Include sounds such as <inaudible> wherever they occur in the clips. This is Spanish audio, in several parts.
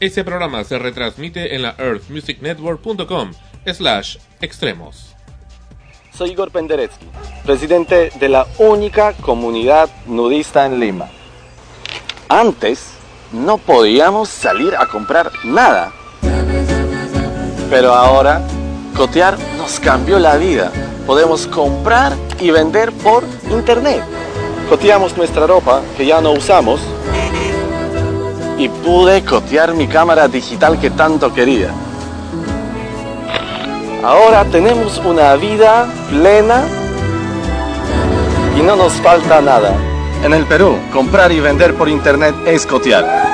Este programa se retransmite en la earthmusicnetwork.com slash extremos. Soy Igor Penderecki, presidente de la única comunidad nudista en Lima. Antes no podíamos salir a comprar nada. Pero ahora, cotear nos cambió la vida. Podemos comprar y vender por internet. Coteamos nuestra ropa que ya no usamos y pude cotear mi cámara digital que tanto quería. Ahora tenemos una vida plena y no nos falta nada. En el Perú, comprar y vender por internet es cotear.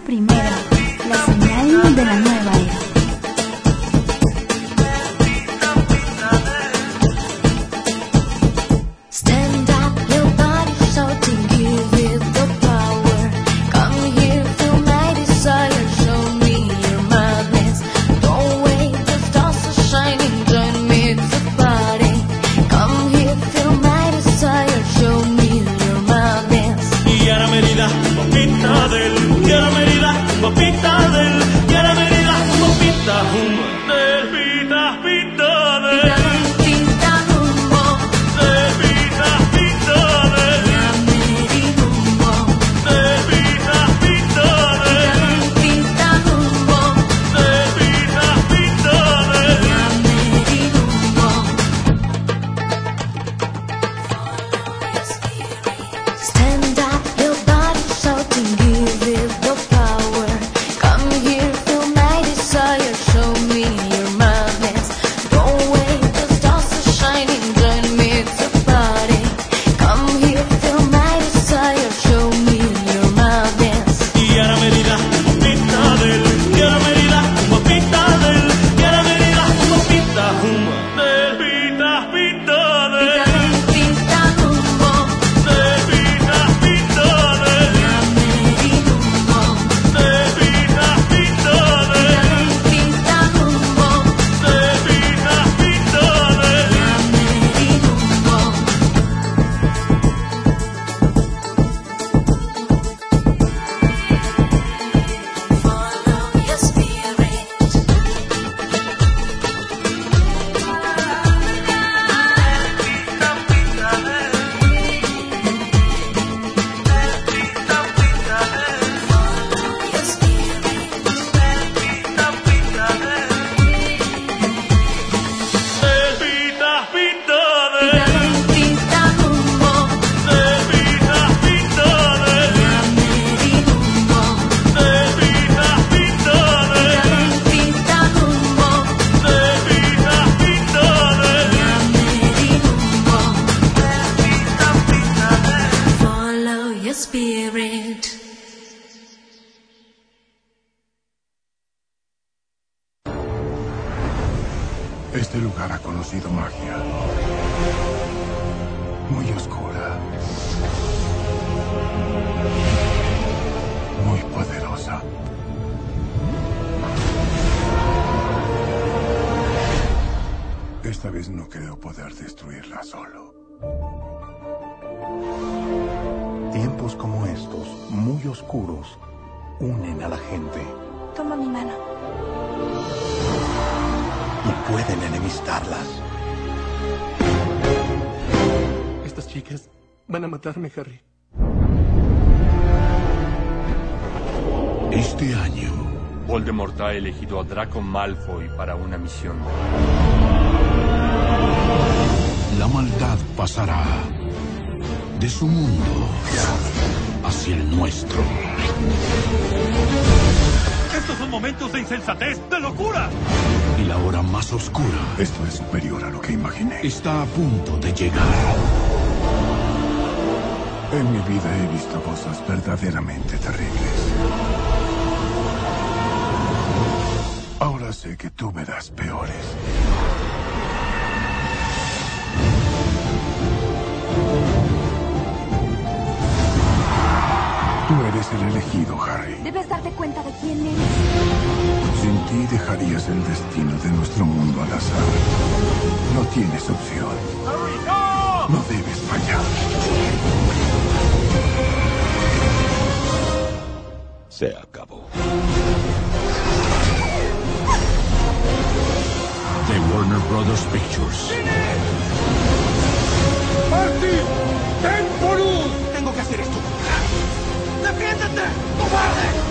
Primera, la señal de la nueva Esta vez no creo poder destruirla solo. Tiempos como estos, muy oscuros, unen a la gente Toma mi mano. y pueden enemistarlas. Estas chicas van a matarme, Harry. Este año, Voldemort ha elegido a Draco Malfoy para una misión. La maldad pasará de su mundo hacia el nuestro. Estos son momentos de insensatez, de locura. Y la hora más oscura. Esto es superior a lo que imaginé. Está a punto de llegar. En mi vida he visto cosas verdaderamente terribles. Ahora sé que tú verás peores. Eres el elegido, Harry. Debes darte cuenta de quién eres. Sin ti dejarías el destino de nuestro mundo al azar. No tienes opción. No debes fallar. Se acabó. De Warner Brothers Pictures. Tengo que hacer esto. ¡Defiéndete! ¡Cobarde!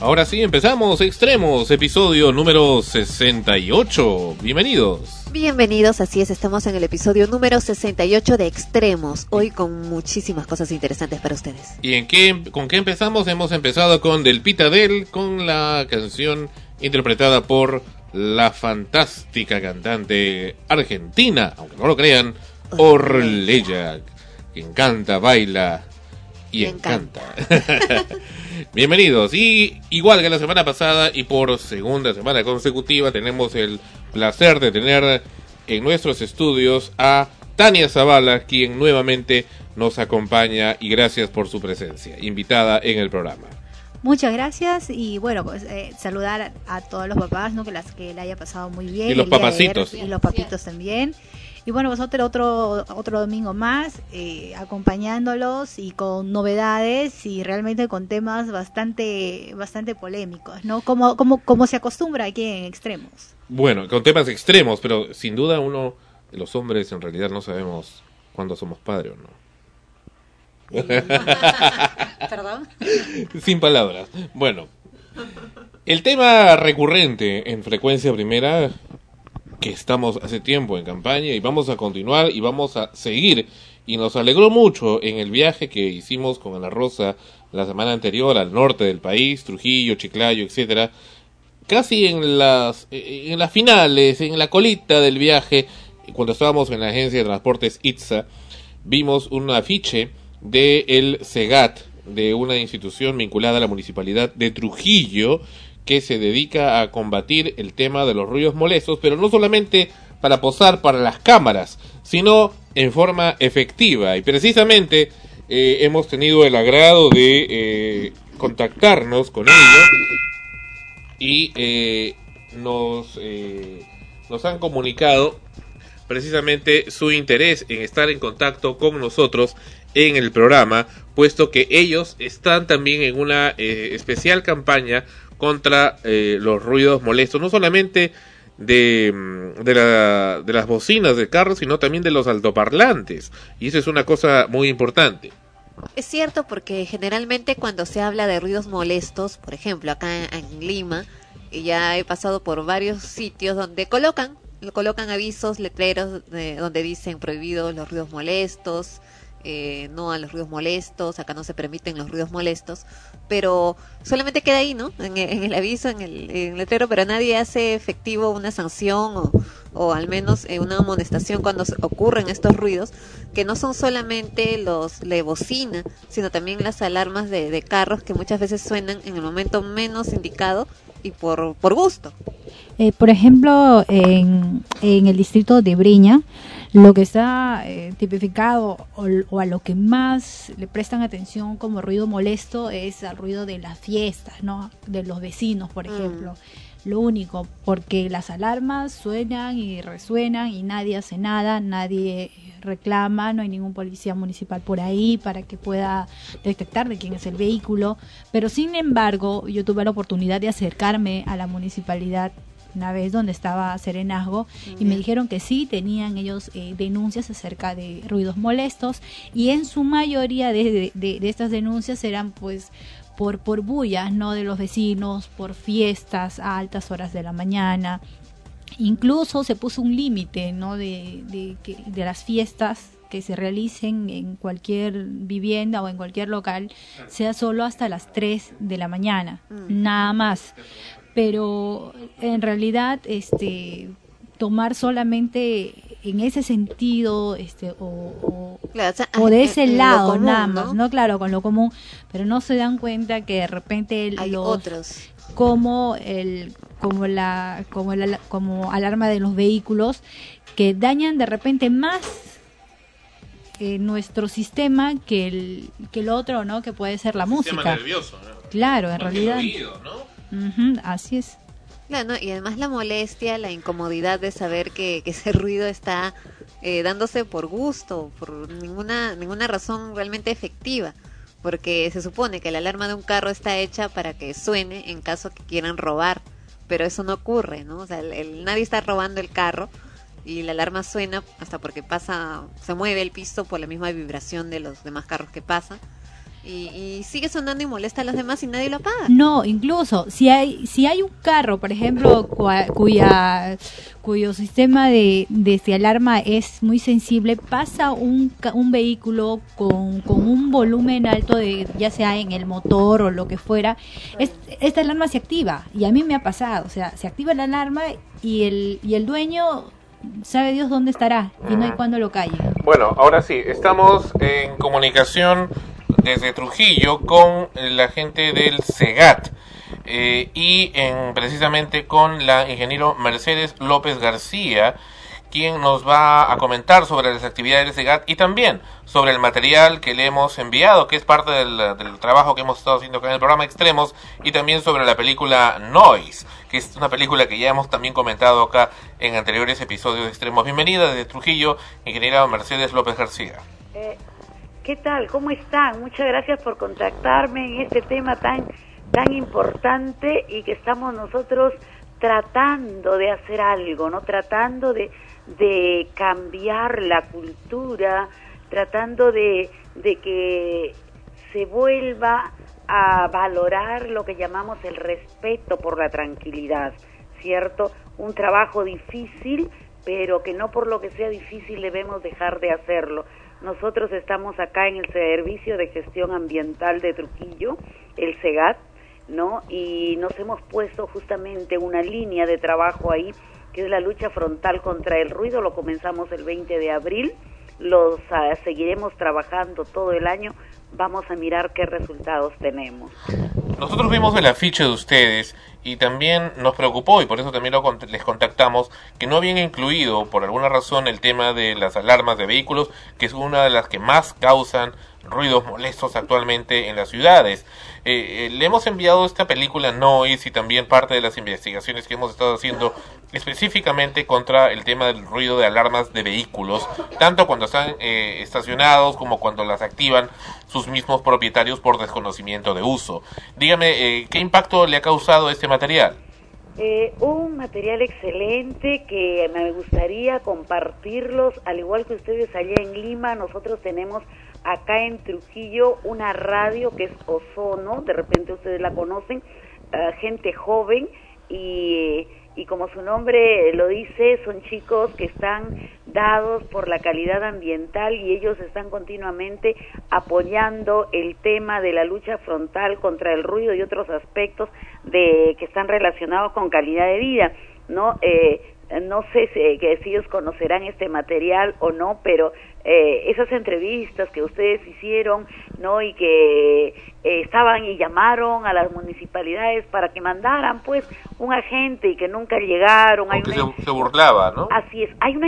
Ahora sí, empezamos Extremos, episodio número 68. Bienvenidos. Bienvenidos, así es, estamos en el episodio número 68 de Extremos, hoy con muchísimas cosas interesantes para ustedes. ¿Y en qué, con qué empezamos? Hemos empezado con Del Pitadel, con la canción interpretada por la fantástica cantante argentina, aunque no lo crean, Orleya, quien canta, baila y Y encanta. <laughs> Bienvenidos. Y igual que la semana pasada y por segunda semana consecutiva tenemos el placer de tener en nuestros estudios a Tania Zavala, quien nuevamente nos acompaña y gracias por su presencia, invitada en el programa. Muchas gracias y bueno, pues eh, saludar a, todos los papás, ¿no? Que las que le haya pasado muy bien. Y los ayer, papacitos. Y los papitos también. Y bueno, pues otro, otro, domingo más, eh, acompañándolos y con novedades y realmente con temas bastante, bastante polémicos, ¿no? Como, como, como se acostumbra aquí en Extremos. Bueno, con temas extremos, pero sin duda uno los hombres en realidad no sabemos cuándo somos padres o no. <laughs> ¿Perdón? Sin palabras. Bueno, el tema recurrente en frecuencia primera, que estamos hace tiempo en campaña y vamos a continuar y vamos a seguir. Y nos alegró mucho en el viaje que hicimos con Ana Rosa la semana anterior al norte del país, Trujillo, Chiclayo, etcétera. Casi en las, en las finales, en la colita del viaje, cuando estábamos en la agencia de transportes ITSA, vimos un afiche de el SEGAT, de una institución vinculada a la municipalidad de Trujillo, que se dedica a combatir el tema de los ruidos molestos, pero no solamente para posar para las cámaras, sino en forma efectiva. Y precisamente eh, hemos tenido el agrado de eh, contactarnos con ellos y eh, nos, nos han comunicado precisamente su interés en estar en contacto con nosotros en el programa, puesto que ellos están también en una especial campaña contra eh, los ruidos molestos, no solamente de, mm, de, la- de las bocinas del carro, sino también de los altoparlantes. Y eso es una cosa muy importante. Es cierto porque generalmente cuando se habla de ruidos molestos, por ejemplo, acá en, Lima, ya he pasado por varios sitios donde colocan, colocan avisos, letreros de- donde dicen prohibidos los ruidos molestos, eh, no a los ruidos molestos, acá no se permiten los ruidos molestos, pero solamente queda ahí, ¿no? En, en el aviso, en el, en letrero, pero nadie hace efectivo una sanción o, al menos eh, una amonestación cuando ocurren estos ruidos, que no son solamente los de bocina, sino también las alarmas de, de carros que muchas veces suenan en el momento menos indicado y por, por gusto. Eh, por ejemplo, en, en el distrito de Breña, lo que está eh, tipificado o, o a lo que más le prestan atención como ruido molesto es al ruido de las fiestas, ¿no? De los vecinos, por ejemplo. Lo único, porque las alarmas suenan y resuenan y nadie hace nada, nadie reclama, no hay ningún policía municipal por ahí para que pueda detectar de quién es el vehículo. Pero sin embargo, yo tuve la oportunidad de acercarme a la municipalidad una vez donde estaba Serenazgo y me dijeron que sí tenían ellos eh, denuncias acerca de ruidos molestos y en su mayoría de, de- estas denuncias eran pues por, por bullas no de los vecinos, por fiestas a altas horas de la mañana. Incluso se puso un límite no de, de, de las fiestas que se realicen en cualquier vivienda o en cualquier local sea solo hasta las 3 de la mañana, nada más pero en realidad este tomar solamente en ese sentido este o, o, Claro, o sea, o de ese lado común, nada más no claro con lo común pero no se dan cuenta que de repente Hay los otros. como el como la como la como alarma de los vehículos que dañan de repente más eh, nuestro sistema que el que el otro no que puede ser la Sistema música nervioso, ¿no? claro en Más que el realidad oído, ¿no? Así es Claro, ¿no? y además la molestia, la incomodidad de saber que, ese ruido está eh, dándose por gusto, por ninguna, ninguna razón realmente efectiva, porque se supone que la alarma de un carro está hecha para que suene en caso que quieran robar, pero eso no ocurre, ¿no? O sea, el- nadie está robando el carro y la alarma suena hasta porque pasa, se mueve el piso por la misma vibración de los demás carros que pasan. Y, y sigue sonando y molesta a los demás y nadie lo apaga. No, incluso si hay si hay un carro, por ejemplo, cua- cuya cuyo sistema de, de alarma es muy sensible, pasa un, ca- un vehículo con, con un volumen alto de ya sea en el motor o lo que fuera, es- esta alarma se activa y a mí me ha pasado, o sea, se activa la alarma y el y el dueño sabe Dios dónde estará y no hay cuando lo calle. Bueno, ahora sí, estamos en comunicación desde Trujillo con la gente del SEGAT eh, y en, precisamente con la ingeniero Mercedes López García, quien nos va a comentar sobre las actividades del SEGAT y también sobre el material que le hemos enviado, que es parte del, del trabajo que hemos estado haciendo acá en el programa Extremos, y también sobre la película Noise, que es una película que ya hemos también comentado acá en anteriores episodios de Extremos. Bienvenida desde Trujillo, ingeniera Mercedes López García. Eh, ¿Qué tal? ¿Cómo están? Muchas gracias por contactarme en este tema tan tan importante y que estamos nosotros tratando de hacer algo, ¿no? Tratando de, de cambiar la cultura, tratando de, de que se vuelva a valorar lo que llamamos el respeto por la tranquilidad, ¿cierto? Un trabajo difícil, pero que no por lo que sea difícil debemos dejar de hacerlo. Nosotros estamos acá en el Servicio de Gestión Ambiental de Trujillo, el SEGAT, ¿no? Y nos hemos puesto justamente una línea de trabajo ahí, que es la lucha frontal contra el ruido. Lo comenzamos el 20 de abril, los ah, seguiremos trabajando todo el año. Vamos a mirar qué resultados tenemos. Nosotros vimos el afiche de ustedes y también nos preocupó y por eso también lo les contactamos que no habían incluido por alguna razón el tema de las alarmas de vehículos, que es una de las que más causan ruidos molestos actualmente en las ciudades. Eh, eh, le hemos enviado esta película Noise y también parte de las investigaciones que hemos estado haciendo específicamente contra el tema del ruido de alarmas de vehículos, tanto cuando están eh, estacionados como cuando las activan sus mismos propietarios por desconocimiento de uso. Dígame, eh, ¿qué impacto le ha causado este material? Eh, un material excelente que me gustaría compartirlos, al igual que ustedes allá en Lima, nosotros tenemos acá en Trujillo una radio que es Ozono, de repente ustedes la conocen, eh, gente joven y, y como su nombre lo dice, son chicos que están dados por la calidad ambiental y ellos están continuamente apoyando el tema de la lucha frontal contra el ruido y otros aspectos de que están relacionados con calidad de vida, ¿no? Eh, no sé si, que si ellos conocerán este material o no, pero eh, esas entrevistas que ustedes hicieron ¿no? Y que eh, estaban y llamaron a las municipalidades para que mandaran, pues, un agente y que nunca llegaron. Hay una- se, se burlaba, ¿no? Así es, hay una,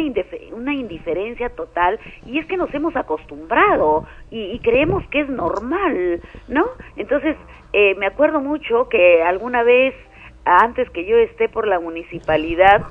una indiferencia total y es que nos hemos acostumbrado y, y creemos que es normal, ¿no? Entonces, eh, me acuerdo mucho que alguna vez, antes que yo esté por la municipalidad,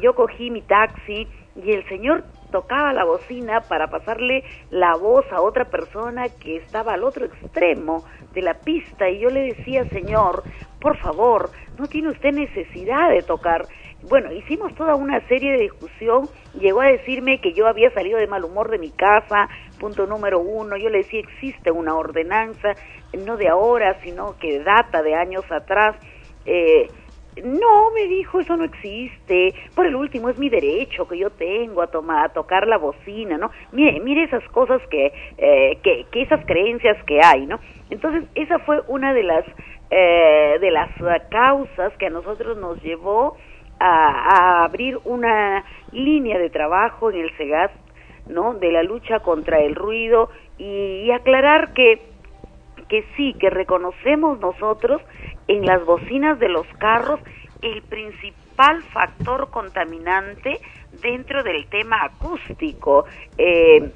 yo cogí mi taxi y el señor tocaba la bocina para pasarle la voz a otra persona que estaba al otro extremo de la pista y yo le decía, señor, por favor, no tiene usted necesidad de tocar. Bueno, hicimos toda una serie de discusión, llegó a decirme que yo había salido de mal humor de mi casa, punto número uno, yo le decía, existe una ordenanza, no de ahora, sino que data de años atrás, eh, no, me dijo, eso no existe. Por el último, es mi derecho que yo tengo a, tomar, a tocar la bocina, ¿no? Mire, mire esas cosas que, eh, que, esas creencias que hay, ¿no? Entonces, esa fue una de las, eh, de las eh, causas que a nosotros nos llevó a, a abrir una línea de trabajo en el SEGAT, ¿no? De la lucha contra el ruido y, y aclarar que que sí, que reconocemos nosotros en las bocinas de los carros el principal factor contaminante dentro del tema acústico. Eh,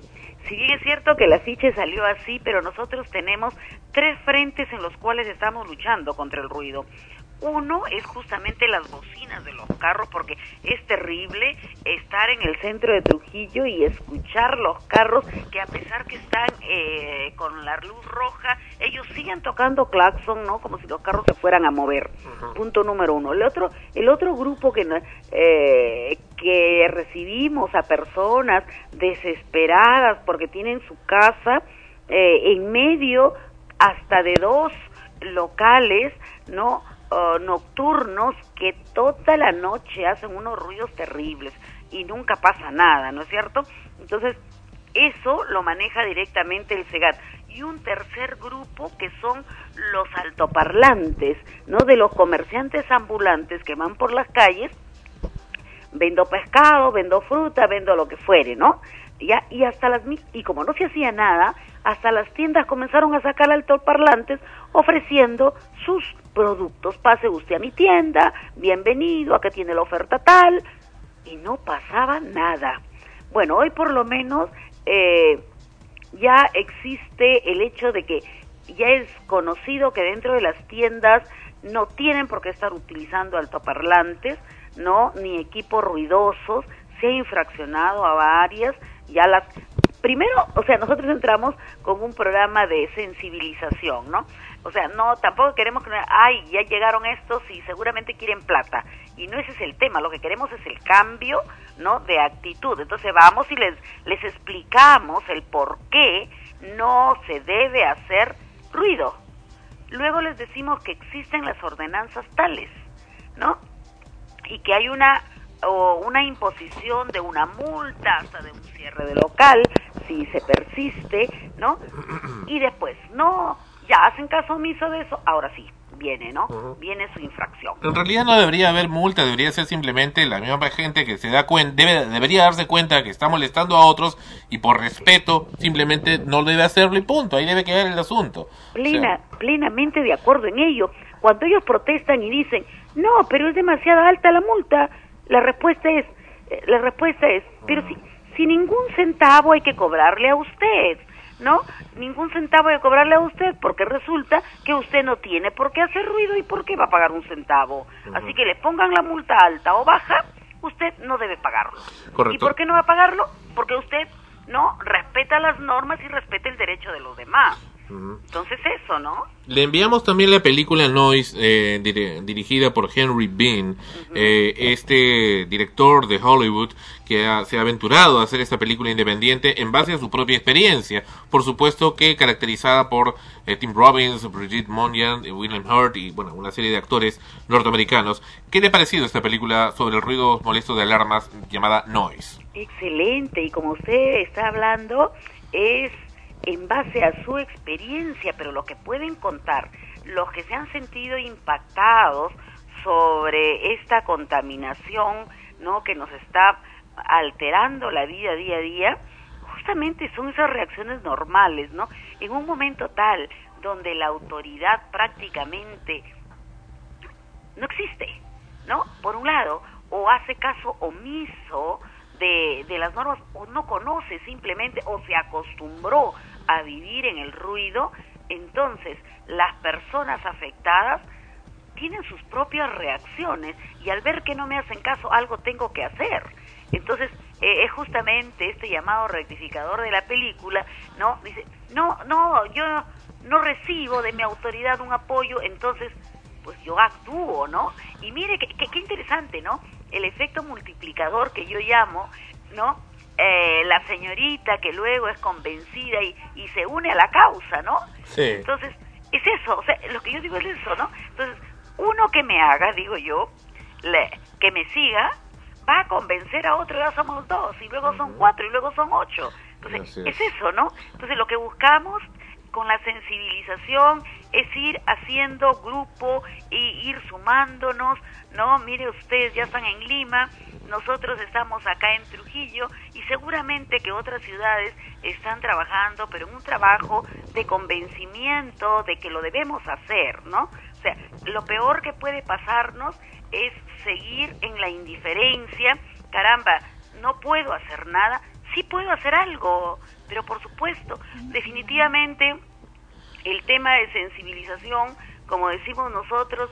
si bien es cierto que el afiche salió así, pero nosotros tenemos tres frentes en los cuales estamos luchando contra el ruido. Uno es justamente las bocinas de los carros, porque es terrible estar en el centro de Trujillo y escuchar los carros que a pesar que están eh, con la luz roja, ellos siguen tocando claxon, ¿no? Como si los carros se fueran a mover. Punto número uno. El otro, el otro grupo que, eh, que recibimos a personas desesperadas porque tienen su casa eh, en medio hasta de dos locales, ¿no? Uh, nocturnos que toda la noche hacen unos ruidos terribles y nunca pasa nada, ¿no es cierto? Entonces, eso lo maneja directamente el SEGAT. Y un tercer grupo que son los altoparlantes, ¿no? De los comerciantes ambulantes que van por las calles vendo pescado, vendo fruta, vendo lo que fuere, ¿no? Y hasta las y como no se hacía nada, hasta las tiendas comenzaron a sacar altoparlantes ofreciendo sus productos. Pase usted a mi tienda, bienvenido, acá tiene la oferta tal, y no pasaba nada. Bueno, hoy por lo menos eh, ya existe el hecho de que ya es conocido que dentro de las tiendas no tienen por qué estar utilizando altoparlantes, no, ni equipos ruidosos, se ha infraccionado a varias, ya las primero, o sea, nosotros entramos con un programa de sensibilización, ¿no? O sea, no, tampoco queremos que, ay, ya llegaron estos y seguramente quieren plata. Y no ese es el tema, lo que queremos es el cambio, ¿no? De actitud. Entonces vamos y les, les explicamos el por qué no se debe hacer ruido. Luego les decimos que existen las ordenanzas tales, ¿no? Y que hay una o una imposición de una multa hasta de un cierre de local si se persiste, ¿no? <clears throat> Y después, no, ya hacen caso omiso de eso, ahora sí, viene, ¿no? Viene su infracción. En realidad no debería haber multa, debería ser simplemente la misma gente que se da cuenta, debe, debería darse cuenta que está molestando a otros y por respeto simplemente no debe hacerlo y punto, ahí debe quedar el asunto. Plena, plenamente de acuerdo en ello. Cuando ellos protestan y dicen, no, pero es demasiado alta la multa, la respuesta es, eh, la respuesta es, pero si, si ningún centavo hay que cobrarle a usted, ¿no? Ningún centavo hay que cobrarle a usted porque resulta que usted no tiene por qué hacer ruido y por qué va a pagar un centavo. Así que le pongan la multa alta o baja, usted no debe pagarlo. Correcto. ¿Y por qué no va a pagarlo? Porque usted no respeta las normas y respeta el derecho de los demás. Entonces eso, ¿no? Le enviamos también la película Noise, eh, dir- dirigida por Henry Bean, eh, este director de Hollywood que ha- se ha aventurado a hacer esta película independiente en base a su propia experiencia. Por supuesto que caracterizada por eh, Tim Robbins, Brigitte Monyan, eh, William Hurt y bueno, una serie de actores norteamericanos. ¿Qué le ha parecido esta película sobre el ruido molesto de alarmas llamada Noise? Excelente, y como usted está hablando, es en base a su experiencia, pero lo que pueden contar los que se han sentido impactados sobre esta contaminación, ¿no? Que nos está alterando la vida día a día, justamente son esas reacciones normales, ¿no? En un momento tal donde la autoridad prácticamente no existe, ¿no? Por un lado, o hace caso omiso de, de las normas, o no conoce simplemente, o se acostumbró a vivir en el ruido, entonces las personas afectadas tienen sus propias reacciones y al ver que no me hacen caso, algo tengo que hacer. Entonces, eh, es justamente este llamado rectificador de la película, ¿no? Dice, no, no, yo no recibo de mi autoridad un apoyo, entonces, pues yo actúo, ¿no? Y mire, qué, interesante, ¿no? El efecto multiplicador que yo llamo, ¿no? Eh, la señorita que luego es convencida y, y se une a la causa, ¿no? Sí. Entonces, es eso, o sea, lo que yo digo es eso, ¿no? Entonces, uno que me haga, digo yo, le- que me siga, va a convencer a otro, ya somos dos, y luego son cuatro, y luego son ocho. Entonces, es. eso, ¿no? Entonces, lo que buscamos con la sensibilización es ir haciendo grupo y ir sumándonos, ¿no? Mire ustedes, ya están en Lima, nosotros estamos acá en Trujillo y seguramente que otras ciudades están trabajando, pero un trabajo de convencimiento de que lo debemos hacer, ¿no? O sea, lo peor que puede pasarnos es seguir en la indiferencia, caramba, no puedo hacer nada, sí puedo hacer algo, pero por supuesto, definitivamente el tema de sensibilización, como decimos nosotros,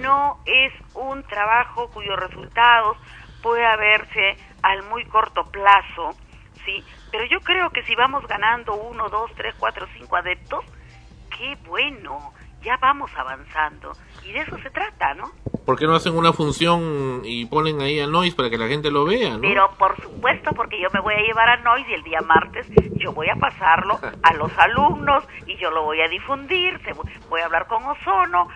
no es un trabajo cuyos resultados pueda verse al muy corto plazo, ¿sí? Pero yo creo que si vamos ganando uno, dos, tres, cuatro, cinco adeptos, qué bueno, ya vamos avanzando. Y de eso se trata, ¿no? ¿Por qué no hacen una función y ponen ahí a Noise para que la gente lo vea, no? Pero por supuesto, porque yo me voy a llevar a Noise y el día martes yo voy a pasarlo a los <laughs> alumnos y yo lo voy a difundir, voy a hablar con Ozono.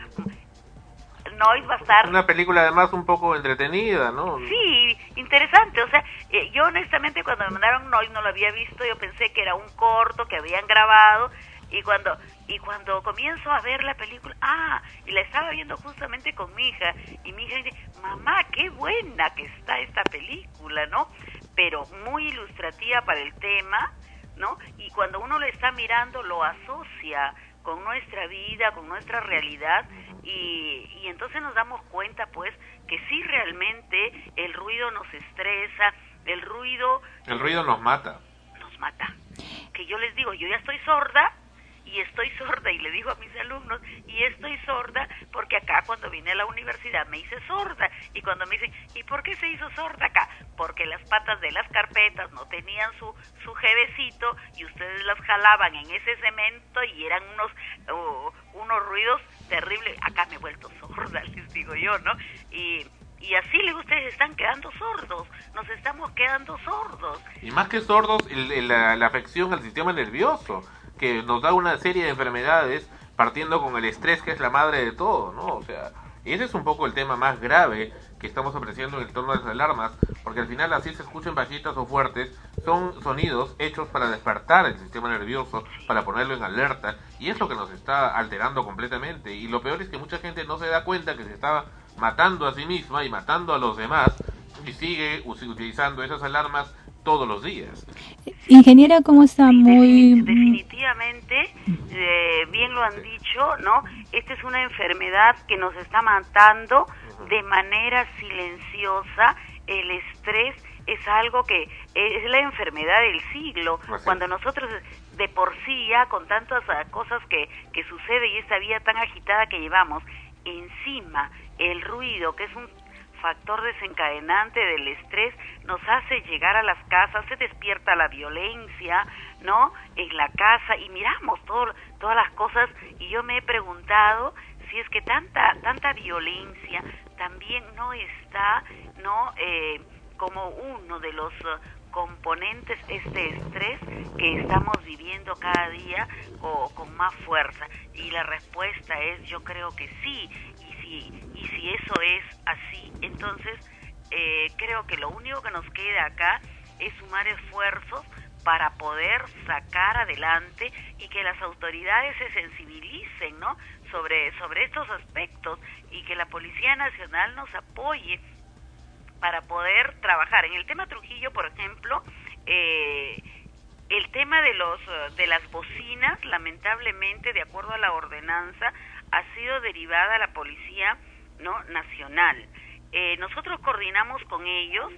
Noise va a estar Una película además un poco entretenida, ¿no? Sí, interesante. O sea, eh, yo honestamente cuando me mandaron Noise no lo había visto, yo pensé que era un corto que habían grabado y cuando y cuando comienzo a ver la película, ah, y la estaba viendo justamente con mi hija y mi hija dice, mamá, qué buena que está esta película, ¿no? Pero muy ilustrativa para el tema, ¿no? Y cuando uno lo está mirando lo asocia con nuestra vida, con nuestra realidad y, y entonces nos damos cuenta pues que sí realmente el ruido nos estresa, el ruido El ruido nos mata. nos mata. Que yo les digo, yo ya estoy sorda y estoy sorda y le digo a mis alumnos y estoy sorda porque acá cuando vine a la universidad me hice sorda y cuando me dicen ¿y por qué se hizo sorda acá? porque las patas de las carpetas no tenían su su jevecito y ustedes las jalaban en ese cemento y eran unos uh, unos ruidos terribles acá me he vuelto sorda <laughs> les digo yo ¿no? y y así le ustedes están quedando sordos, nos estamos quedando sordos. Y más que sordos, el- el- la, la afección al sistema nervioso, que nos da una serie de enfermedades partiendo con el estrés, que es la madre de todo, ¿no? O sea, ese es un poco el tema más grave que estamos apreciando en el torno de las alarmas, porque al final así se escuchen bajitas o fuertes, son sonidos hechos para despertar el sistema nervioso, para ponerlo en alerta, y es lo que nos está alterando completamente. Y lo peor es que mucha gente no se da cuenta que se está matando a sí misma y matando a los demás, y sigue utilizando esas alarmas todos los días. Ingeniera, ¿cómo está? Muy... Definitivamente, eh, bien lo han dicho, ¿no? Esta es una enfermedad que nos está matando de manera silenciosa. El estrés es algo que es la enfermedad del siglo. Así Cuando nosotros de por sí ya con tantas ah, cosas que, que sucede y esta vida tan agitada que llevamos, encima el ruido, que es un factor desencadenante del estrés nos hace llegar a las casas, se despierta la violencia, ¿no? En la casa y miramos todo, todas las cosas y yo me he preguntado si es que tanta tanta violencia también no está, ¿no? Eh, como uno de los eh, componentes este estrés que estamos viviendo cada día o con más fuerza y la respuesta es yo creo que sí y si eso es así entonces eh, creo que lo único que nos queda acá es sumar esfuerzos para poder sacar adelante y que las autoridades se sensibilicen no sobre sobre estos aspectos y que la policía nacional nos apoye para poder trabajar. En el tema Trujillo, por ejemplo, eh, el tema de los de las bocinas, lamentablemente, de acuerdo a la ordenanza, ha sido derivada la policía no nacional. Eh, nosotros coordinamos con ellos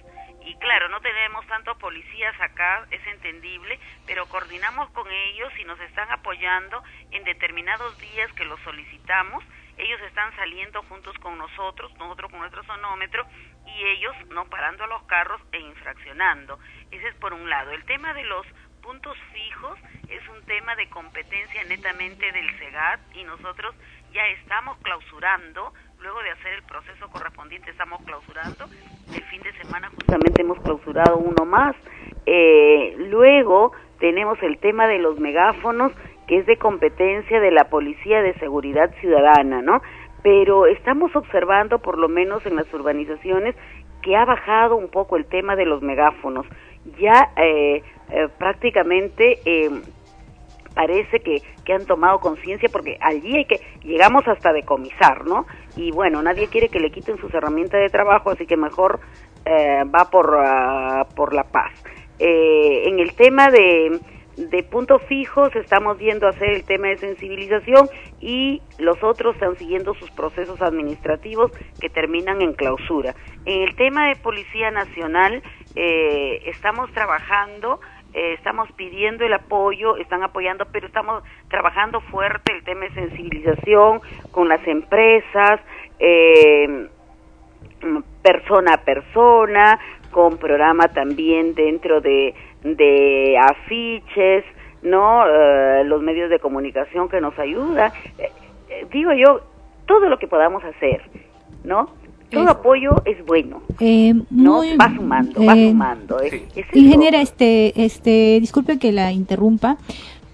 y claro, no tenemos tantos policías acá, es entendible, pero coordinamos con ellos y nos están apoyando en determinados días que los solicitamos. Ellos están saliendo juntos con nosotros, nosotros con nuestro sonómetro y ellos no parando los carros e infraccionando. Ese es por un lado. El tema de los puntos fijos es un tema de competencia netamente del SEGAT y nosotros ya estamos clausurando, luego de hacer el proceso correspondiente estamos clausurando, el fin de semana justamente hemos clausurado uno más, eh, luego tenemos el tema de los megáfonos que es de competencia de la Policía de Seguridad Ciudadana, ¿no? Pero estamos observando, por lo menos en las urbanizaciones, que ha bajado un poco el tema de los megáfonos. Ya eh, eh, prácticamente eh, parece que, que han tomado conciencia porque allí hay que llegamos hasta decomisar, ¿no? Y bueno, nadie quiere que le quiten sus herramientas de trabajo, así que mejor eh, va por, ah, por la paz. Eh, en el tema de, de puntos fijos estamos viendo hacer el tema de sensibilización y los otros están siguiendo sus procesos administrativos que terminan en clausura. En el tema de Policía Nacional eh, estamos trabajando eh, estamos pidiendo el apoyo, están apoyando, pero estamos trabajando fuerte el tema de sensibilización con las empresas, eh, persona a persona, con programa también dentro de, de afiches, ¿no? Eh, los medios de comunicación que nos ayudan. Eh, digo yo, todo lo que podamos hacer, ¿no? Todo apoyo es bueno. Eh, ¿no? muy- Va sumando, va eh, sumando. Es. Ingeniera, este, este, disculpe que la interrumpa,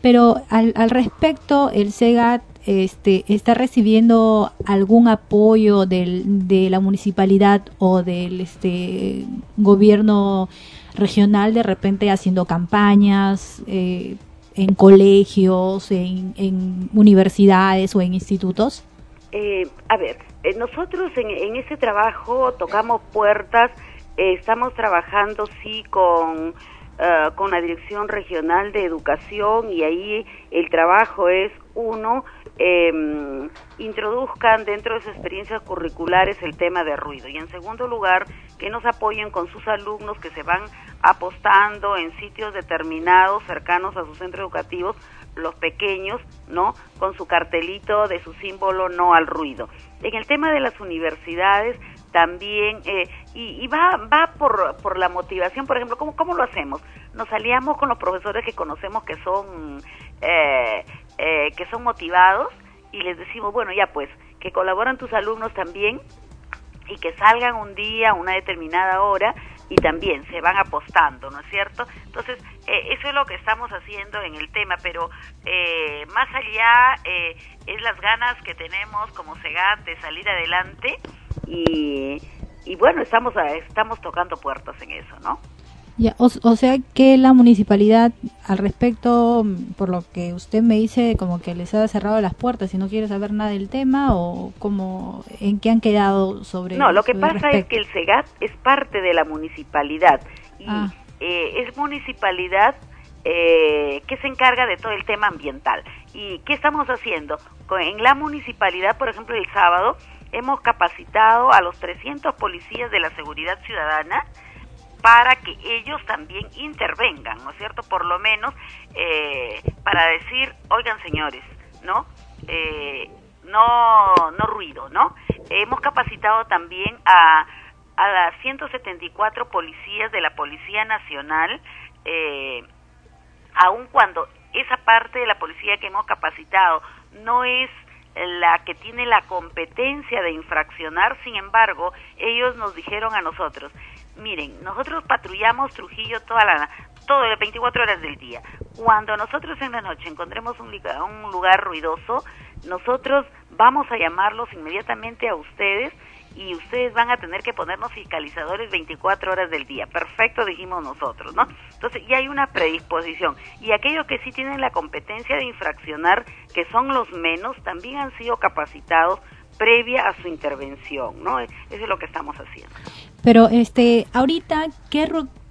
pero al, al respecto, el SEGAT este, está recibiendo algún apoyo del, de la municipalidad o del este, gobierno regional, de repente haciendo campañas eh, en colegios, en, en universidades o en institutos. Eh, a ver, eh, nosotros en, en ese trabajo tocamos puertas, eh, estamos trabajando sí con, eh, con la Dirección Regional de Educación y ahí el trabajo es uno, eh, introduzcan dentro de sus experiencias curriculares el tema de ruido. Y en segundo lugar que nos apoyen con sus alumnos que se van apostando en sitios determinados cercanos a sus centros educativos los pequeños, ¿no? Con su cartelito de su símbolo no al ruido. En el tema de las universidades también, eh, y, va, va por, por la motivación, por ejemplo, ¿cómo, ¿cómo lo hacemos? Nos aliamos con los profesores que conocemos que son, eh, eh, que son motivados y les decimos, bueno, ya pues, que colaboran tus alumnos también y que salgan un día una determinada hora y también se van apostando, ¿no es cierto? Entonces, eh, eso es lo que estamos haciendo en el tema, pero eh, más allá eh, es las ganas que tenemos como SEGAT de salir adelante y, y bueno, estamos, estamos tocando puertas en eso, ¿no? Ya, o, o sea que la municipalidad al respecto, por lo que usted me dice, como que les ha cerrado las puertas y no quiere saber nada del tema o como en qué han quedado sobre No, lo que pasa es que el SEGAT es parte de la municipalidad y Ah. eh, es municipalidad eh, que se encarga de todo el tema ambiental. ¿Y qué estamos haciendo? En la municipalidad, por ejemplo, el sábado hemos capacitado a los 300 policías de la seguridad ciudadana para que ellos también intervengan, ¿no es cierto? Por lo menos eh, para decir, oigan señores, ¿no? Eh, no, no ruido, ¿no? Hemos capacitado también a, a las 174 policías de la Policía Nacional, eh, aun cuando esa parte de la policía que hemos capacitado no es la que tiene la competencia de infraccionar, sin embargo, ellos nos dijeron a nosotros, miren, nosotros patrullamos Trujillo toda la todo las 24 horas del día. Cuando nosotros en la noche encontremos un, un lugar ruidoso, nosotros vamos a llamarlos inmediatamente a ustedes y ustedes van a tener que ponernos fiscalizadores 24 horas del día. Perfecto, dijimos nosotros, ¿no? Entonces, ya hay una predisposición. Y aquellos que sí tienen la competencia de infraccionar, que son los menos, también han sido capacitados previa a su intervención, ¿no? Eso es lo que estamos haciendo. Pero este ahorita qué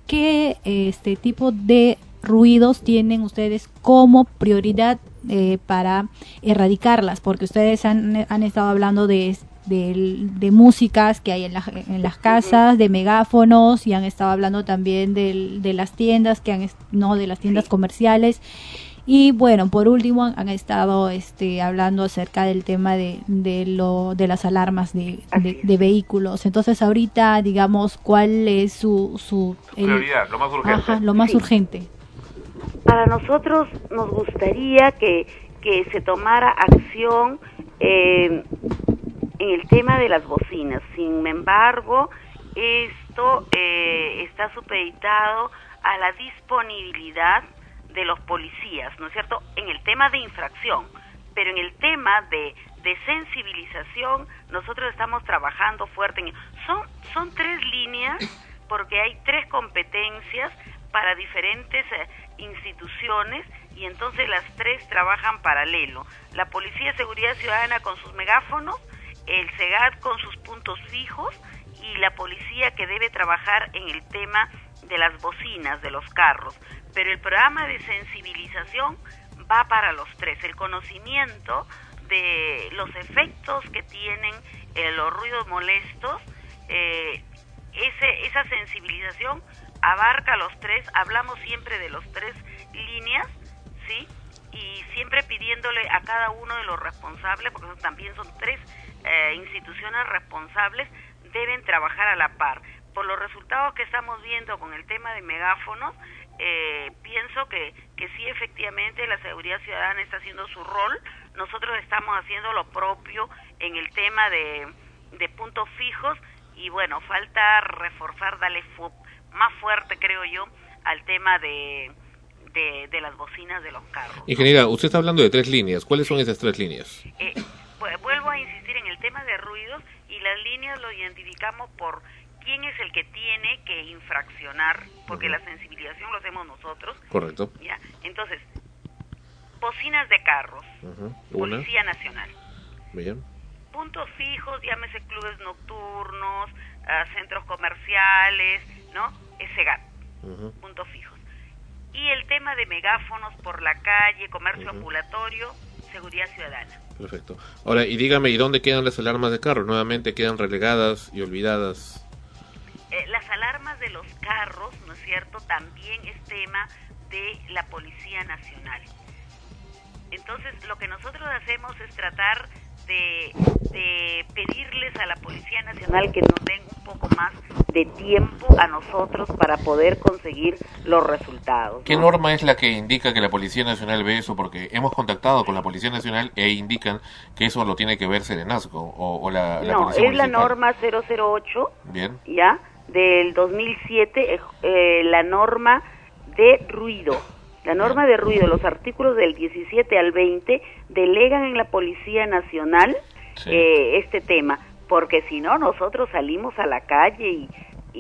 qué este tipo de ruidos tienen ustedes como prioridad eh, para erradicarlas? Porque ustedes han, han estado hablando de, de, de músicas que hay en, la- en las casas, de megáfonos y han estado hablando también del- de las tiendas, que han, no de las tiendas comerciales. Y bueno, por último han, estado este, hablando acerca del tema de, de, lo, de las alarmas de, de, de vehículos. Entonces ahorita, digamos, ¿cuál es su... su Prioridad, lo más urgente. Ajá, lo más Sí. urgente. Para nosotros nos gustaría que, que se tomara acción eh, en el tema de las bocinas. Sin embargo, esto eh, está supeditado a la disponibilidad de los policías, ¿no es cierto?, en el tema de infracción, pero en el tema de, de sensibilización nosotros estamos trabajando fuerte. En, son, son tres líneas porque hay tres competencias para diferentes eh, instituciones y entonces las tres trabajan paralelo. La Policía de Seguridad Ciudadana con sus megáfonos, el SEGAT con sus puntos fijos y la policía que debe trabajar en el tema de las bocinas de los carros. Pero el programa de sensibilización va para los tres. El conocimiento de los efectos que tienen eh, los ruidos molestos, eh, ese, esa sensibilización abarca los tres, hablamos siempre de los tres líneas, ¿sí? Y siempre pidiéndole a cada uno de los responsables, porque también son tres eh, instituciones responsables, deben trabajar a la par. Por los resultados que estamos viendo con el tema de megáfonos, eh, pienso que, que sí efectivamente la seguridad ciudadana está haciendo su rol, nosotros estamos haciendo lo propio en el tema de, de puntos fijos y bueno, falta reforzar, darle fu- más fuerte creo yo al tema de, de, de las bocinas de los carros. Ingeniera, usted está hablando de tres líneas. ¿Cuáles son esas tres líneas? Eh, vu- vuelvo a insistir en el tema de ruidos y las líneas lo identificamos por quién es el que tiene que infraccionar, porque la sensibilización lo hacemos nosotros. Correcto. ¿ya? Entonces, bocinas de carros. Policía Nacional. Bien. Puntos fijos, llámese clubes nocturnos, ah, centros comerciales, ¿no? Es SEGAT, puntos fijos. Y el tema de megáfonos por la calle, comercio ambulatorio, seguridad ciudadana. Perfecto. Ahora, y dígame, ¿y dónde quedan las alarmas de carro? Nuevamente quedan relegadas y olvidadas. De los carros, ¿no es cierto?, también es tema de la Policía Nacional. Entonces, lo que nosotros hacemos es tratar de, de pedirles a la Policía Nacional que nos den un poco más de tiempo a nosotros para poder conseguir los resultados. ¿Qué ¿no? norma es la que indica que la Policía Nacional ve eso? Porque hemos contactado con la Policía Nacional e indican que eso lo tiene que ver Serenazgo o, o la, la No, Policía es la norma 008 Bien. ya del 2007 eh, eh, la norma de ruido. La norma de ruido los artículos del 17 al 20 delegan en la policía nacional eh, este tema porque si no nosotros salimos a la calle y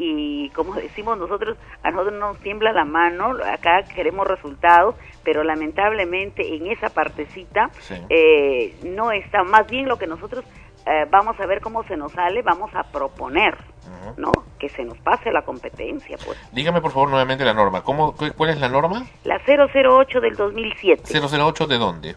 y como decimos nosotros, a nosotros nos tiembla la mano, acá queremos resultados, pero lamentablemente en esa partecita eh, no está, más bien lo que nosotros eh, vamos a ver cómo se nos sale, vamos a proponer, ¿no? Que se nos pase la competencia, pues. Dígame por favor nuevamente la norma. ¿Cómo, cu- ¿Cuál es la norma? La 008 del 2007, 008 de dónde?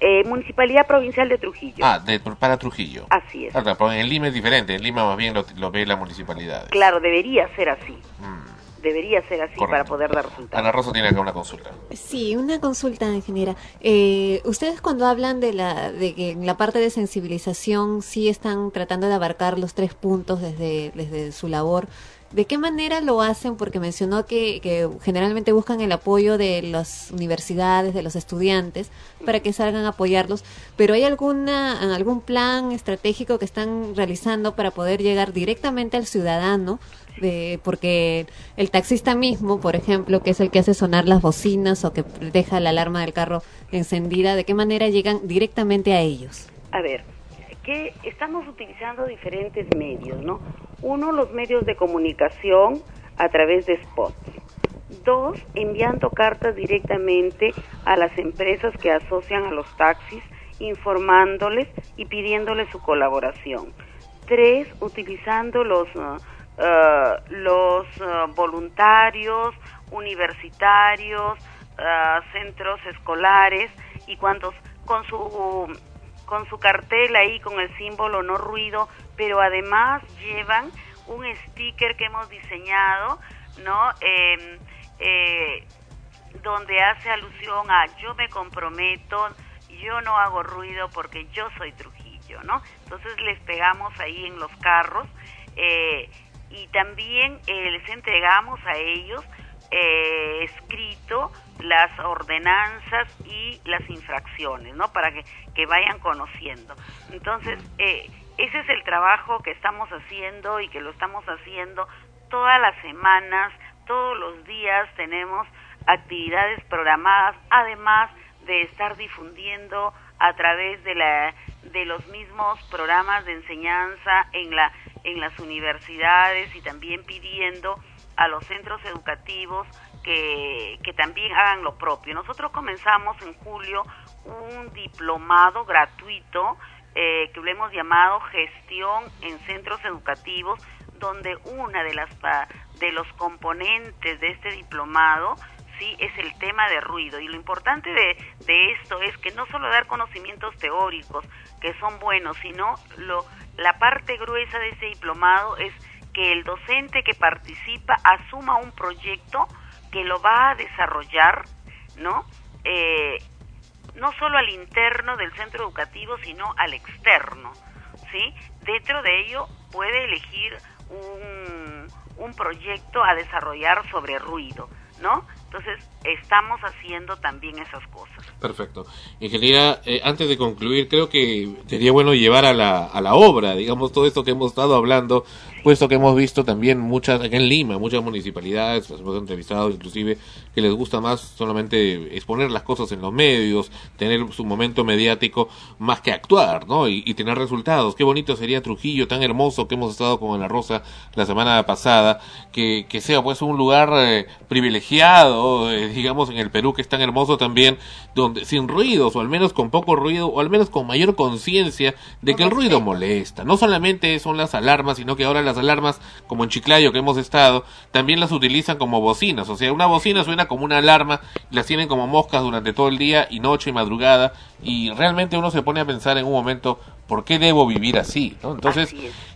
eh, Municipalidad Provincial de Trujillo. Ah, de, para Trujillo. Así es. Ah, en Lima es diferente. En Lima más bien lo, lo ve la municipalidad. Claro, debería ser así. Mm. Debería ser así para poder dar resultados. Ana Rosa tiene acá una consulta. Sí, una consulta, ingeniera. Eh, ustedes cuando hablan de la de que en la parte de sensibilización sí están tratando de abarcar los tres puntos desde desde su labor. ¿De qué manera lo hacen? Porque mencionó que, que generalmente buscan el apoyo de las universidades, de los estudiantes, para que salgan a apoyarlos. Pero ¿hay alguna algún plan estratégico que están realizando para poder llegar directamente al ciudadano? De, porque el taxista mismo, por ejemplo, que es el que hace sonar las bocinas o que deja la alarma del carro encendida, ¿de qué manera llegan directamente a ellos? A ver, que estamos utilizando diferentes medios, ¿no? Uno, los medios de comunicación a través de spots. Dos, enviando cartas directamente a las empresas que asocian a los taxis, informándoles y pidiéndoles su colaboración. Tres, utilizando los, ah, eh, los eh, voluntarios, universitarios, eh, centros escolares y cuantos con su con su cartel ahí con el símbolo no ruido, pero además llevan un sticker que hemos diseñado, ¿no? Eh, donde hace alusión a yo me comprometo, yo no hago ruido porque yo soy Trujillo, ¿no? Entonces les pegamos ahí en los carros eh, y también eh, les entregamos a ellos eh, escrito las ordenanzas y las infracciones, ¿no? Para que, que vayan conociendo. Entonces, eh, ese es el trabajo que estamos haciendo y que lo estamos haciendo todas las semanas, todos los días tenemos actividades programadas, además de estar difundiendo a través de la de los mismos programas de enseñanza en la en las universidades y también pidiendo a los centros educativos que, que también hagan lo propio. Nosotros comenzamos en julio un diplomado gratuito eh, que lo hemos llamado gestión en centros educativos, donde una de las de los componentes de este diplomado sí es el tema de ruido. Y lo importante de, de esto es que no solo dar conocimientos teóricos que son buenos sino lo la parte gruesa de este diplomado es que el docente que participa asuma un proyecto que lo va a desarrollar no Eh, no solo al interno del centro educativo sino al externo sí dentro de ello puede elegir un, un proyecto a desarrollar sobre ruido no entonces estamos haciendo también esas cosas Perfecto. Ingeniera, eh, antes de concluir, creo que sería bueno llevar a la, a la obra, digamos, todo esto que hemos estado hablando, puesto que hemos visto también muchas, acá en Lima, muchas municipalidades, las hemos entrevistado inclusive, que les gusta más solamente exponer las cosas en los medios, tener su momento mediático, más que actuar, ¿no? Y, y tener resultados. Qué bonito sería Trujillo, tan hermoso que hemos estado con Ana Rosa la semana pasada, que, que sea pues un lugar eh, privilegiado, eh, digamos, en el Perú, que es tan hermoso también, donde sin ruidos, o al menos con poco ruido, o al menos con mayor conciencia de que el ruido molesta. No solamente son las alarmas, sino que ahora las alarmas, como en Chiclayo que hemos estado, también las utilizan como bocinas. O sea, una bocina suena como una alarma, y las tienen como moscas durante todo el día, y noche y madrugada, y realmente uno se pone a pensar en un momento, ¿por qué debo vivir así? ¿no? Entonces,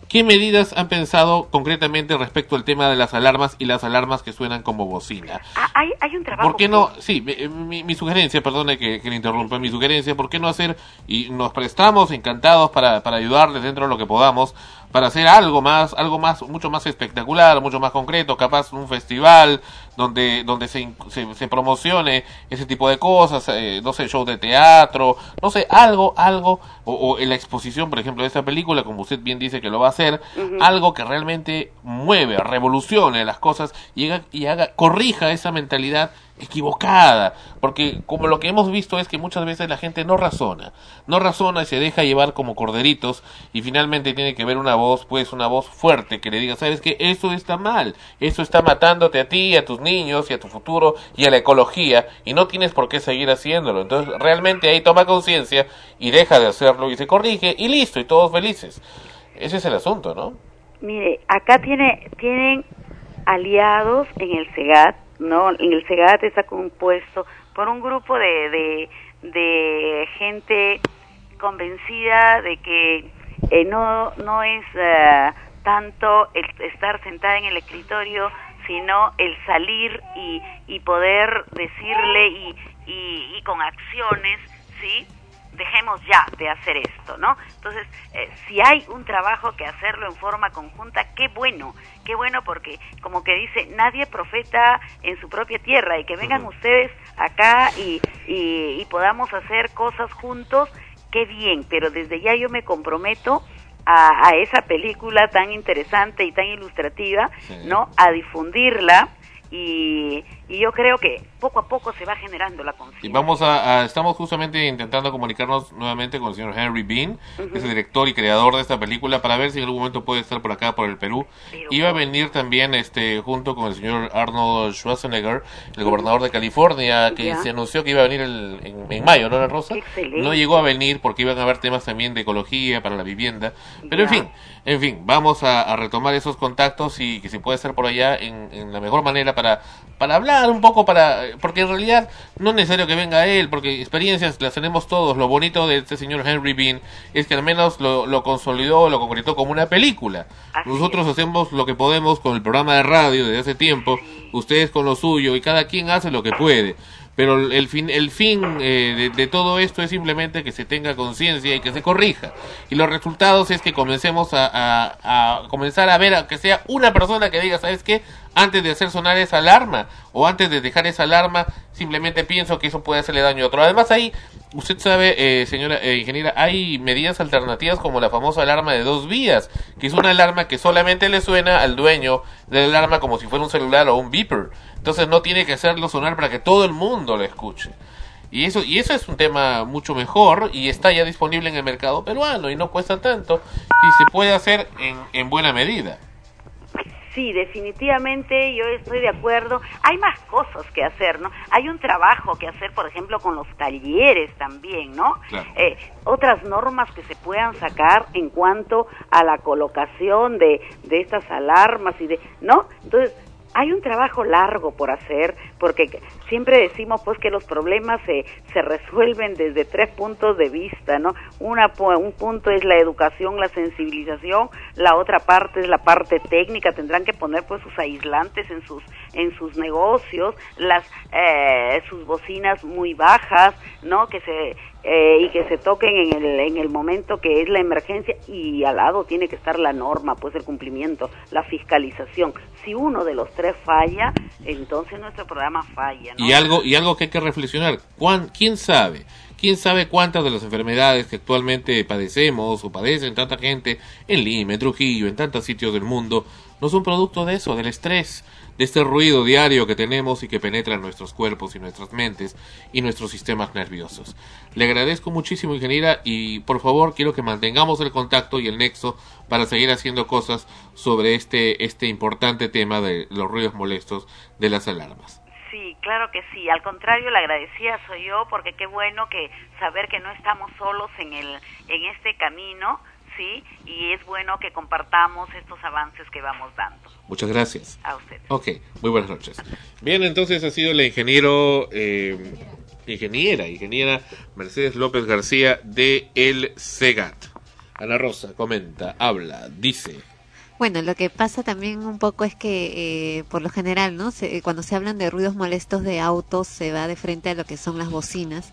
¿Qué medidas han pensado concretamente respecto al tema de las alarmas y las alarmas que suenan como bocina? Ah, hay, hay un trabajo ¿Por qué no? Sí, mi, mi- mi sugerencia, perdone que, que le interrumpa, mi sugerencia, ¿por qué no hacer, y nos prestamos encantados para, para ayudarles dentro de lo que podamos, para hacer algo más, algo más, mucho más espectacular, mucho más concreto, capaz un festival donde, donde se, se, se promocione ese tipo de cosas, eh, no sé, show de teatro, no sé, algo, algo, o, o en la exposición, por ejemplo, de esta película, como usted bien dice que lo va a hacer, algo que realmente mueve, revolucione las cosas y haga, y haga, corrija esa mentalidad equivocada, porque como lo que hemos visto es que muchas veces la gente no razona, no razona y se deja llevar como corderitos y finalmente tiene que ver una voz, pues una voz fuerte que le diga, sabes que eso está mal, eso está matándote a ti, a tus niños y a tu futuro y a la ecología y no tienes por qué seguir haciéndolo, entonces realmente ahí toma conciencia y deja de hacerlo y se corrige y listo y todos felices. Ese es el asunto, ¿no? Mire, acá tiene, tienen aliados en el SEGAT, ¿no? El SEGAT está compuesto por un grupo de, de, gente convencida de que eh, no, no es eh, tanto el estar sentada en el escritorio, sino el salir y, y poder decirle y, y, y con acciones, ¿sí? Dejemos ya de hacer esto, ¿no? Entonces, eh, si hay un trabajo que hacerlo en forma conjunta, qué bueno, qué bueno porque como que dice, nadie profeta en su propia tierra y que vengan ustedes acá y, y, y podamos hacer cosas juntos, qué bien, pero desde ya yo me comprometo a, a esa película tan interesante y tan ilustrativa, ¿no? A difundirla y, y yo creo que poco a poco se va generando la conciencia. Y vamos a, a- estamos justamente intentando comunicarnos nuevamente con el señor Henry Bean, que es el director y creador de esta película, para ver si en algún momento puede estar por acá, por el Perú. Iba a venir también este junto con el señor Arnold Schwarzenegger, el gobernador de California, que Ya. se anunció que iba a venir el- en, en mayo, ¿no, la Rosa? Excelente. No llegó a venir porque iban a haber temas también de ecología para la vivienda. Pero en fin, en fin, vamos a, a retomar esos contactos y que se puede hacer por allá en, en la mejor manera para, para hablar un poco, para porque en realidad no es necesario que venga él, porque experiencias las tenemos todos. Lo bonito de este señor Henry Bean es que al menos lo, lo consolidó, lo concretó como una película. Nosotros hacemos lo que podemos con el programa de radio desde hace tiempo, ustedes con lo suyo y cada quien hace lo que puede. Pero el el fin, el fin eh, de, de todo esto es simplemente que se tenga conciencia y que se corrija. Y los resultados es que comencemos a, a- a comenzar a ver a que sea una persona que diga, ¿sabes qué? Antes de hacer sonar esa alarma o antes de dejar esa alarma, simplemente pienso que eso puede hacerle daño a otro. Además ahí, usted sabe, eh, señora eh, ingeniera, hay medidas alternativas como la famosa alarma de dos vías, que es una alarma que solamente le suena al dueño de la alarma como si fuera un celular o un beeper. Entonces no tiene que hacerlo sonar para que todo el mundo lo escuche. Y eso, y eso es un tema mucho mejor y está ya disponible en el mercado peruano y no cuesta tanto y se puede hacer en, en buena medida. Sí, definitivamente yo estoy de acuerdo. Hay más cosas que hacer, ¿no? Hay un trabajo que hacer, por ejemplo, con los talleres también, ¿no? Claro. Eh, otras normas que se puedan sacar en cuanto a la colocación de, de estas alarmas y de, ¿no? Entonces, hay un trabajo largo por hacer, porque siempre decimos pues que los problemas se, se resuelven desde tres puntos de vista, ¿no? Una, un punto es la educación, la sensibilización, la otra parte es la parte técnica, tendrán que poner pues sus aislantes en sus, en sus negocios, las, eh, sus bocinas muy bajas, ¿no? Que se, eh, y que se toquen en el, en el momento que es la emergencia y al lado tiene que estar la norma, pues el cumplimiento, la fiscalización. Si uno de los tres falla, entonces nuestro programa falla. Y algo, y algo que hay que reflexionar, ¿cuán- ¿quién sabe? ¿Quién sabe cuántas de las enfermedades que actualmente padecemos o padecen tanta gente en Lima, en Trujillo, en tantos sitios del mundo, no son producto de eso, del estrés, de este ruido diario que tenemos y que penetra en nuestros cuerpos y nuestras mentes y nuestros sistemas nerviosos? Le agradezco muchísimo, ingeniera, y por favor quiero que mantengamos el contacto y el nexo para seguir haciendo cosas sobre este, este importante tema de los ruidos molestos de las alarmas. Sí, claro que sí. Al contrario, la agradecida soy yo porque qué bueno que saber que no estamos solos en el en este camino, sí, y es bueno que compartamos estos avances que vamos dando. Muchas gracias. A usted. Ok, muy buenas noches. Bien, entonces ha sido el ingeniero, eh, ingeniera, ingeniera Mercedes López García de El Segat. Ana Rosa comenta, habla, dice. Bueno, lo que pasa también un poco es que eh, por lo general, ¿no? Se- cuando se hablan de ruidos molestos de autos se va de frente a lo que son las bocinas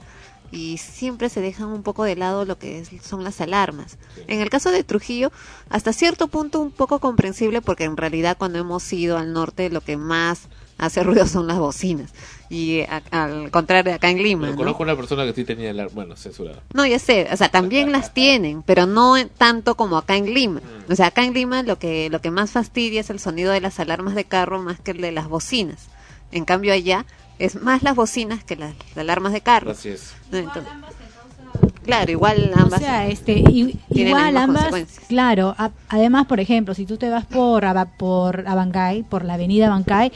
y siempre se dejan un poco de lado lo que es- son las alarmas. En el caso de Trujillo, hasta cierto punto un poco comprensible porque en realidad cuando hemos ido al norte lo que más hace ruido son las bocinas y a- al contrario acá en Lima, Yo ¿no? conozco una persona que sí tenía, bueno, censurada. No, ya sé, o sea, también las tienen, pero no tanto como acá en Lima. O sea, acá en Lima lo que lo que más fastidia es el sonido de las alarmas de carro más que el de las bocinas. En cambio allá es más las bocinas que las, las alarmas de carro. Así es. claro, igual O ambas sea, este, igual ambas, claro. a- además, por ejemplo, si tú te vas por Aba- por Abancay, por la avenida Abancay,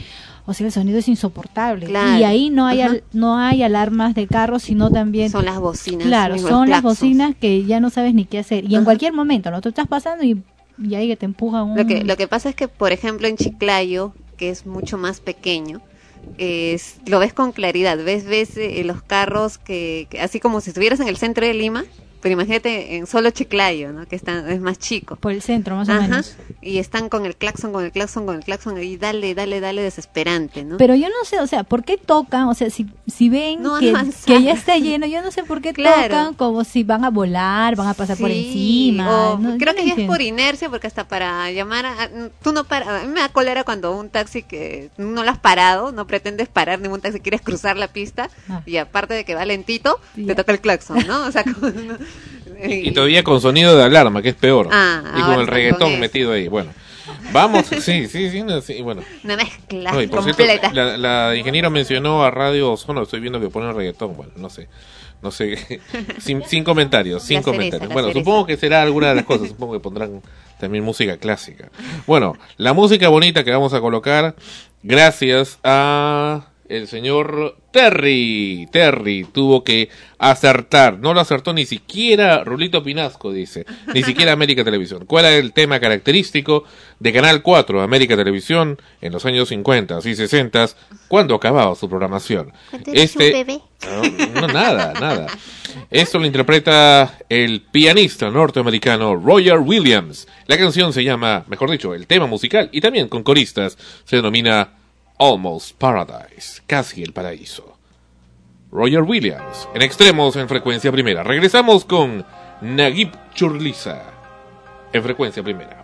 o sea, el sonido es insoportable. Claro. Y ahí no hay al- no hay alarmas de carro, sino también son las bocinas. Claro, son las bocinas que ya no sabes ni qué hacer. Y en cualquier momento, ¿no? Tú estás pasando y, y ahí que te empuja un... Lo que, lo que pasa es que, por ejemplo, en Chiclayo, que es mucho más pequeño, es, lo ves con claridad. Ves, ves eh, los carros que, que así como si estuvieras en el centro de Lima, pero imagínate en solo Chiclayo, ¿no? Que está, es más chico. Por el centro, más o menos. Y están con el claxon, con el claxon, con el claxon, y dale, dale, dale, desesperante, ¿no? Pero yo no sé, o sea, ¿por qué tocan? O sea, si, si ven No que, <laughs> ya está lleno, yo no sé por qué <laughs> Claro. tocan como si van a volar, van a pasar por encima. o no- creo que ya es por inercia, porque hasta para llamar a, tú no para, a mí me da cólera cuando un taxi que no lo has parado, no pretendes parar ningún taxi, quieres cruzar la pista Ah. y aparte de que va lentito, te toca el claxon, ¿no? O sea, <laughs> como- Y todavía con sonido de alarma, que es peor. Ah, y con el reggaetón con metido ahí. Bueno. Vamos, <laughs> sí, sí, sí, no, sí, bueno. Una mezcla No, por cierto, completa. la, la ingeniera mencionó a Radio Ozono, estoy viendo que ponen reggaetón, bueno, no sé, no sé, <laughs> sin, sin comentarios, sin cereza, comentarios. Bueno, cereza. supongo que será alguna de las cosas, supongo que pondrán también música clásica. Bueno, la música bonita que vamos a colocar, gracias a el señor Terry. Terry tuvo que acertar, no lo acertó ni siquiera Rulito Pinasco, dice, ni siquiera América Televisión. ¿Cuál era el tema característico de Canal 4, América Televisión, en los años 50 y 60, cuando acababa su programación? Este, no, no, nada, nada. Esto lo interpreta el pianista norteamericano Roger Williams. La canción se llama, mejor dicho, el tema musical y también con coristas se denomina Almost Paradise, casi el paraíso. Roger Williams, en extremos en frecuencia primera. Regresamos con Naguib Churliza, en frecuencia primera.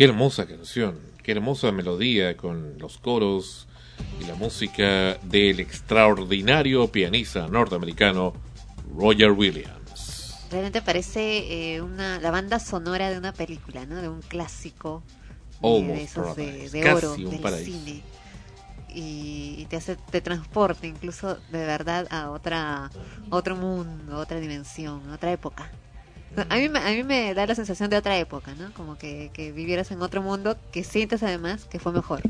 Qué hermosa canción, qué hermosa melodía con los coros y la música del extraordinario pianista norteamericano Roger Williams. Realmente parece eh, una, la banda sonora de una película, ¿no? De un clásico de esos de, de casi oro un del paraíso. cine. Y, y te hace, te transporta incluso de verdad a otra, otro mundo, otra dimensión, otra época. A mí, me- a mí me da la sensación de otra época, ¿no? Como que, que vivieras en otro mundo que sientes además que fue mejor.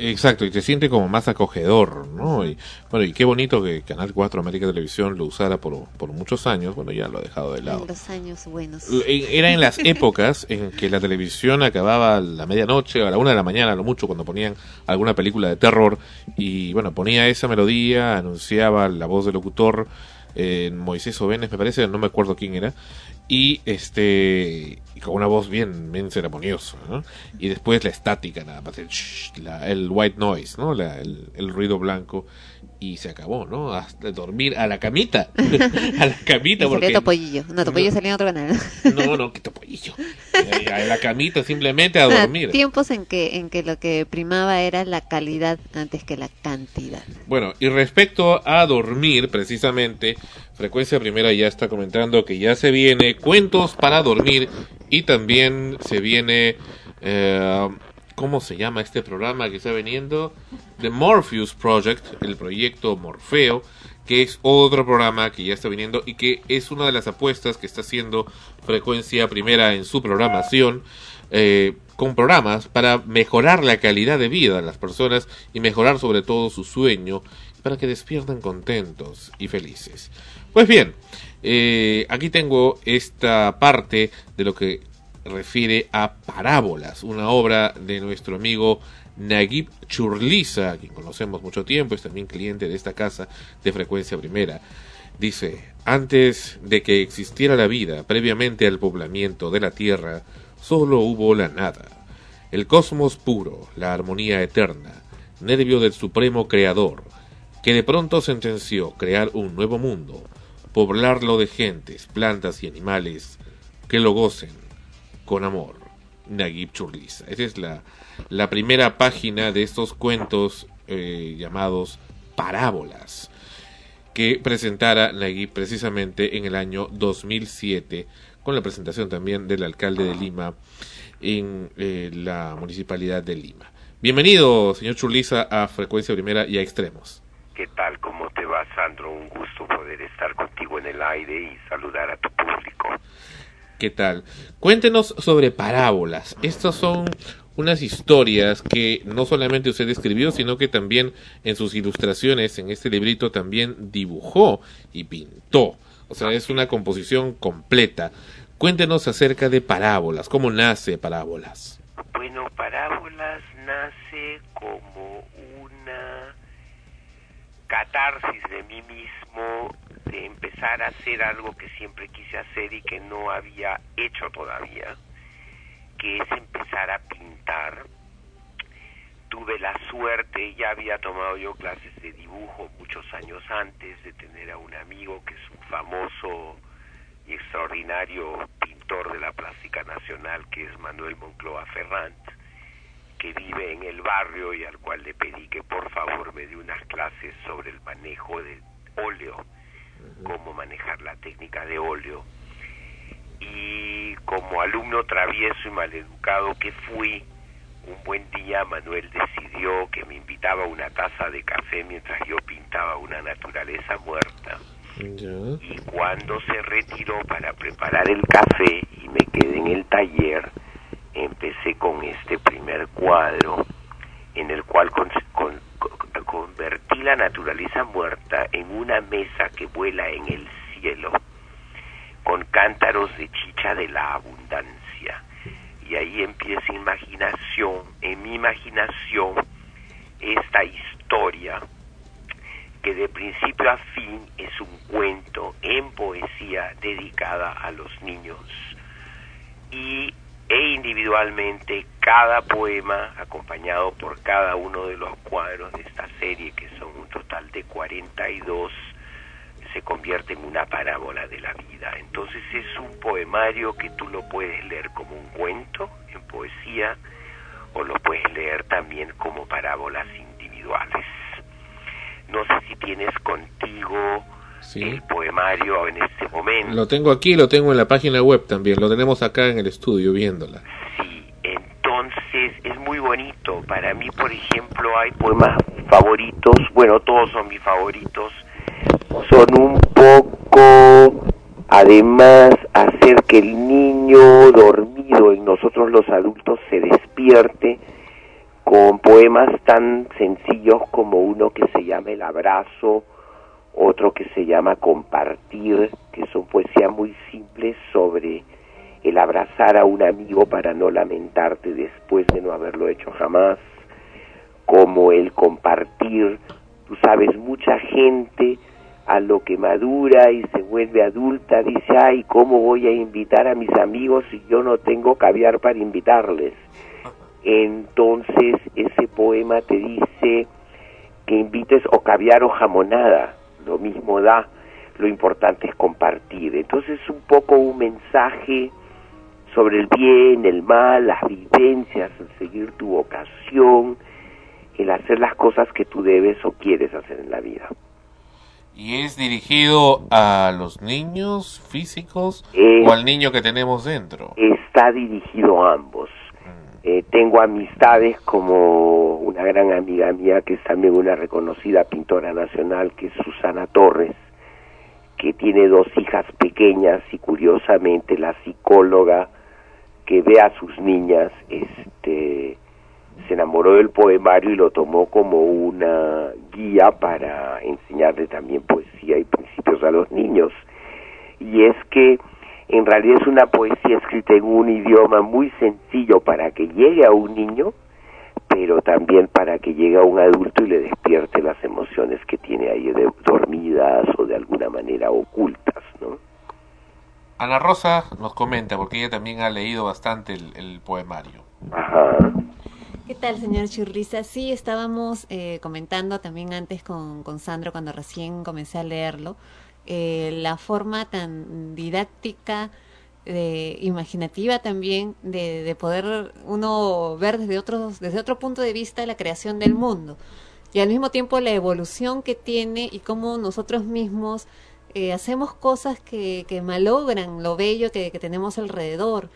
Exacto, y te siente como más acogedor, ¿no? Y bueno, y qué bonito que Canal 4 América Televisión lo usara por, por muchos años, bueno, ya lo ha dejado de lado. En los años buenos. Era en las <laughs> épocas en que la televisión acababa a la medianoche, a la una de la mañana, a lo mucho, cuando ponían alguna película de terror. Y bueno, ponía esa melodía, anunciaba la voz del locutor, eh, Moisés Ovenes, me parece, no me acuerdo quién era. Y este y con una voz bien, bien ceremoniosa, ¿no? Y después la estática, nada más, el, shh, la- el white noise, ¿no? La- el, el ruido blanco. Y se acabó, ¿no? Hasta dormir a la camita. <laughs> a la camita, Y porque. Topollillo. No, Topollillo No. salía en otro canal. No, no, que topollillo. A la camita simplemente a Ah, dormir. Tiempos en que, en que lo que primaba era la calidad antes que la cantidad. Bueno, y respecto a dormir, precisamente, Frecuencia Primera ya está comentando que ya se viene Cuentos para Dormir y también se viene, eh, ¿cómo se llama este programa que está viniendo? The Morpheus Project, el proyecto Morfeo, que es otro programa que ya está viniendo y que es una de las apuestas que está haciendo Frecuencia Primera en su programación. eh, con programas para mejorar la calidad de vida de las personas y mejorar sobre todo su sueño para que despierten contentos y felices. Pues bien, eh, aquí tengo esta parte de lo que refiere a Parábolas, una obra de nuestro amigo Naguib Churliza, quien conocemos mucho tiempo, es también cliente de esta casa de frecuencia primera. Dice, antes de que existiera la vida, previamente al poblamiento de la Tierra, solo hubo la nada. El cosmos puro, la armonía eterna, nervio del supremo creador, que de pronto sentenció crear un nuevo mundo, poblarlo de gentes, plantas y animales que lo gocen con amor. Naguib Churliza. Esa es la, la primera página de estos cuentos eh, llamados parábolas que presentara Naguib precisamente en el año 2007 con la presentación también del alcalde de Lima en eh, la municipalidad de Lima. Bienvenido, señor Churliza, a Frecuencia Primera y a Extremos. ¿Qué tal? ¿Cómo te va, Sandro? Un gusto poder estar contigo en el aire y saludar a tu público. ¿Qué tal? Cuéntenos sobre parábolas. Estas son unas historias que no solamente usted escribió, sino que también en sus ilustraciones, en este librito, también dibujó y pintó. O sea, es una composición completa. Cuéntenos acerca de parábolas. ¿Cómo nace parábolas? Bueno, Parábolas nace como una catarsis de mí mismo de empezar a hacer algo que siempre quise hacer y que no había hecho todavía, que es empezar a pintar. Tuve la suerte, ya había tomado yo clases de dibujo muchos años antes de tener a un amigo que es un famoso y extraordinario pintor de la plástica nacional, que es Manuel Moncloa Ferrant, que vive en el barrio y al cual le pedí que por favor me dé unas clases sobre el manejo de óleo, cómo manejar la técnica de óleo. Y como alumno travieso y maleducado que fui, un buen día Manuel decidió que me invitaba a una taza de café mientras yo pintaba una naturaleza muerta. Y cuando se retiró para preparar el café y me quedé en el taller, empecé con este primer cuadro en el cual con- convertí la naturaleza muerta en una mesa que vuela en el cielo con cántaros de chicha de la abundancia. Y ahí empieza imaginación, en mi imaginación, esta historia que de principio a fin es un cuento en poesía dedicada a los niños y e individualmente cada poema acompañado por cada uno de los cuadros de esta serie que son un total de 42 se convierte en una parábola de la vida. Entonces es un poemario que tú lo puedes leer como un cuento en poesía o lo puedes leer también como parábolas individuales. No sé si tienes contigo Sí. el poemario en este momento. Lo tengo aquí, lo tengo en la página web también. Lo tenemos acá en el estudio viéndola. Entonces es muy bonito. Para mí, por ejemplo, hay poemas favoritos. Bueno, todos son mis favoritos. Son un poco, además, hacer que el niño dormido en nosotros los adultos se despierte con poemas tan sencillos como uno que se llama El abrazo, otro que se llama Compartir, que son poesías muy simples sobre el abrazar a un amigo para no lamentarte después de no haberlo hecho jamás, como el compartir, tú sabes, mucha gente a lo que madura y se vuelve adulta dice, ay, ¿cómo voy a invitar a mis amigos si yo no tengo caviar para invitarles? Entonces ese poema te dice que invites o caviar o jamonada, lo mismo da, lo importante es compartir. Entonces es un poco un mensaje sobre el bien, el mal, las vivencias, el seguir tu vocación, el hacer las cosas que tú debes o quieres hacer en la vida. ¿Y es dirigido a los niños físicos o al niño que tenemos dentro? Está dirigido a ambos. Eh, tengo amistades como una gran amiga mía que es también una reconocida pintora nacional, que es Susana Torres, que tiene dos hijas pequeñas y curiosamente la psicóloga que ve a sus niñas, este, se enamoró del poemario y lo tomó como una guía para enseñarle también poesía y principios a los niños. Y es que en realidad es una poesía escrita en un idioma muy sencillo para que llegue a un niño, pero también para que llegue a un adulto y le despierte las emociones que tiene ahí de, dormidas o de alguna manera ocultas, ¿no? Ana Rosa nos comenta, porque ella también ha leído bastante el, el poemario. Ajá. ¿Qué tal, señor Churriza? Sí, estábamos eh, comentando también antes con, con Sandro cuando recién comencé a leerlo, eh, la forma tan didáctica, imaginativa también, de, de poder uno ver desde, otros, desde otro punto de vista la creación del mundo. Y al mismo tiempo la evolución que tiene y cómo nosotros mismos eh, hacemos cosas que, que malogran lo bello que, tenemos alrededor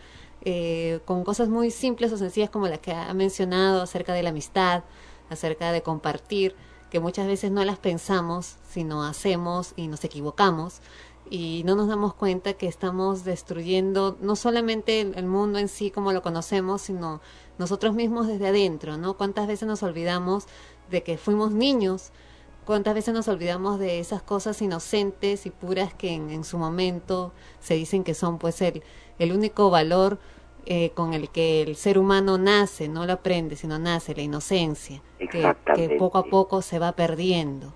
eh, con cosas muy simples o sencillas como la que ha mencionado acerca de la amistad, acerca de compartir, que muchas veces no las pensamos, sino hacemos y nos equivocamos y no nos damos cuenta que estamos destruyendo no solamente el, mundo en sí como lo conocemos, sino nosotros mismos desde adentro, ¿no? ¿Cuántas veces nos olvidamos de que fuimos niños? ¿Cuántas veces nos olvidamos de esas cosas inocentes y puras que en, en su momento se dicen que son pues el, el único valor eh, con el que el ser humano nace, no lo aprende, sino nace, la inocencia, que, poco a poco se va perdiendo.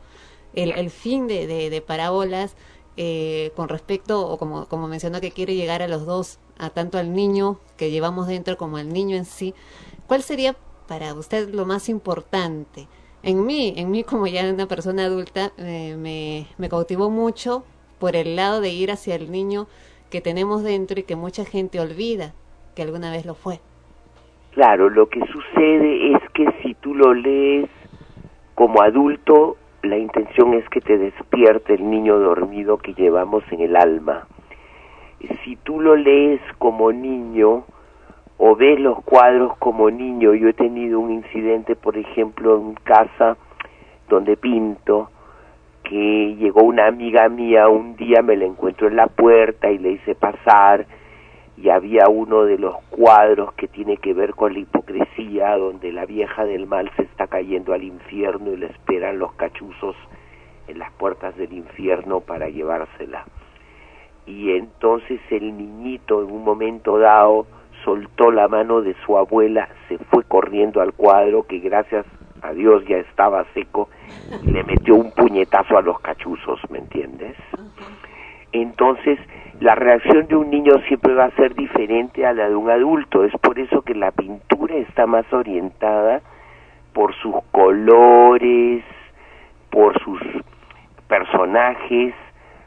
El, el fin de, de, de parábolas eh, con respecto, o como, como mencionó que quiere llegar a los dos, a tanto al niño que llevamos dentro como al niño en sí, ¿cuál sería para usted lo más importante? En mí, en mí como ya una persona adulta, eh, me, me cautivó mucho por el lado de ir hacia el niño que tenemos dentro y que mucha gente olvida que alguna vez lo fue. Claro, lo que sucede es que si tú lo lees como adulto, la intención es que te despierte el niño dormido que llevamos en el alma. Si tú lo lees como niño o ves los cuadros como niño, yo he tenido un incidente, por ejemplo, en casa donde pinto, que llegó una amiga mía un día, me la encuentro en la puerta y le hice pasar y había uno de los cuadros que tiene que ver con la hipocresía, donde la vieja del mal se está cayendo al infierno y le esperan los cachuzos en las puertas del infierno para llevársela. Y entonces el niñito en un momento dado soltó la mano de su abuela, se fue corriendo al cuadro que gracias a Dios ya estaba seco y le metió un puñetazo a los cachuzos, ¿me entiendes? Entonces, la reacción de un niño siempre va a ser diferente a la de un adulto. Es por eso que la pintura está más orientada por sus colores, por sus personajes,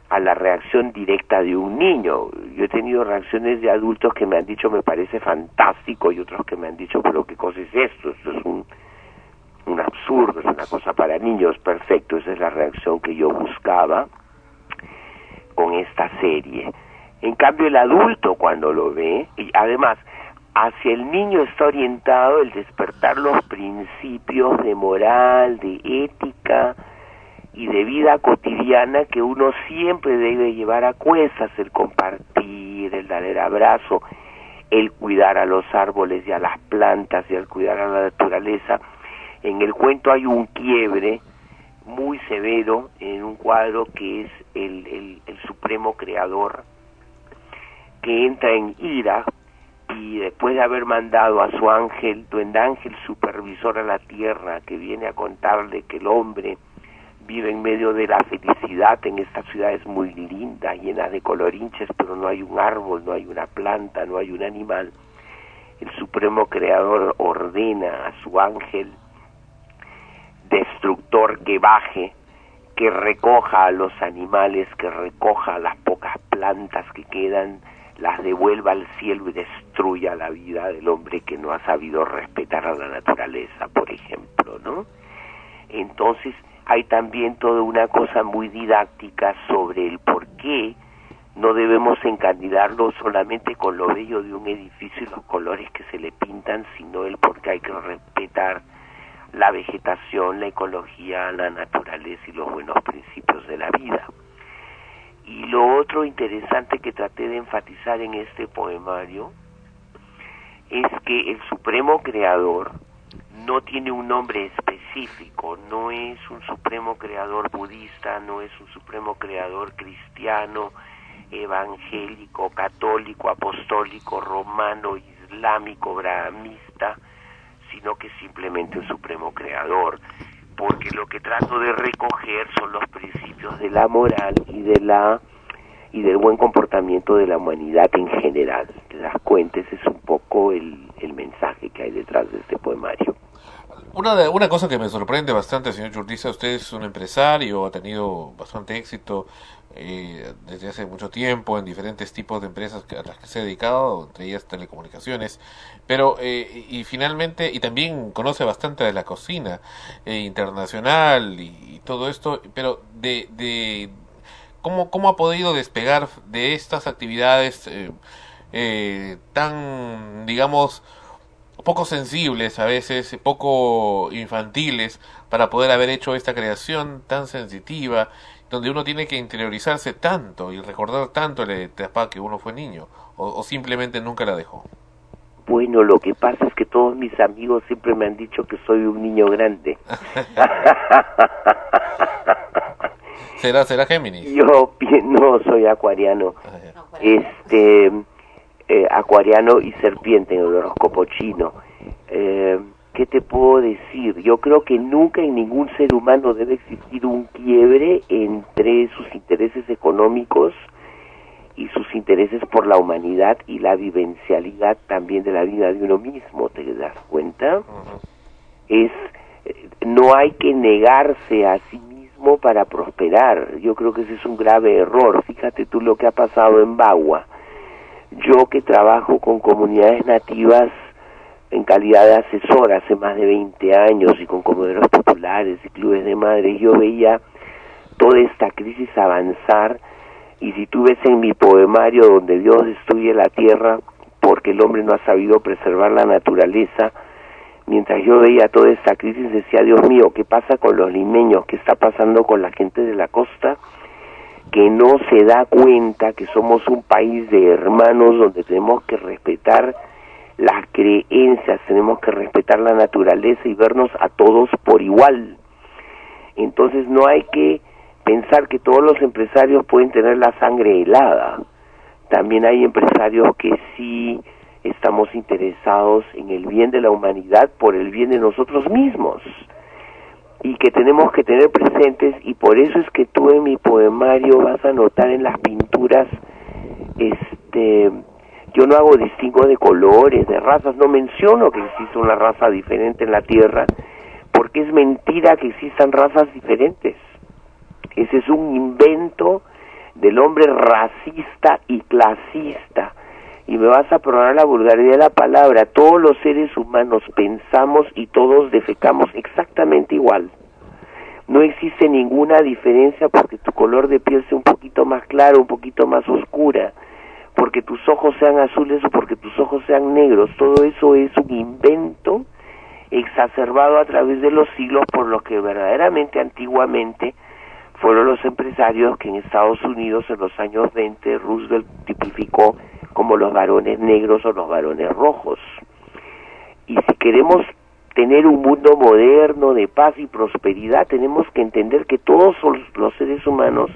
a la reacción directa de un niño. Yo he tenido reacciones de adultos que me han dicho me parece fantástico y otros que me han dicho pero qué cosa es esto, esto es un, un absurdo, es una cosa para niños, perfecto, esa es la reacción que yo buscaba con esta serie. En cambio, el adulto cuando lo ve, y además, hacia el niño está orientado el despertar los principios de moral, de ética y de vida cotidiana que uno siempre debe llevar a cuestas, el compartir, el dar el abrazo, el cuidar a los árboles y a las plantas y el cuidar a la naturaleza. En el cuento hay un quiebre muy severo en un cuadro que es el, el, supremo creador que entra en ira y después de haber mandado a su ángel, duende ángel supervisor a la tierra, que viene a contarle que el hombre vive en medio de la felicidad en estas ciudades muy lindas, llenas de colorinches, pero no hay un árbol, no hay una planta, no hay un animal. El supremo creador ordena a su ángel destructor que baje, que recoja a los animales, que recoja las pocas plantas que quedan, las devuelva al cielo y destruya la vida del hombre que no ha sabido respetar a la naturaleza, por ejemplo, ¿no? Entonces hay también toda una cosa muy didáctica sobre el por qué no debemos encandidarlo solamente con lo bello de un edificio y los colores que se le pintan, sino el porque hay que respetar la vegetación, la ecología, la naturaleza y los buenos principios de la vida. Y lo otro interesante que traté de enfatizar en este poemario es que el supremo creador no tiene un nombre específico, no es un supremo creador budista, no es un supremo creador cristiano, evangélico, católico, apostólico, romano, islámico, brahmista, sino que simplemente un supremo creador, porque lo que trato de recoger son los principios de la moral y de la y del buen comportamiento de la humanidad en general. Te das cuenta, ese es un poco el, el mensaje que hay detrás de este poemario. Una, de, una cosa que me sorprende bastante, señor Churtiza, usted es un empresario, ha tenido bastante éxito eh, desde hace mucho tiempo en diferentes tipos de empresas a las que se ha dedicado, entre ellas telecomunicaciones, pero eh, y finalmente, y también conoce bastante de la cocina eh, internacional y, todo esto, pero de, de ¿cómo, cómo ha podido despegar de estas actividades tan, digamos, poco sensibles a veces, poco infantiles, para poder haber hecho esta creación tan sensitiva, donde uno tiene que interiorizarse tanto y recordar tanto la etapa que uno fue niño, o, o, simplemente nunca la dejó. Bueno, lo que pasa es que todos mis amigos siempre me han dicho que soy un niño grande. <laughs> ¿Será, será Géminis? Yo no soy acuariano. Este eh, acuariano y serpiente en el horóscopo chino. Eh, ¿Qué te puedo decir? Yo creo que nunca en ningún ser humano debe existir un quiebre entre sus intereses económicos y sus intereses por la humanidad y la vivencialidad también de la vida de uno mismo, ¿te das cuenta? Uh -huh. Es no hay que negarse a sí mismo para prosperar. Yo creo que ese es un grave error. Fíjate tú lo que ha pasado en Bagua yo que trabajo con comunidades nativas en calidad de asesora hace más de 20 años y con comedores populares y clubes de madres, yo veía toda esta crisis avanzar y si tú ves en mi poemario donde Dios destruye la tierra porque el hombre no ha sabido preservar la naturaleza, mientras yo veía toda esta crisis decía, Dios mío, ¿qué pasa con los limeños? ¿Qué está pasando con la gente de la costa? que no se da cuenta que somos un país de hermanos donde tenemos que respetar las creencias, tenemos que respetar la naturaleza y vernos a todos por igual. Entonces no hay que pensar que todos los empresarios pueden tener la sangre helada. También hay empresarios que sí estamos interesados en el bien de la humanidad por el bien de nosotros mismos y que tenemos que tener presentes y por eso es que tú en mi poemario vas a notar en las pinturas este yo no hago distingo de colores, de razas, no menciono que existe una raza diferente en la Tierra, porque es mentira que existan razas diferentes. Ese es un invento del hombre racista y clasista. Y me vas a probar la vulgaridad de la palabra. Todos los seres humanos pensamos y todos defecamos exactamente igual. No existe ninguna diferencia porque tu color de piel sea un poquito más claro, un poquito más oscura porque tus ojos sean azules o porque tus ojos sean negros. Todo eso es un invento exacerbado a través de los siglos por lo que verdaderamente antiguamente fueron los empresarios que en Estados Unidos en los años 20 Roosevelt tipificó como los varones negros o los varones rojos. Y si queremos tener un mundo moderno de paz y prosperidad, tenemos que entender que todos los seres humanos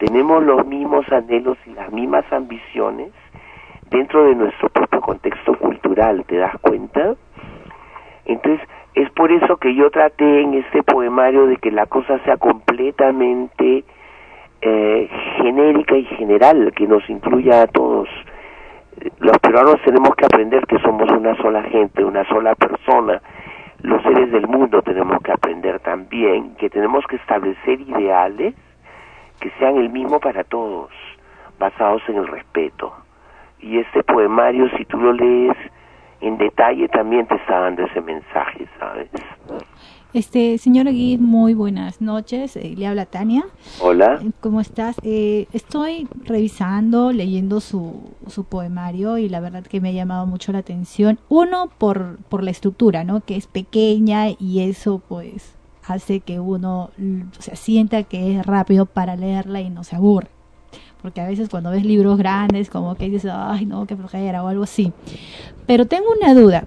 tenemos los mismos anhelos y las mismas ambiciones dentro de nuestro propio contexto cultural, ¿te das cuenta? Entonces, es por eso que yo traté en este poemario de que la cosa sea completamente eh, genérica y general, que nos incluya a todos. Los peruanos tenemos que aprender que somos una sola gente, una sola persona. Los seres del mundo tenemos que aprender también que tenemos que establecer ideales que sean el mismo para todos, basados en el respeto. Y este poemario, si tú lo lees en detalle, también te está dando ese mensaje, ¿sabes? Este, señora Gui, muy buenas noches. Eh, le habla Tania. Hola. Eh, ¿Cómo estás? Eh, estoy revisando, leyendo su, su poemario y la verdad que me ha llamado mucho la atención. Uno, por, por la estructura, ¿no? Que es pequeña y eso pues hace que uno o sea, sienta que es rápido para leerla y no se aburre. Porque a veces cuando ves libros grandes como que dices, ay no, qué flojera o algo así. Pero tengo una duda.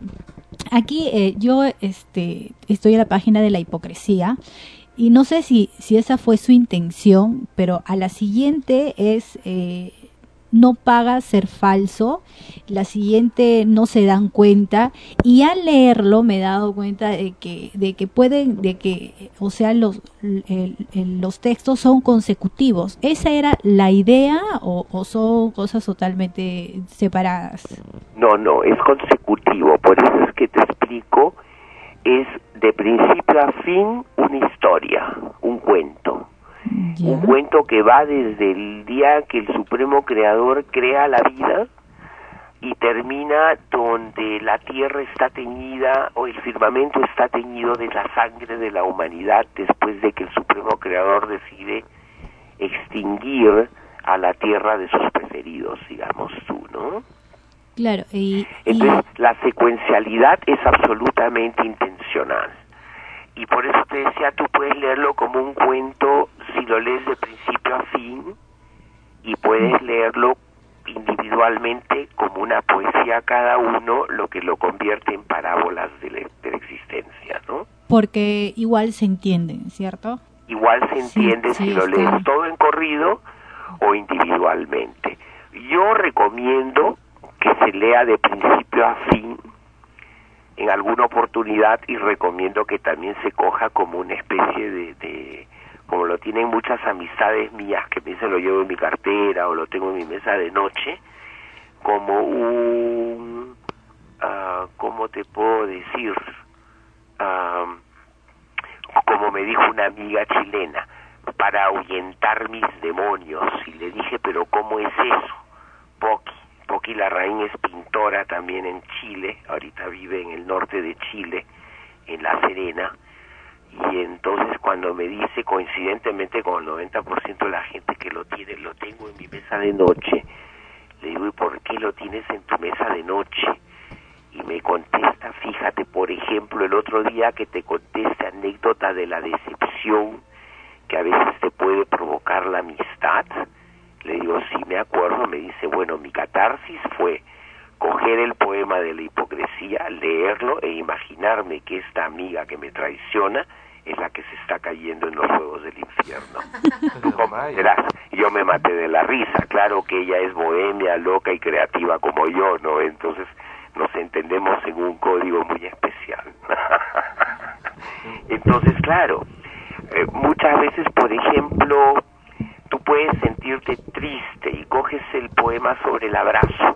Aquí eh, yo este, estoy en la página de la hipocresía y no sé si, si esa fue su intención, pero a la siguiente es eh, no paga ser falso, la siguiente no se dan cuenta y al leerlo me he dado cuenta de que, de que pueden, de que, o sea, los, el- los textos son consecutivos. ¿Esa era la idea o, o son cosas totalmente separadas? No, no, es consecutivo. Por eso es que te explico, es de principio a fin una historia, un cuento. Un cuento que va desde el día que el Supremo Creador crea la vida y termina donde la tierra está teñida o el firmamento está teñido de la sangre de la humanidad después de que el Supremo Creador decide extinguir a la tierra de sus preferidos, digamos tú, ¿no? Claro, y, y- Entonces, la secuencialidad es absolutamente intencional. Y por eso te decía, tú puedes leerlo como un cuento si lo lees de principio a fin y puedes leerlo individualmente como una poesía cada uno, lo que lo convierte en parábolas de la, de la existencia, ¿no? porque igual se entienden, ¿cierto? Igual se entiende sí, si lo lees todo en corrido o individualmente. Yo recomiendo que se lea de principio a fin en alguna oportunidad y recomiendo que también se coja como una especie de, de- como lo tienen muchas amistades mías que dicen lo llevo en mi cartera o lo tengo en mi mesa de noche, como un, ah, ¿cómo te puedo decir? Ah, como me dijo una amiga chilena, para ahuyentar mis demonios. Y le dije, pero ¿cómo es eso? Poki. Poki Larraín es pintora también en Chile, ahorita vive en el norte de Chile, en La Serena. Y entonces cuando me dice, coincidentemente con el 90% de la gente que lo tiene, lo tengo en mi mesa de noche, le digo, ¿y por qué lo tienes en tu mesa de noche? y me contesta, fíjate, por ejemplo, el otro día que te conté esta anécdota de la decepción que a veces te puede provocar la amistad, le digo, sí me acuerdo, me dice, bueno, mi catarsis fue coger el poema de la hipocresía, leerlo e imaginarme que esta amiga que me traiciona es la que se está cayendo en los fuegos del infierno. <laughs> Tú yo me maté de la risa, claro que ella es bohemia, loca y creativa como yo, ¿no? Entonces nos entendemos en un código muy especial. <laughs> Entonces, claro, eh, muchas veces, por ejemplo, tú puedes sentirte triste y coges el poema sobre el abrazo,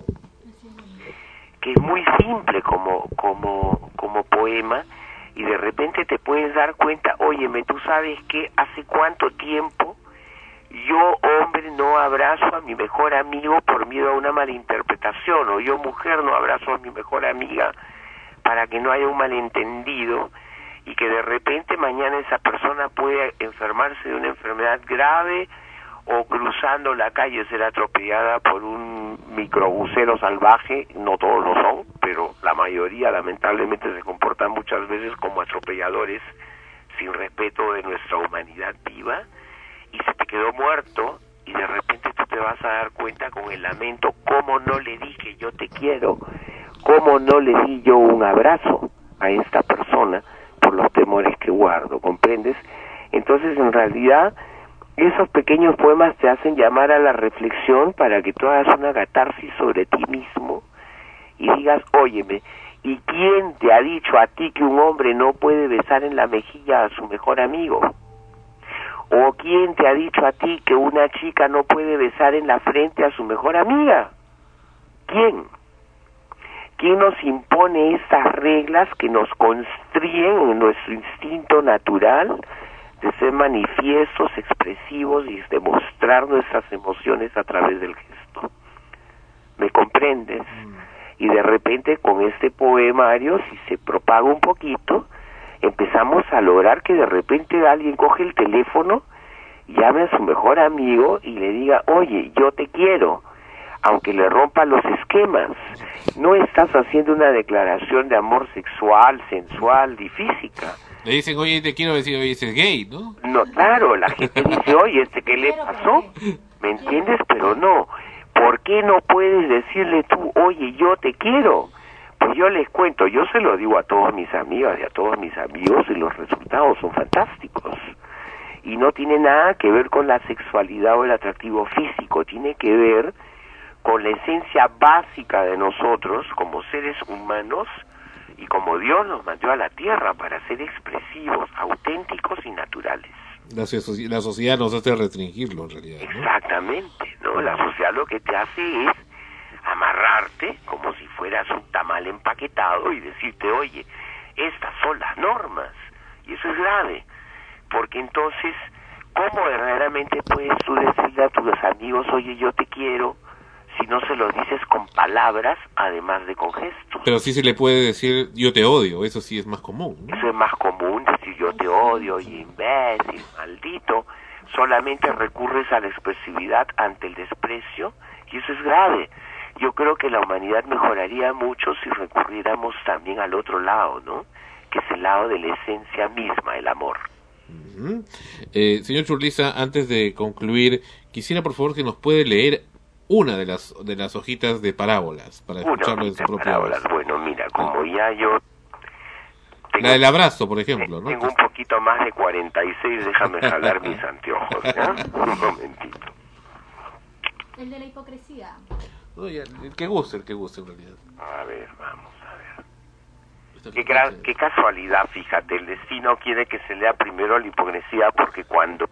que es muy simple como, como, como poema, y de repente te puedes dar cuenta, óyeme, tú sabes que hace cuánto tiempo yo, hombre, no abrazo a mi mejor amigo por miedo a una malinterpretación, o yo, mujer, no abrazo a mi mejor amiga para que no haya un malentendido y que de repente mañana esa persona puede enfermarse de una enfermedad grave o cruzando la calle ser atropellada por un microbusero salvaje, no todos lo son, pero la mayoría lamentablemente se comportan muchas veces como atropelladores sin respeto de nuestra humanidad viva y se te quedó muerto y de repente tú te vas a dar cuenta con el lamento cómo no le dije yo te quiero, cómo no le di yo un abrazo a esta persona por los temores que guardo, ¿comprendes? Entonces en realidad esos pequeños poemas te hacen llamar a la reflexión para que tú hagas una catarsis sobre ti mismo y digas, óyeme, ¿y quién te ha dicho a ti que un hombre no puede besar en la mejilla a su mejor amigo? ¿O quién te ha dicho a ti que una chica no puede besar en la frente a su mejor amiga? ¿Quién? ¿Quién nos impone estas reglas que nos constríen en nuestro instinto natural de ser manifiestos, expresivos y de mostrar nuestras emociones a través del gesto? ¿Me comprendes? Y de repente con este poemario, si se propaga un poquito, empezamos a lograr que de repente alguien coge el teléfono, llame a su mejor amigo y le diga, oye, yo te quiero, aunque le rompa los esquemas. No estás haciendo una declaración de amor sexual, sensual y física. Le dicen, oye, te quiero decir, oye, ese es gay, ¿no? No, claro, la gente dice, oye, ¿este qué le pasó? ¿Me entiendes? Pero no. ¿Por qué no puedes decirle tú, oye, yo te quiero? Pues yo les cuento, yo se lo digo a todos mis amigas y a todos mis amigos y los resultados son fantásticos. Y no tiene nada que ver con la sexualidad o el atractivo físico, tiene que ver con la esencia básica de nosotros como seres humanos y como Dios nos mandó a la tierra para ser expresivos, auténticos y naturales. La, la sociedad nos hace restringirlo, en realidad. ¿no? Exactamente, ¿no? La sociedad lo que te hace es amarrarte como si fueras un tamal empaquetado y decirte, oye, estas son las normas. Y eso es grave, porque entonces, ¿cómo verdaderamente puedes tú decirle a tus amigos, oye, yo te quiero, si no se lo dices con palabras, además de con gestos? Pero sí se le puede decir, yo te odio, eso sí es más común. ¿no? Eso es más común, decir yo te odio y imbécil, maldito. Solamente recurres a la expresividad ante el desprecio y eso es grave. Yo creo que la humanidad mejoraría mucho si recurriéramos también al otro lado, ¿no? Que es el lado de la esencia misma, el amor. Ujú. Eh, señor Churliza, antes de concluir, quisiera por favor que nos puede leer una de las de las hojitas de parábolas para Una escucharlo en su propia voz. Bueno, mira, como ya yo La del abrazo, por ejemplo, ¿no? tengo un poquito más de 46, déjame jalar mis <laughs> anteojos, ¿ya? <laughs> Un momentito. El de la hipocresía. No, ya, el que guste, el que guste en realidad. A ver, vamos a ver. Qué, gra- qué casualidad, fíjate, el destino quiere que se lea primero la hipocresía porque cuando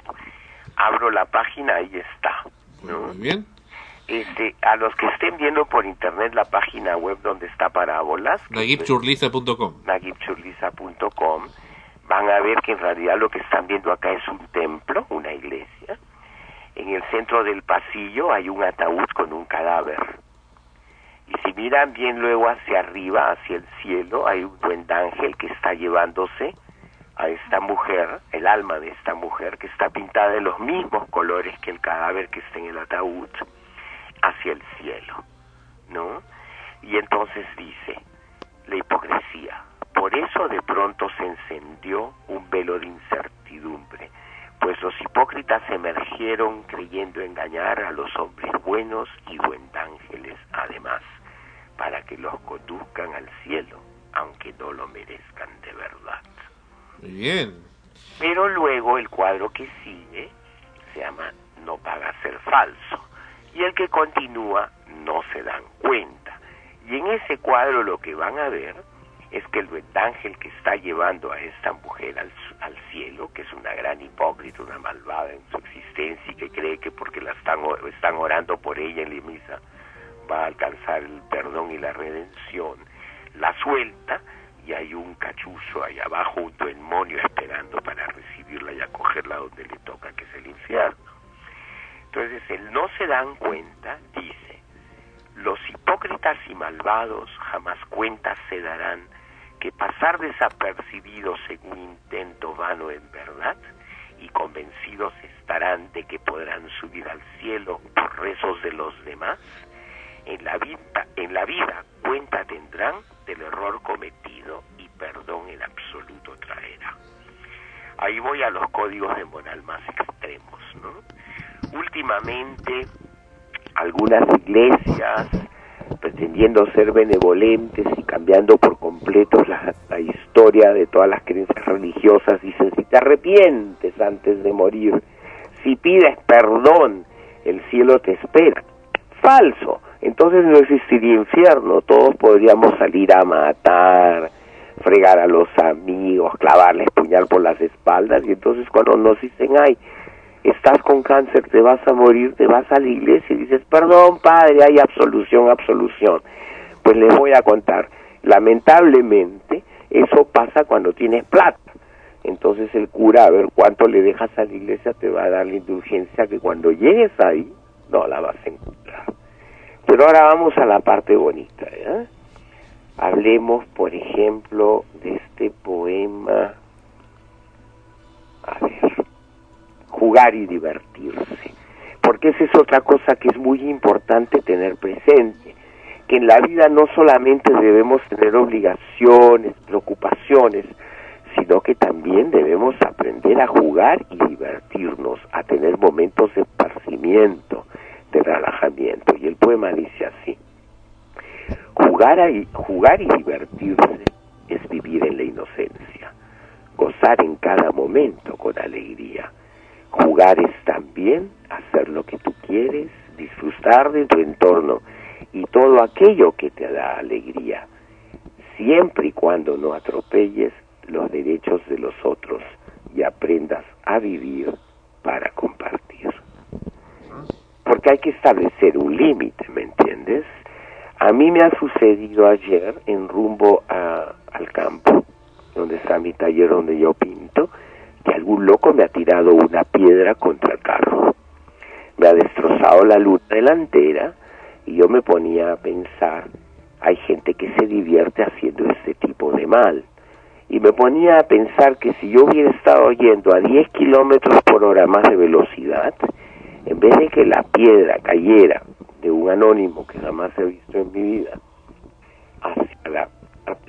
abro la página ahí está. ¿no? Muy bien. Este, a los que estén viendo por internet la página web donde está Parábolas, Nagibchurliza.com. nagibchurliza.com, van a ver que en realidad lo que están viendo acá es un templo, una iglesia. En el centro del pasillo hay un ataúd con un cadáver. Y si miran bien luego hacia arriba, hacia el cielo, hay un buen ángel que está llevándose a esta mujer, el alma de esta mujer, que está pintada de los mismos colores que el cadáver que está en el ataúd, hacia el cielo, ¿no? Y entonces dice, la hipocresía. Por eso de pronto se encendió un velo de incertidumbre, pues los hipócritas emergieron creyendo engañar a los hombres buenos y ángeles además, para que los conduzcan al cielo, aunque no lo merezcan de verdad. Muy bien. Pero luego el cuadro que sigue se llama No paga ser falso. Y el que continúa no se dan cuenta. Y en ese cuadro lo que van a ver es que el ángel que está llevando a esta mujer al, cielo, que es una gran hipócrita, una malvada en su existencia y que cree que porque la están, están orando por ella en la misa va a alcanzar el perdón y la redención, la suelta y hay un cachuzo ahí abajo, un demonio esperando para recibirla y acogerla donde le toca, que es el infierno. Entonces, el no se dan cuenta, dice, los hipócritas y malvados jamás cuentas se darán que pasar desapercibidos en un intento vano en verdad y convencidos estarán de que podrán subir al cielo por rezos de los demás, en la vida, en la vida cuenta tendrán del error cometido y perdón en absoluto traerá. Ahí voy a los códigos de moral más extremos, ¿no? Últimamente algunas iglesias pretendiendo ser benevolentes y cambiando por completo la, historia de todas las creencias religiosas, dicen, si te arrepientes antes de morir, si pides perdón, el cielo te espera. Falso, entonces no existiría infierno, todos podríamos salir a matar, fregar a los amigos, clavarles puñal por las espaldas, y entonces cuando nos dicen, ay, estás con cáncer, te vas a morir, te vas a la iglesia y dices, perdón padre, hay absolución, absolución. Pues les voy a contar, lamentablemente eso pasa cuando tienes plata. Entonces el cura, a ver cuánto le dejas a la iglesia, te va a dar la indulgencia que cuando llegues ahí, no la vas a encontrar. Pero ahora vamos a la parte bonita. Hablemos, por ejemplo, de este poema, a ver, jugar y divertirse. Porque esa es otra cosa que es muy importante tener presente, que en la vida no solamente debemos tener obligaciones, preocupaciones, sino que también debemos aprender a jugar y divertirnos, a tener momentos de esparcimiento, de relajamiento. Y el poema dice así, jugar, y, jugar y divertirse es vivir en la inocencia, gozar en cada momento con alegría. Jugar es también hacer lo que tú quieres, disfrutar de tu entorno y todo aquello que te da alegría, siempre y cuando no atropelles los derechos de los otros y aprendas a vivir para compartir. Porque hay que establecer un límite, ¿me entiendes? A mí me ha sucedido ayer en rumbo a, al campo, donde está mi taller donde yo pinto, que algún loco me ha tirado una piedra contra el carro. Me ha destrozado la luz delantera y yo me ponía a pensar, hay gente que se divierte haciendo este tipo de mal. Y me ponía a pensar que si yo hubiera estado yendo a 10 kilómetros por hora más de velocidad, en vez de que la piedra cayera de un anónimo que jamás he visto en mi vida hacia la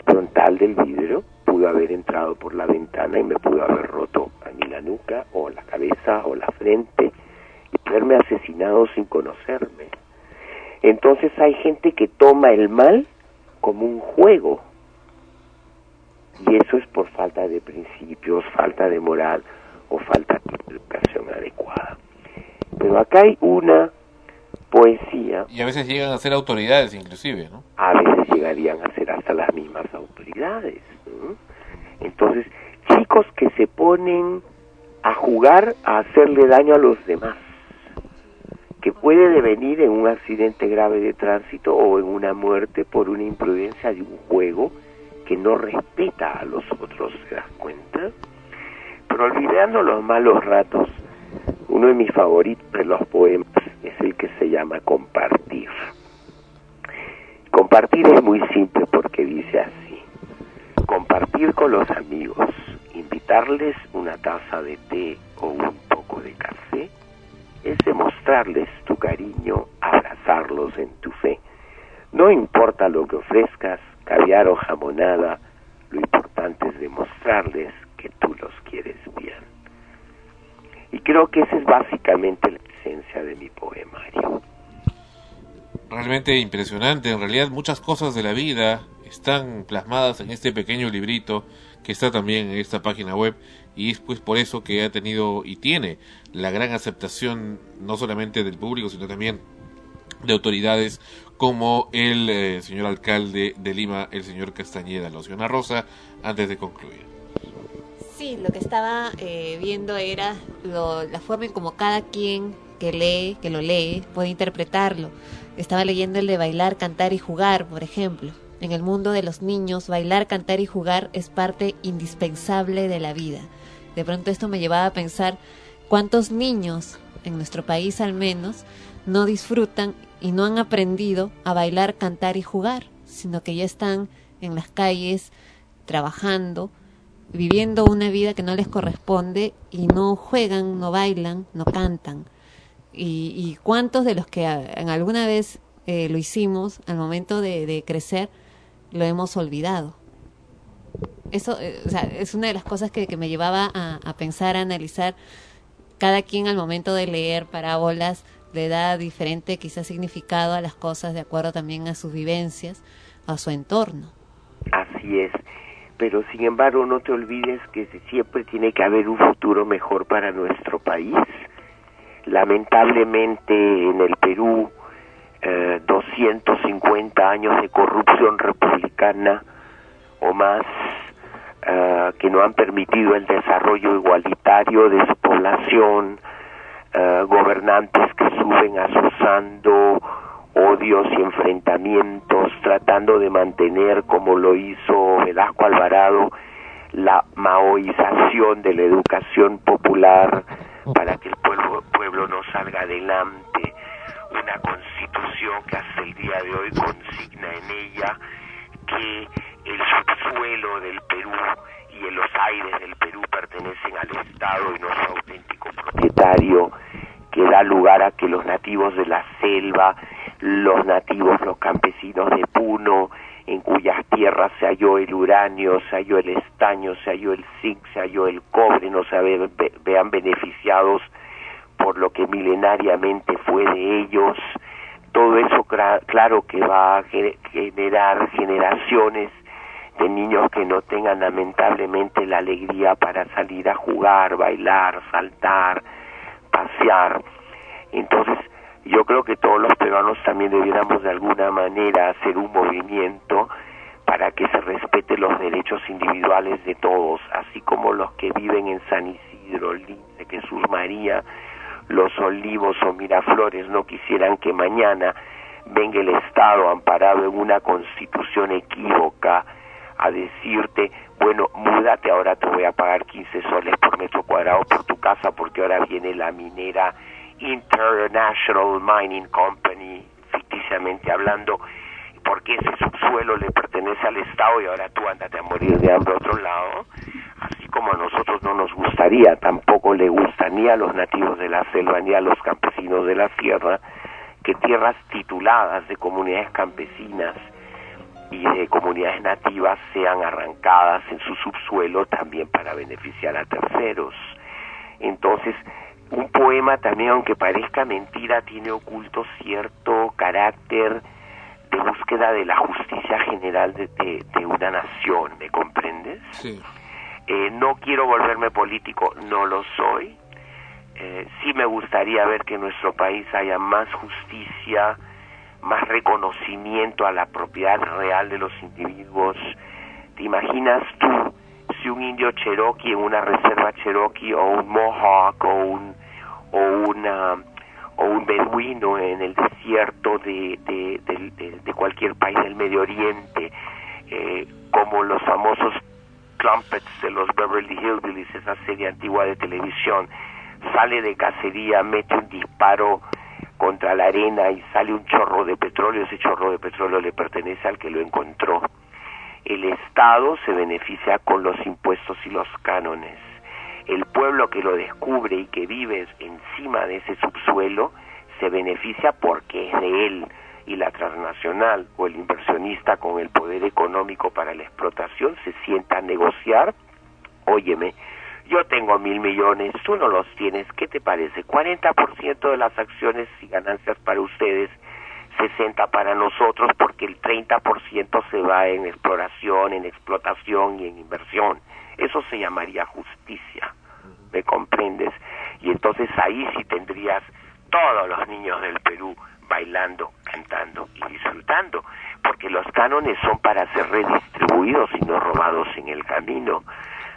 frontal del vidrio, pudo haber entrado por la ventana y me pudo haber roto a mí la nuca o la cabeza o la frente y haberme asesinado sin conocerme. Entonces hay gente que toma el mal como un juego y eso es por falta de principios, falta de moral o falta de educación adecuada. Pero acá hay una poesía. Y a veces llegan a ser autoridades inclusive, ¿no? A veces llegarían a ser hasta las mismas autoridades. Entonces, chicos que se ponen a jugar a hacerle daño a los demás, que puede devenir en un accidente grave de tránsito o en una muerte por una imprudencia de un juego que no respeta a los otros, ¿se das cuenta? Pero olvidando los malos ratos, uno de mis favoritos de los poemas es el que se llama Compartir. Compartir es muy simple porque dice así, compartir con los amigos, invitarles una taza de té o un poco de café, es demostrarles tu cariño, abrazarlos en tu fe. No importa lo que ofrezcas, caviar o jamonada, lo importante es demostrarles que tú los quieres bien. Y creo que esa es básicamente la esencia de mi poemario. Realmente impresionante, en realidad muchas cosas de la vida están plasmadas en este pequeño librito que está también en esta página web y es pues por eso que ha tenido y tiene la gran aceptación no solamente del público sino también de autoridades como el eh, señor alcalde de Lima, el señor Castañeda. Locionar Rosa, antes de concluir. Sí, lo que estaba eh, viendo era lo- la forma en como cada quien que lee, que lo lee, puede interpretarlo. Estaba leyendo el de bailar, cantar y jugar, por ejemplo. En el mundo de los niños, bailar, cantar y jugar es parte indispensable de la vida. De pronto esto me llevaba a pensar cuántos niños, en nuestro país al menos, no disfrutan y no han aprendido a bailar, cantar y jugar, sino que ya están en las calles trabajando, viviendo una vida que no les corresponde y no juegan, no bailan, no cantan. Y, y cuántos de los que a- en alguna vez eh, lo hicimos al momento de crecer lo hemos olvidado. Eso eh, o sea, es una de las cosas que, me llevaba a, a pensar, a analizar. Cada quien al momento de leer parábolas le da diferente quizás significado a las cosas de acuerdo también a sus vivencias, a su entorno. Así es. Pero sin embargo no te olvides que siempre tiene que haber un futuro mejor para nuestro país. Lamentablemente en el Perú eh, 250 años de corrupción republicana o más eh, que no han permitido el desarrollo igualitario de su población, eh, gobernantes que suben asusando odios y enfrentamientos, tratando de mantener, como lo hizo Velasco Alvarado, la maoización de la educación popular para que el pueblo, pueblo no salga adelante, una constitución que hasta el día de hoy consigna en ella que el subsuelo del Perú y en los aires del Perú pertenecen al Estado y no su auténtico propietario, que da lugar a que los nativos de la selva, los nativos, los campesinos de Puno, en cuyas tierras se halló el uranio, se halló el estaño, se halló el zinc, se halló el cobre, no se ve- ve- vean beneficiados por lo que milenariamente fue de ellos. Todo eso claro que va a ge- generar generaciones de niños que no tengan lamentablemente la alegría para salir a jugar, bailar, saltar, pasear. Entonces, yo creo que todos los peruanos también debiéramos de alguna manera hacer un movimiento para que se respeten los derechos individuales de todos, así como los que viven en San Isidro, Lince, Jesús María, Los Olivos o Miraflores no quisieran que mañana venga el Estado amparado en una constitución equívoca a decirte, bueno, múdate, ahora te voy a pagar 15 soles por metro cuadrado por tu casa porque ahora viene la minera International Mining Company, ficticiamente hablando, porque ese subsuelo le pertenece al Estado y ahora tú andate a morir de hambre a otro lado, como a nosotros no nos gustaría, tampoco le gusta ni a los nativos de la selva ni a los campesinos de la sierra, que tierras tituladas de comunidades campesinas y de comunidades nativas sean arrancadas en su subsuelo también para beneficiar a terceros. Entonces, un poema también, aunque parezca mentira, tiene oculto cierto carácter de búsqueda de la justicia general de- de una nación, ¿me comprendes? Sí. Eh, no quiero volverme político, no lo soy. Eh, sí me gustaría ver que en nuestro país haya más justicia, más reconocimiento a la propiedad real de los individuos. ¿Te imaginas tú si un indio cherokee en una reserva cherokee o un mohawk o un o una o un beduino en el desierto de, de, de- de- cualquier país del Medio Oriente, eh, como los famosos Trumpets de los Beverly Hillbillies, esa serie antigua de televisión, sale de cacería, mete un disparo contra la arena y sale un chorro de petróleo, ese chorro de petróleo le pertenece al que lo encontró. El Estado se beneficia con los impuestos y los cánones. El pueblo que lo descubre y que vive encima de ese subsuelo se beneficia porque es de él y la transnacional o el inversionista con el poder económico para la explotación se sienta a negociar, óyeme, yo tengo mil millones, tú no los tienes, ¿qué te parece? 40% de las acciones y ganancias para ustedes, 60 para nosotros, porque el 30% se va en exploración, en explotación y en inversión. Eso se llamaría justicia, ¿me comprendes? Y entonces ahí sí tendrías todos los niños del Perú bailando, cantando y disfrutando, porque los cánones son para ser redistribuidos y no robados en el camino.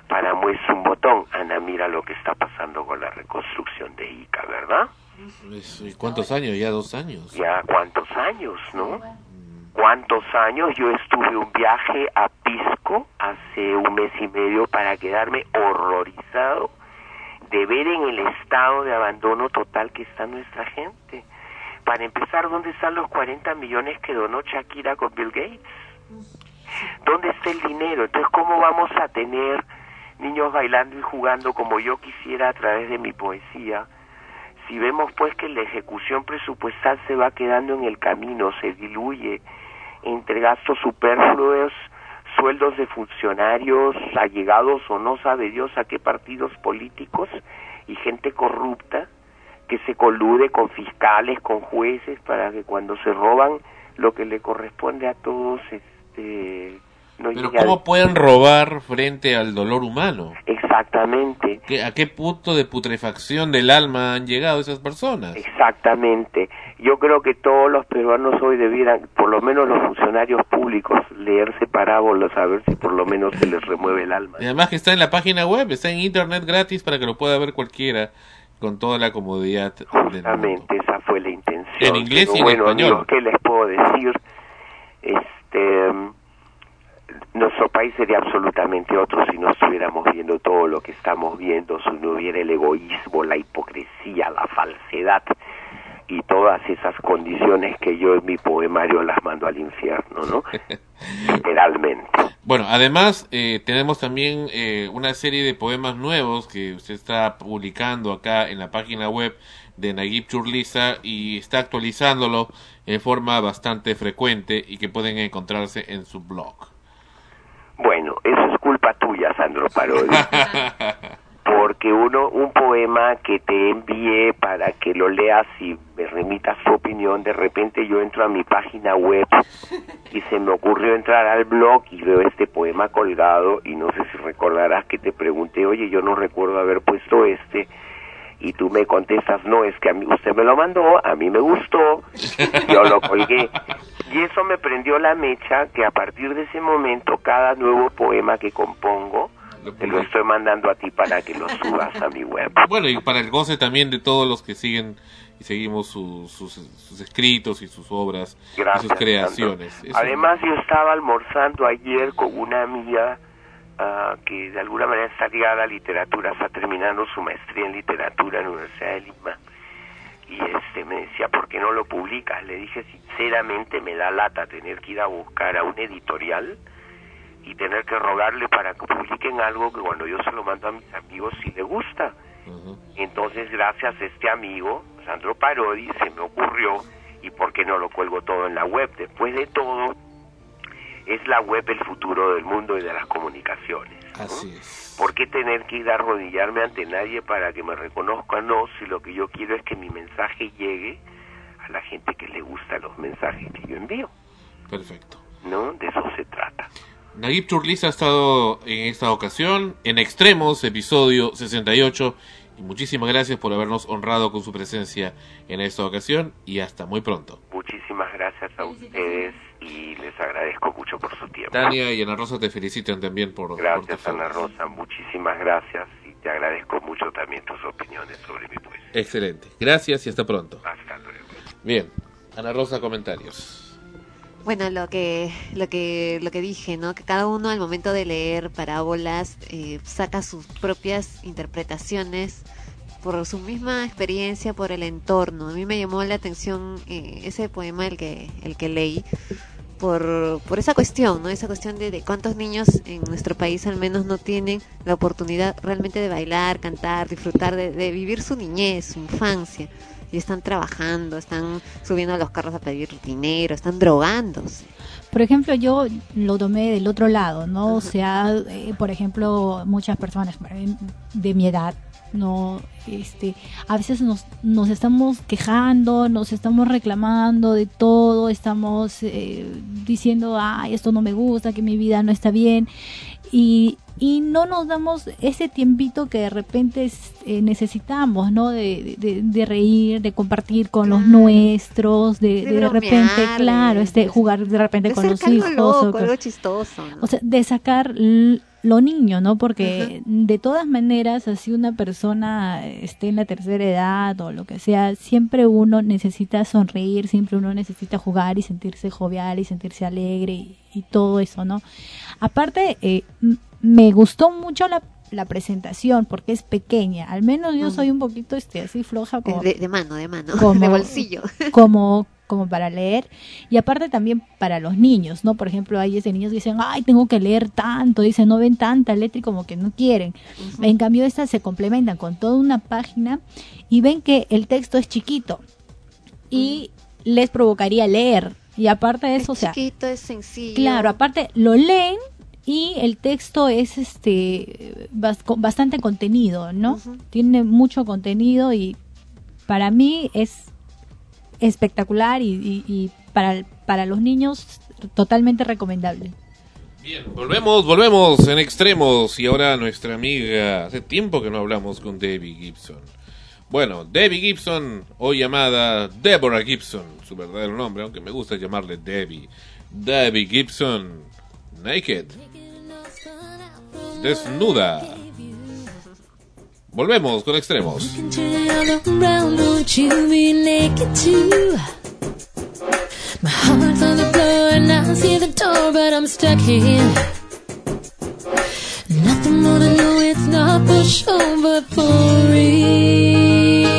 Para muestra un botón, Ana, mira lo que está pasando con la reconstrucción de Ica, ¿verdad? Es- ¿y ¿Cuántos años? Ya dos años. Ya cuántos años, ¿no? ¿Cuántos años? Yo estuve un viaje a Pisco hace un mes y medio para quedarme horrorizado de ver en el estado de abandono total que está nuestra gente. Para empezar, ¿dónde están los 40 millones que donó Shakira con Bill Gates? ¿Dónde está el dinero? Entonces, ¿cómo vamos a tener niños bailando y jugando como yo quisiera a través de mi poesía? Si vemos pues que la ejecución presupuestal se va quedando en el camino, se diluye entre gastos superfluos, sueldos de funcionarios, allegados o no sabe Dios a qué partidos políticos y gente corrupta que se colude con fiscales, con jueces para que cuando se roban lo que le corresponde a todos este no Pero llegue al- ¿cómo pueden robar frente al dolor humano? Exactamente. ¿Qué- ¿A qué punto de putrefacción del alma han llegado esas personas? Exactamente. Yo creo que todos los peruanos hoy debieran, por lo menos los funcionarios públicos, leerse parábolas a ver si por lo menos se les remueve el alma. Y además que está en la página web, está en internet gratis para que lo pueda ver cualquiera con toda la comodidad del. Justamente esa fue la intención. En inglés y en bueno, español. amigos, ¿qué les puedo decir? Este, nuestro país sería absolutamente otro si no estuviéramos viendo todo lo que estamos viendo, si no hubiera el egoísmo, la hipocresía, la falsedad y todas esas condiciones que yo en mi poemario las mando al infierno, ¿no? <laughs> Literalmente. Bueno, además eh, tenemos también eh, una serie de poemas nuevos que usted está publicando acá en la página web de Naguib Churliza y está actualizándolo en forma bastante frecuente y que pueden encontrarse en su blog. Bueno, eso es culpa tuya, Sandro Parodi. <laughs> Porque uno, un poema que te envíe para que lo leas y me remitas su opinión, de repente yo entro a mi página web y se me ocurrió entrar al blog y veo este poema colgado y no sé si recordarás que te pregunté, oye, yo no recuerdo haber puesto este y tú me contestas, no, es que a mí usted me lo mandó, a mí me gustó, yo lo colgué. Y eso me prendió la mecha que a partir de ese momento cada nuevo poema que compongo te lo estoy mandando a ti para que lo subas a mi web. <laughs> Bueno, y para el goce también de todos los que siguen y seguimos sus, sus, sus escritos y sus obras Gracias, y sus creaciones. Además, yo estaba almorzando ayer con una amiga ah, que de alguna manera está ligada a la literatura, está terminando su maestría en literatura en la Universidad de Lima. Y este me decía, ¿por qué no lo publicas? Le dije, sinceramente, me da lata tener que ir a buscar a un editorial y tener que rogarle para que publiquen algo que cuando yo se lo mando a mis amigos sí le gusta. Entonces, gracias a este amigo, Sandro Parodi, se me ocurrió, ¿y por qué no lo cuelgo todo en la web? Después de todo, es la web el futuro del mundo y de las comunicaciones. ¿no? Así es. ¿Por qué tener que ir a arrodillarme ante nadie para que me reconozca? No, si lo que yo quiero es que mi mensaje llegue a la gente que le gustan los mensajes que yo envío, Perfecto. ¿no? De eso se trata. Naguib Churliza ha estado en esta ocasión en Extremos, episodio 68. Y muchísimas gracias por habernos honrado con su presencia en esta ocasión y hasta muy pronto. Muchísimas gracias a ustedes y les agradezco mucho por su tiempo. Tania y Ana Rosa te felicitan también por, Gracias. Ana Rosa, muchísimas gracias y te agradezco mucho también tus opiniones sobre mi poesía. Excelente. Gracias y hasta pronto. Hasta luego. Bien. Ana Rosa, comentarios. Bueno, lo que, lo que, lo que dije, ¿no? Que cada uno al momento de leer parábolas eh, saca sus propias interpretaciones por su misma experiencia, por el entorno. A mí me llamó la atención eh, ese poema el que, el que leí por, por esa cuestión, ¿no? Esa cuestión de, de cuántos niños en nuestro país al menos no tienen la oportunidad realmente de bailar, cantar, disfrutar, de, de vivir su niñez, su infancia. Y están trabajando, están subiendo a los carros a pedir dinero, están drogándose. Por ejemplo, yo lo tomé del otro lado, ¿no? O sea, eh, por ejemplo, muchas personas eh, de mi edad, no este a veces nos, nos estamos quejando nos estamos reclamando de todo estamos eh, diciendo ay esto no me gusta que mi vida no está bien y, y no nos damos ese tiempito que de repente eh, necesitamos no de, de, de reír de compartir con los nuestros de, De repente claro este jugar de repente con los hijos o loco, con- algo chistoso. ¿no? o sea, de sacar lo niño, ¿no? Porque de todas maneras, así una persona esté en la tercera edad o lo que sea, siempre uno necesita sonreír, siempre uno necesita jugar y sentirse jovial y sentirse alegre y, y todo eso, ¿no? Aparte, eh, me gustó mucho la, la presentación porque es pequeña. Al menos yo soy un poquito este así floja como de, de mano, de mano, <laughs> como- de bolsillo. <laughs> como como para leer y aparte también para los niños, ¿no? Por ejemplo, hay ese niños que dicen, ay, tengo que leer tanto, dicen, no ven tanta letra y como que no quieren. En cambio, estas se complementan con toda una página y ven que el texto es chiquito y les provocaría leer. Y aparte de eso, o sea, Chiquito, es sencillo. Claro, aparte lo leen y el texto es este bastante contenido, ¿no? Tiene mucho contenido y para mí es espectacular y, y- y para, para los niños totalmente recomendable. Bien, volvemos, volvemos en extremos y ahora nuestra amiga, hace tiempo que no hablamos con Debbie Gibson. Bueno, Debbie Gibson, o llamada Deborah Gibson, su verdadero nombre, aunque me gusta llamarle Debbie. Debbie Gibson, naked, desnuda. Volvemos con extremos. My heart's on the floor and I see the door, but I'm stuck here. Nothing more to know, it's not for show, but for real.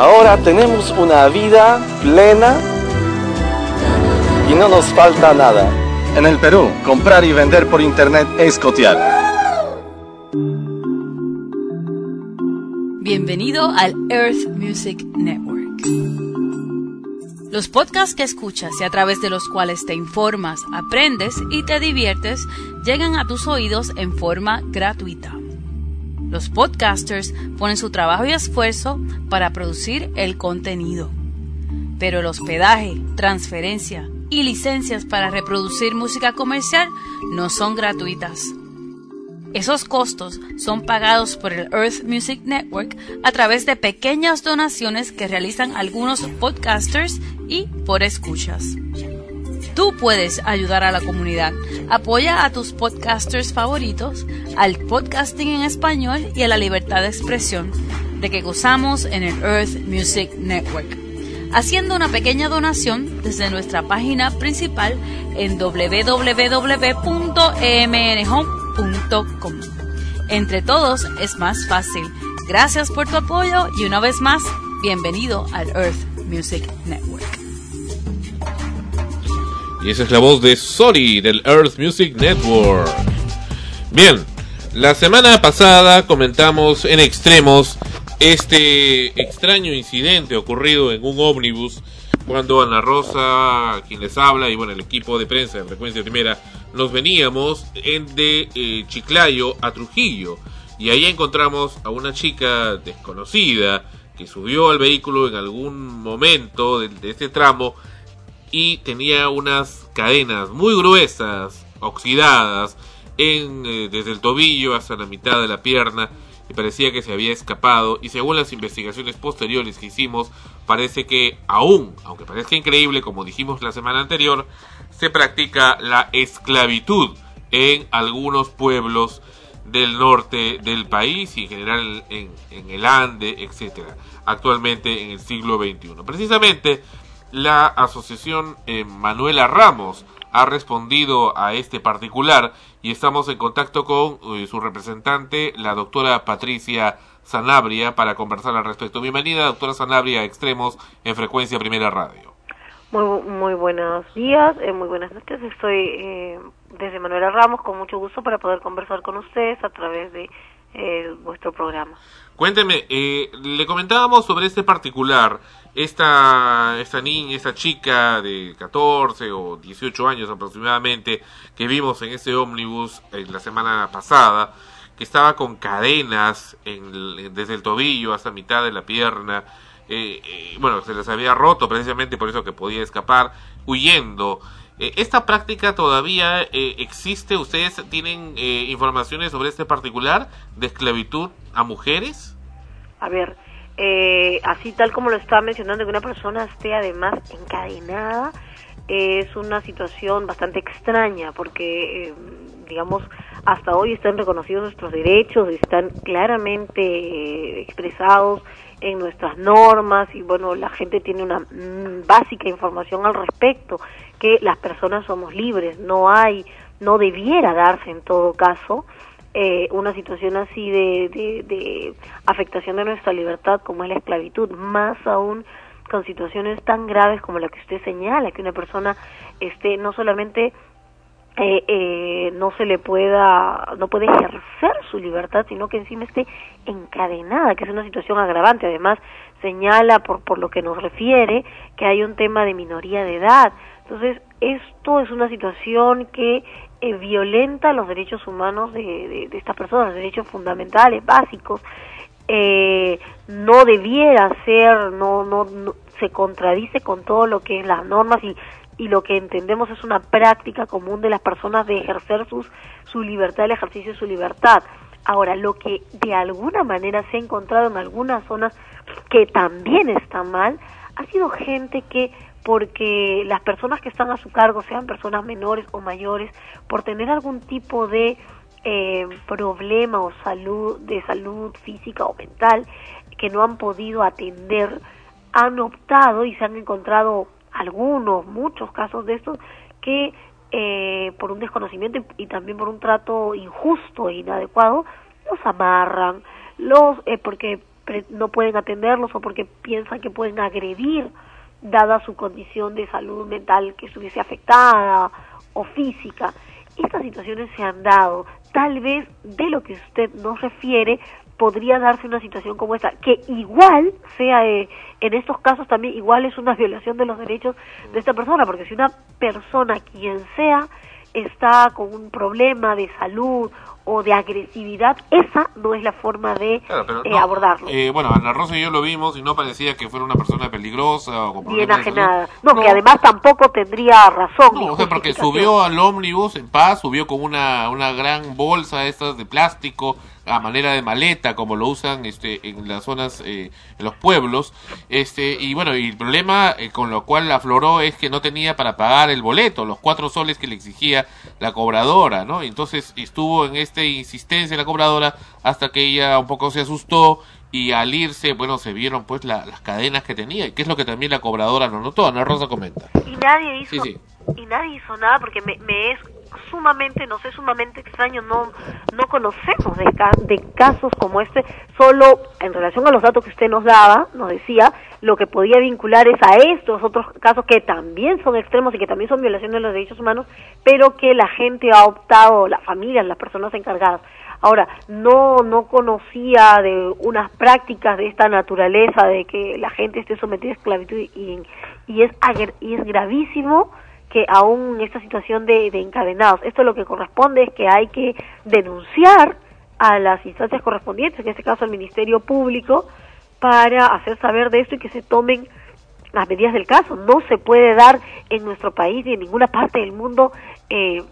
Ahora tenemos una vida plena y no nos falta nada. En el Perú, comprar y vender por internet es cotear. Bienvenido al Earth Music Network. Los podcasts que escuchas y a través de los cuales te informas, aprendes y te diviertes llegan a tus oídos en forma gratuita. Los podcasters ponen su trabajo y esfuerzo para producir el contenido. Pero el hospedaje, transferencia y licencias para reproducir música comercial no son gratuitas. Esos costos son pagados por el Earth Music Network a través de pequeñas donaciones que realizan algunos podcasters y por escuchas. Tú puedes ayudar a la comunidad. Apoya a tus podcasters favoritos, al podcasting en español y a la libertad de expresión. De que gozamos en el Earth Music Network, haciendo una pequeña donación desde nuestra página principal en www.emnhome.com. Entre todos es más fácil. Gracias por tu apoyo y una vez más, bienvenido al Earth Music Network. Y esa es la voz de Sori del Earth Music Network. Bien, la semana pasada comentamos en extremos este extraño incidente ocurrido en un ómnibus cuando Ana Rosa, quien les habla, y bueno, el equipo de prensa de Frecuencia Primera, nos veníamos en de eh, Chiclayo a Trujillo. Y ahí encontramos a una chica desconocida que subió al vehículo en algún momento de, este tramo y tenía unas cadenas muy gruesas, oxidadas, en, eh, desde el tobillo hasta la mitad de la pierna y parecía que se había escapado y según las investigaciones posteriores que hicimos parece que aún, aunque parezca increíble como dijimos la semana anterior, se practica la esclavitud en algunos pueblos del norte del país y en general en, el Ande, etcétera, actualmente en el siglo XXI. Precisamente la asociación eh, Manuela Ramos ha respondido a este particular y estamos en contacto con eh, su representante, la doctora Patricia Sanabria, para conversar al respecto. Bienvenida, doctora Sanabria, a Extremos en Frecuencia Primera Radio. Muy, muy buenos días, eh, muy buenas noches. Estoy eh, desde Manuela Ramos con mucho gusto para poder conversar con ustedes a través de eh, vuestro programa. Cuénteme, eh, le comentábamos sobre este particular, esta, esta niña, esta chica de 14 o 18 años aproximadamente, que vimos en ese ómnibus en la semana pasada, que estaba con cadenas en desde el tobillo hasta mitad de la pierna, eh, eh, bueno, se les había roto precisamente por eso que podía escapar, huyendo. Eh, ¿Esta práctica todavía eh, existe? ¿Ustedes tienen eh, informaciones sobre este particular de esclavitud a mujeres? A ver, eh, así tal como lo estaba mencionando, que una persona esté además encadenada es una situación bastante extraña porque, eh, digamos, hasta hoy están reconocidos nuestros derechos, están claramente eh, expresados en nuestras normas y bueno, la gente tiene una mm, básica información al respecto, que las personas somos libres, no hay, no debiera darse en todo caso eh, una situación así de, de, afectación de nuestra libertad como es la esclavitud, más aún con situaciones tan graves como la que usted señala, que una persona esté no solamente eh, eh, no se le pueda, no puede ejercer su libertad, sino que encima esté encadenada, que es una situación agravante. Además, señala, por, por lo que nos refiere, que hay un tema de minoría de edad. Entonces, esto es una situación que eh, violenta los derechos humanos de, de, de estas personas, los derechos fundamentales, básicos. Eh, no debiera ser, no, no, no, se contradice con todo lo que es las normas y, y lo que entendemos es una práctica común de las personas de ejercer sus, su libertad, el ejercicio de su libertad. Ahora, lo que de alguna manera se ha encontrado en algunas zonas que también está mal, ha sido gente que porque las personas que están a su cargo, sean personas menores o mayores, por tener algún tipo de eh, problema o salud, de salud física o mental, que no han podido atender, han optado y se han encontrado algunos, muchos casos de estos, que eh, por un desconocimiento y, también por un trato injusto e inadecuado, los amarran, los eh, porque no pueden atenderlos o porque piensan que pueden agredir dada su condición de salud mental que estuviese afectada o física. Estas situaciones se han dado. Tal vez de lo que usted nos refiere podría darse una situación como esta, que igual sea eh, en estos casos también igual es una <laughs> violación de los derechos de esta persona, porque si una persona, quien sea, está con un problema de salud o de agresividad, esa no es la forma de Claro, pero eh, no, abordarlo. eh, bueno, Ana Rosa y yo lo vimos y no parecía que fuera una persona peligrosa o con ajenada. No, que además tampoco tendría razón. No, o sea, porque subió al ómnibus en paz, subió con una, una gran bolsa estas de plástico a manera de maleta, como lo usan este, en las zonas, eh, en los pueblos. Este, y bueno, y el problema eh, con lo cual afloró es que no tenía para pagar el boleto, los cuatro soles que le exigía la cobradora, ¿no? Entonces estuvo en esta insistencia la cobradora hasta que ella un poco se asustó y al irse, bueno, se vieron pues la- las cadenas que tenía, que es lo que también la cobradora no notó, Ana Rosa comenta. y nadie hizo Sí, sí. y nadie hizo nada porque me, me es sumamente no sé sumamente extraño no no conocemos de, de casos como este. Solo en relación a los datos que usted nos daba nos decía lo que podía vincular es a estos otros casos que también son extremos y que también son violaciones de los derechos humanos pero que la gente ha optado las familias las personas encargadas. Ahora, no, no conocía de unas prácticas de esta naturaleza, de que la gente esté sometida a esclavitud y, y, es, y es gravísimo que aún en esta situación de, de encadenados, esto lo que corresponde es que hay que denunciar a las instancias correspondientes, en este caso al Ministerio Público, para hacer saber de esto y que se tomen las medidas del caso. No se puede dar en nuestro país ni en ninguna parte del mundo eh,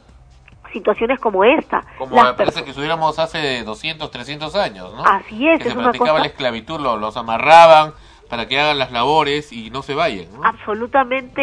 situaciones como esta. Como Las parece que estuviéramos hace 200, 300 años, ¿no? Así es, que es se una practicaba cosa la esclavitud, lo- los amarraban para que hagan las labores y no se vayan, ¿no? absolutamente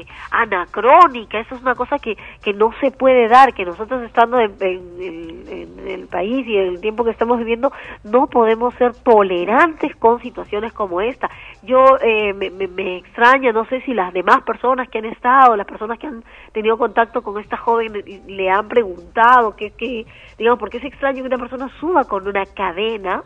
eh, anacrónica, eso es una cosa que, que no se puede dar, que nosotros estando en, en- en- en el país y en el tiempo que estamos viviendo, no podemos ser tolerantes con situaciones como esta. Yo eh, me, me- me extraña, no sé si las demás personas que han estado, las personas que han tenido contacto con esta joven le- han preguntado que, que digamos, porque es extraño que una persona suba con una cadena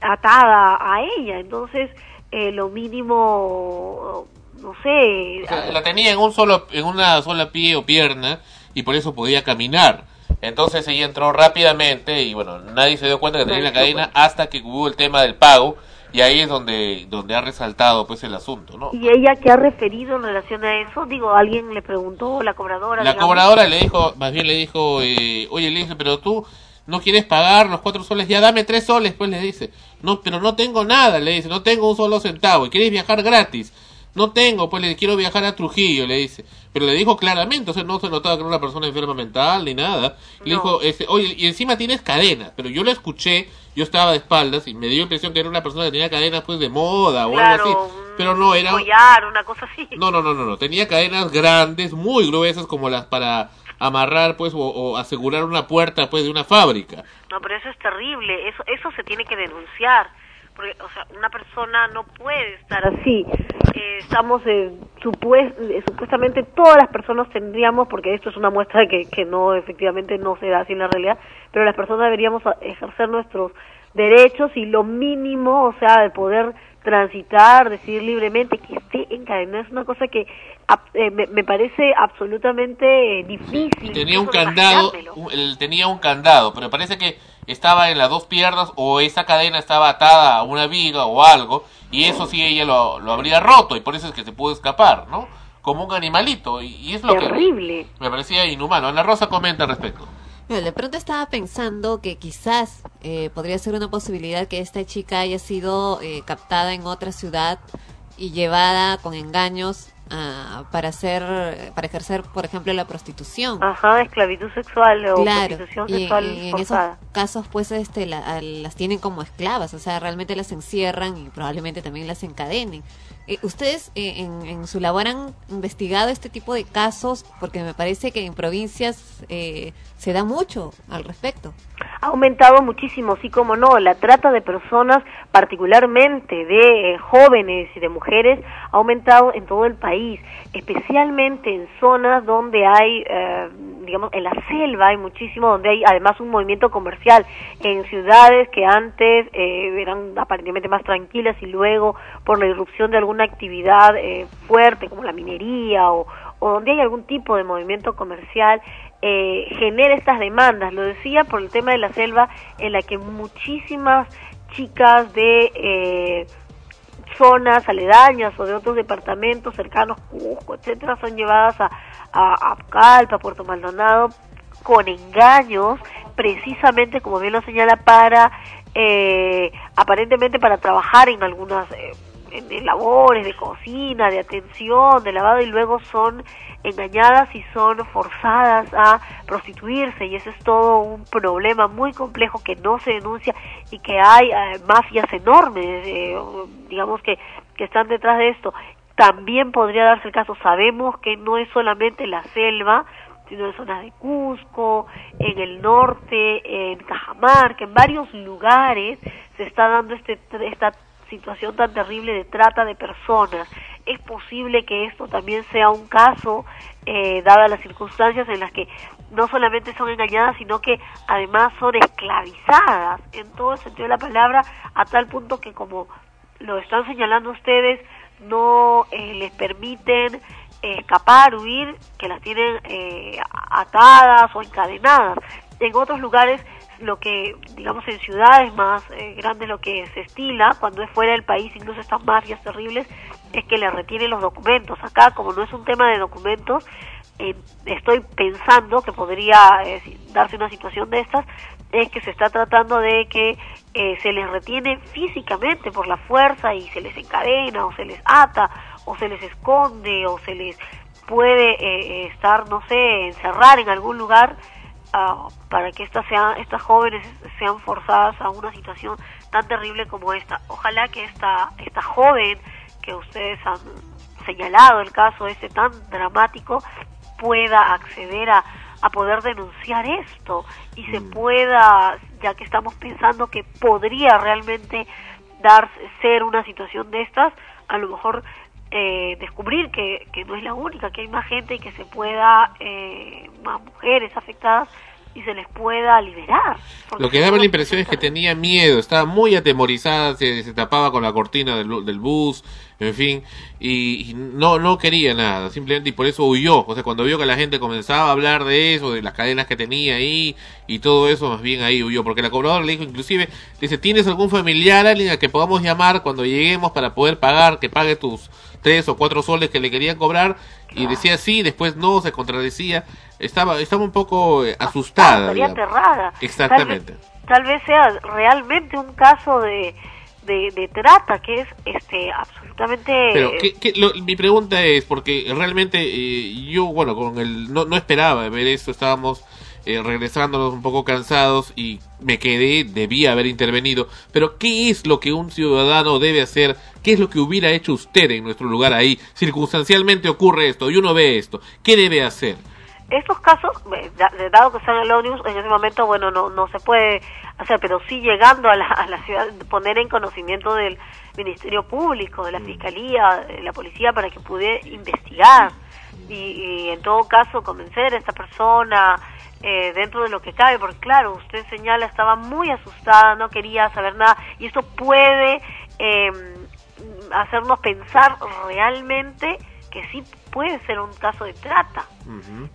atada a ella. Entonces, eh, lo mínimo, no sé, O sea, la tenía en un solo, en una sola pie o pierna y por eso podía caminar. Entonces ella entró rápidamente y bueno, nadie se dio cuenta que tenía la cadena hasta que hubo el tema del pago y ahí es donde donde ha resaltado pues el asunto, ¿no? y ella que ha referido en relación a eso, digo, alguien le preguntó, la cobradora. La digamos, cobradora le dijo, más bien le dijo, eh, oye, le pero tú no quieres pagar los cuatro soles, ya dame tres soles, pues le dice. No, pero no tengo nada, le dice, no tengo un solo centavo, y quieres viajar gratis. No tengo, pues le quiero viajar a Trujillo, le dice. Pero le dijo claramente, o sea, no se notaba que era una persona enferma mental ni nada. Le dijo, este, oye, y encima tienes cadenas, pero yo lo escuché, yo estaba de espaldas y me dio la impresión que era una persona que tenía cadenas pues de moda o Claro, algo así. Pero no, era, collar, una cosa así. no, no, no, no, no. Tenía cadenas grandes, muy gruesas, como las para amarrar, pues, o, o asegurar una puerta, pues, de una fábrica. No, pero eso es terrible, eso eso se tiene que denunciar, porque, o sea, una persona no puede estar así. Eh, estamos, eh, supues- eh, supuestamente todas las personas tendríamos, porque esto es una muestra de que, que no, efectivamente no se da así en la realidad, pero las personas deberíamos ejercer nuestros derechos y lo mínimo, o sea, de poder transitar, decidir libremente, que esté encadenado, es una cosa que eh, me, me parece absolutamente eh, difícil. Tenía un candado, un- tenía un candado, pero parece que estaba en las dos piernas o esa cadena estaba atada a una viga o algo, y eso sí ella lo, lo habría roto, y por eso es que se pudo escapar, ¿no? Como un animalito, y, y es lo Terrible. que me parecía inhumano. Ana Rosa comenta al respecto. Bueno, de pronto estaba pensando que quizás eh, podría ser una posibilidad que esta chica haya sido eh, captada en otra ciudad y llevada con engaños ah, para hacer, para ejercer, por ejemplo, la prostitución. Ajá, esclavitud sexual o Claro, prostitución sexual y en esos casos pues este la- las tienen como esclavas, o sea, realmente las encierran y probablemente también las encadenen. Eh, ¿Ustedes eh, en, en su labor han investigado este tipo de casos? Porque me parece que en provincias eh, se da mucho al respecto. Ha aumentado muchísimo, sí como no, la trata de personas, particularmente de eh, jóvenes y de mujeres, ha aumentado en todo el país, especialmente en zonas donde hay, eh, digamos, en la selva hay muchísimo, donde hay además un movimiento comercial, en ciudades que antes eh, eran aparentemente más tranquilas y luego por la irrupción de alguna actividad eh, fuerte como la minería o, o donde hay algún tipo de movimiento comercial, eh, genera estas demandas. Lo decía por el tema de la selva, en la que muchísimas chicas de eh, zonas aledañas o de otros departamentos cercanos, Cusco, etcétera, son llevadas a, a, a Calpa, Puerto Maldonado, con engaños, precisamente como bien lo señala, para eh, aparentemente para trabajar en algunas eh, en, labores de cocina, de atención, de lavado y luego son engañadas y son forzadas a prostituirse y ese es todo un problema muy complejo que no se denuncia y que hay eh, mafias enormes, eh, digamos que, que están detrás de esto. También podría darse el caso, sabemos que no es solamente la selva, sino en zonas de Cusco, en el norte, en Cajamarca, en varios lugares se está dando este, esta situación tan terrible de trata de personas. Es posible que esto también sea un caso, eh, dadas las circunstancias en las que no solamente son engañadas, sino que además son esclavizadas en todo el sentido de la palabra, a tal punto que como lo están señalando ustedes, no eh, les permiten escapar, huir, que las tienen eh, atadas o encadenadas. En otros lugares, lo que, digamos, en ciudades más eh, grandes, lo que se estila, cuando es fuera del país, incluso estas mafias terribles, es que le retienen los documentos. Acá, como no es un tema de documentos, eh, estoy pensando que podría eh, darse una situación de estas, es que se está tratando de que eh, se les retiene físicamente por la fuerza y se les encadena o se les ata o se les esconde o se les puede estar, no sé, encerrar en algún lugar ah, para que estas sean, estas jóvenes sean forzadas a una situación tan terrible como esta. Ojalá que esta, esta joven que ustedes han señalado el caso este tan dramático pueda acceder a, a poder denunciar esto y se pueda, ya que estamos pensando que podría realmente dar ser una situación de estas, a lo mejor eh, descubrir que, que no es la única, que hay más gente y que se pueda, eh, más mujeres afectadas y se les pueda liberar. Lo que daba la impresión es que tenía miedo, estaba muy atemorizada, se, se tapaba con la cortina del, bu- del bus, en fin, y, y no no quería nada, simplemente y por eso huyó. O sea, cuando vio que la gente comenzaba a hablar de eso, de las cadenas que tenía ahí y todo eso, más bien ahí huyó, porque la cobradora le dijo inclusive, le dice, ¿tienes algún familiar, alguien a que podamos llamar cuando lleguemos para poder pagar, que pague tus tres o cuatro soles que le querían cobrar? Y decía sí, después no, se contradecía. Estaba, estaba un poco eh, asustada. estaría digamos. aterrada. Exactamente. Tal vez sea realmente un caso de, de, de trata que es este absolutamente Pero ¿qué- qué- lo- mi pregunta es, porque realmente eh, yo, bueno, con el no, no esperaba ver esto, estábamos eh, regresándonos un poco cansados y me quedé, debía haber intervenido, pero ¿qué es lo que un ciudadano debe hacer? ¿Qué es lo que hubiera hecho usted en nuestro lugar ahí? Circunstancialmente ocurre esto y uno ve esto, ¿qué debe hacer? estos casos, eh, dado que están en el ómnibus, en ese momento, bueno, no, no se puede hacer, pero sí llegando a la, a la ciudad, poner en conocimiento del Ministerio Público, de la Fiscalía, de la Policía, para que pudiera investigar y, y en todo caso convencer a esta persona eh, dentro de lo que cabe, porque claro, usted señala, estaba muy asustada, no quería saber nada, y esto puede eh, hacernos pensar realmente que sí puede ser un caso de trata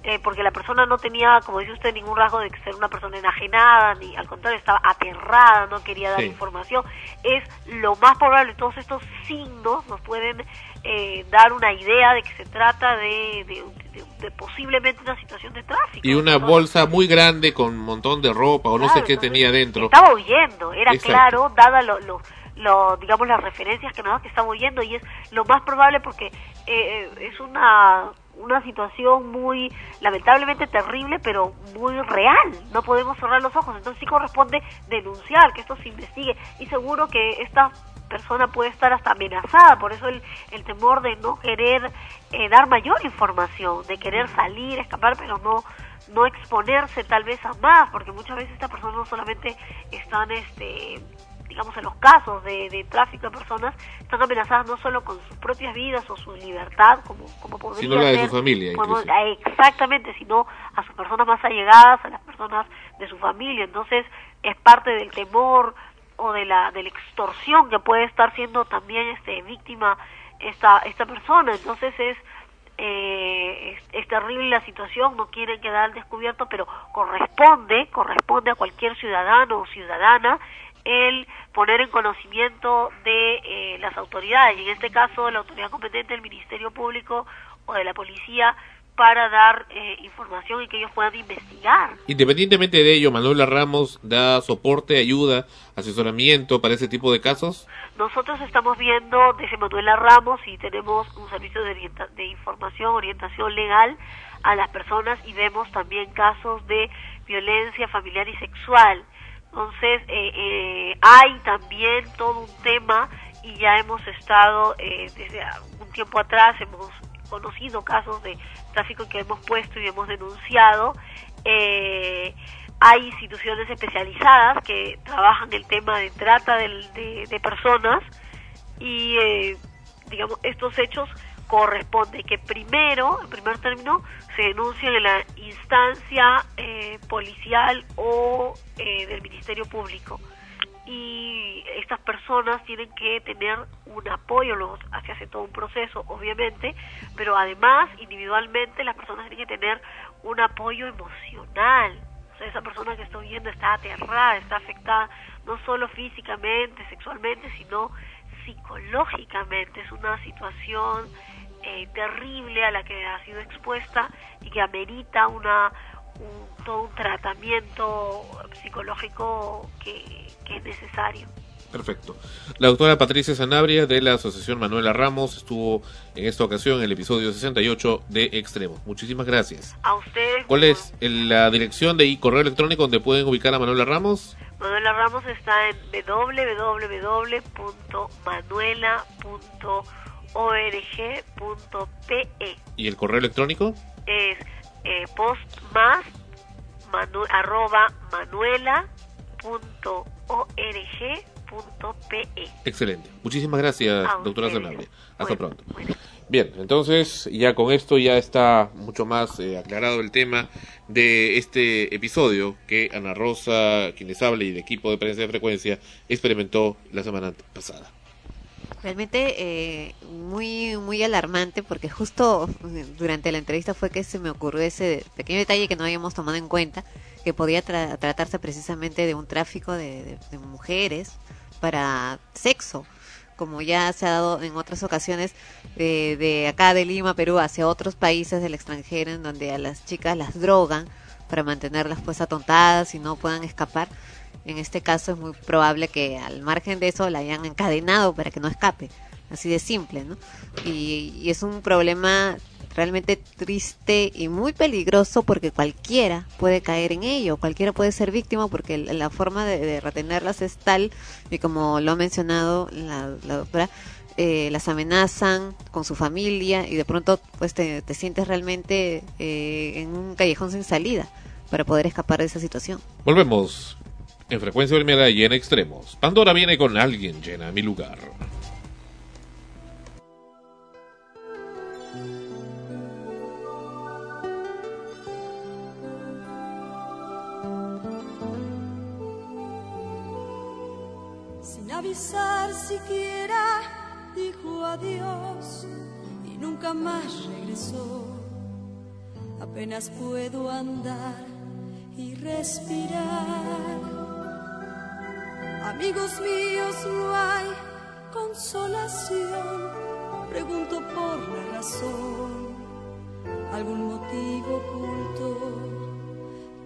eh, porque la persona no tenía, como dice usted, ningún rasgo de ser una persona enajenada, ni al contrario, estaba aterrada, no quería dar Sí. información. Es lo más probable, todos estos signos nos pueden eh, dar una idea de que se trata de, de- de- de posiblemente una situación de tráfico. Y una Entonces, bolsa muy grande con un montón de ropa o no sé qué tenía dentro. Estaba huyendo, era Exacto. claro, dada lo, lo, lo, digamos las referencias que nos que estaba huyendo y es lo más probable porque eh, es una una situación muy lamentablemente terrible pero muy real no podemos cerrar los ojos entonces sí corresponde denunciar que esto se investigue y seguro que esta persona puede estar hasta amenazada por eso el, el temor de no querer eh, dar mayor información de querer salir escapar pero no no exponerse tal vez a más, porque muchas veces estas personas no solamente están, este, digamos, en los casos de, de tráfico de personas, están amenazadas no solo con sus propias vidas o su libertad, como, como podría Sino la de su familia, como- eh, exactamente, sino a sus personas más allegadas, a las personas de su familia. Entonces, es parte del temor o de la, de la extorsión que puede estar siendo también este víctima esta, esta persona. Entonces, es eh, es, terrible la situación, no quieren quedar al descubierto, pero corresponde, corresponde a cualquier ciudadano o ciudadana el poner en conocimiento de eh, las autoridades, y en este caso la autoridad competente, el Ministerio Público o de la policía, para dar eh, información y que ellos puedan investigar. Independientemente de ello, Manuela Ramos da soporte, ayuda, asesoramiento para ese tipo de casos. Nosotros estamos viendo desde Manuela Ramos y tenemos un servicio de, orienta- de información, orientación legal a las personas y vemos también casos de violencia familiar y sexual. Entonces, eh, eh, hay también todo un tema y ya hemos estado eh, desde un tiempo atrás, hemos conocido casos de tráfico que hemos puesto y hemos denunciado. Eh, hay instituciones especializadas que trabajan el tema de trata de, de personas y, eh, digamos, estos hechos corresponde que primero, en primer término, se denuncien en la instancia eh, policial o eh, del Ministerio Público. Y estas personas tienen que tener un apoyo, luego se hace todo un proceso, obviamente, pero además, individualmente, las personas tienen que tener un apoyo emocional. O sea, esa persona que estoy viendo está aterrada, está afectada, no solo físicamente, sexualmente, sino psicológicamente. Es una situación eh, terrible a la que ha sido expuesta y que amerita una un- todo un tratamiento psicológico que, que es necesario. Perfecto. La doctora Patricia Sanabria de la Asociación Manuela Ramos estuvo en esta ocasión en el episodio 68 de Extremo. Muchísimas gracias. A ustedes, ¿Cuál es la dirección de y correo electrónico donde pueden ubicar a Manuela Ramos? Manuela Ramos está en www.manuela.org.pe. ¿Y el correo electrónico? Es eh, post más manu- arroba manuela.org.pe. Excelente. Muchísimas gracias, doctora. Sanabria. Hasta pronto. Bien, entonces ya con esto ya está mucho más eh, aclarado el tema de este episodio que Ana Rosa, quien les habla y el equipo de prensa de frecuencia experimentó la semana pasada. Realmente eh, muy muy alarmante porque justo eh, durante la entrevista fue que se me ocurrió ese pequeño detalle que no habíamos tomado en cuenta, que podía tra- tratarse precisamente de un tráfico de, mujeres para sexo, como ya se ha dado en otras ocasiones de, de acá de Lima, Perú, hacia otros países del extranjero en donde a las chicas las drogan para mantenerlas pues atontadas y no puedan escapar. En este caso es muy probable que al margen de eso la hayan encadenado para que no escape. Así de simple, ¿no? Y es un problema realmente triste y muy peligroso porque cualquiera puede caer en ello, cualquiera puede ser víctima porque la forma de, de retenerlas es tal y como lo ha mencionado la, la doctora, eh, las amenazan con su familia y de pronto pues te, te sientes realmente eh, en un callejón sin salida para poder escapar de esa situación. Volvemos en frecuencia primera y en extremos. Pandora viene con alguien llena mi lugar. Avisar siquiera dijo adiós y nunca más regresó. Apenas puedo andar y respirar. Amigos míos, no hay consolación. Pregunto por la razón, algún motivo oculto.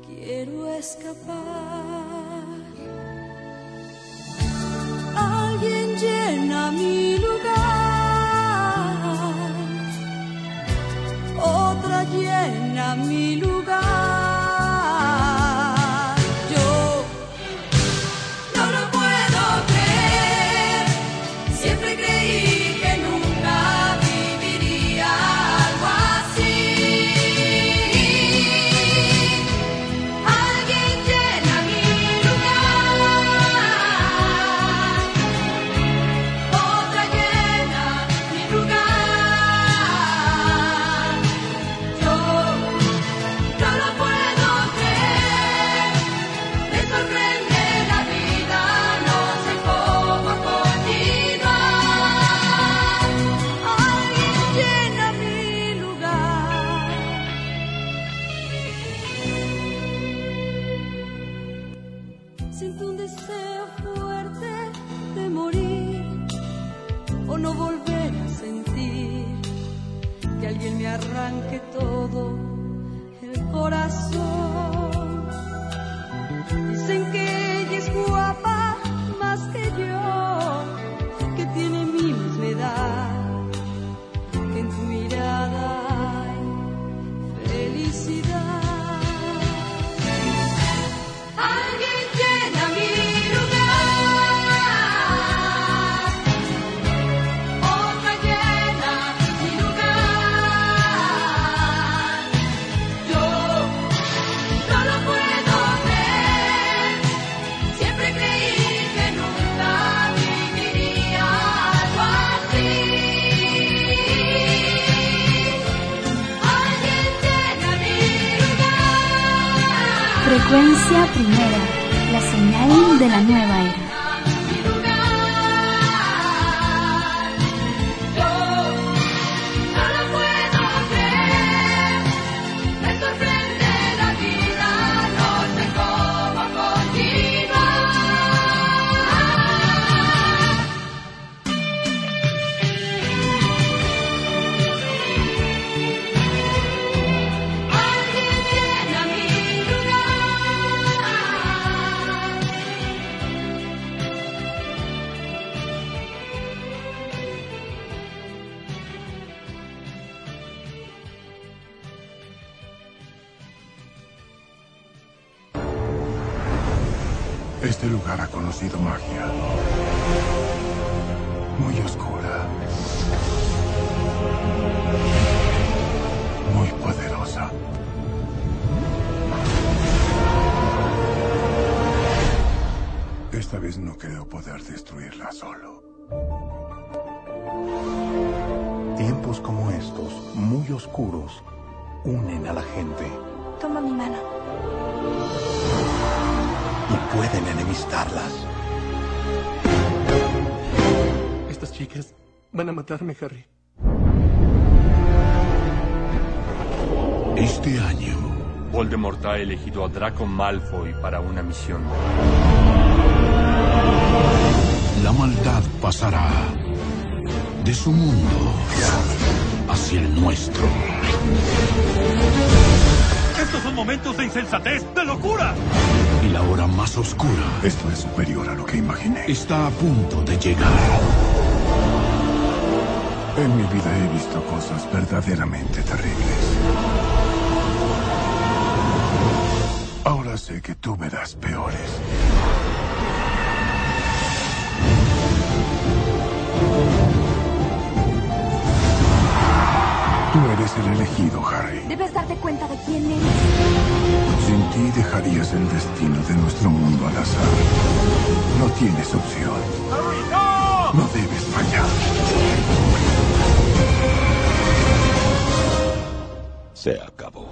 Quiero escapar. Alguien llena mi lugar, otra llena mi lugar. Pueden enemistarlas. Estas chicas van a matarme, Harry. Este año, Voldemort ha elegido a Draco Malfoy para una misión. La maldad pasará de su mundo hacia el nuestro. Estos son momentos de insensatez, de locura. Y la hora más oscura. Esto es superior a lo que imaginé. Está a punto de llegar. En mi vida he visto cosas verdaderamente terribles. Ahora sé que tú verás peores. Eres el elegido, Harry. Debes darte cuenta de quién eres. Sin ti dejarías el destino de nuestro mundo al azar. No tienes opción. No debes fallar. Se acabó.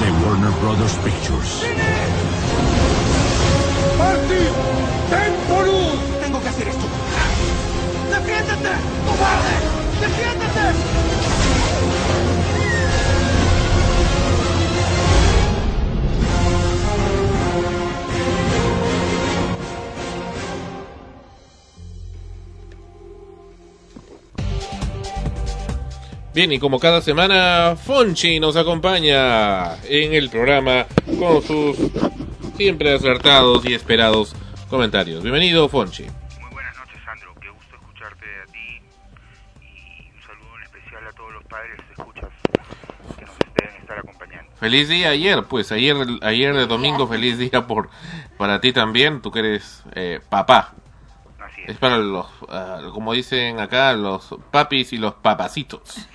De Warner Brothers Pictures. ¡Marty! ¡Defiéndete! ¡Cobarde! ¡Defiéndete! Bien, y como cada semana, Fonchi nos acompaña en el programa con sus siempre acertados y esperados comentarios. Bienvenido, Fonchi. Feliz día ayer, pues ayer, ayer de domingo, feliz día por para ti también, tú que eres eh, papá. es. para los, ah, como dicen acá, los papis y los papacitos.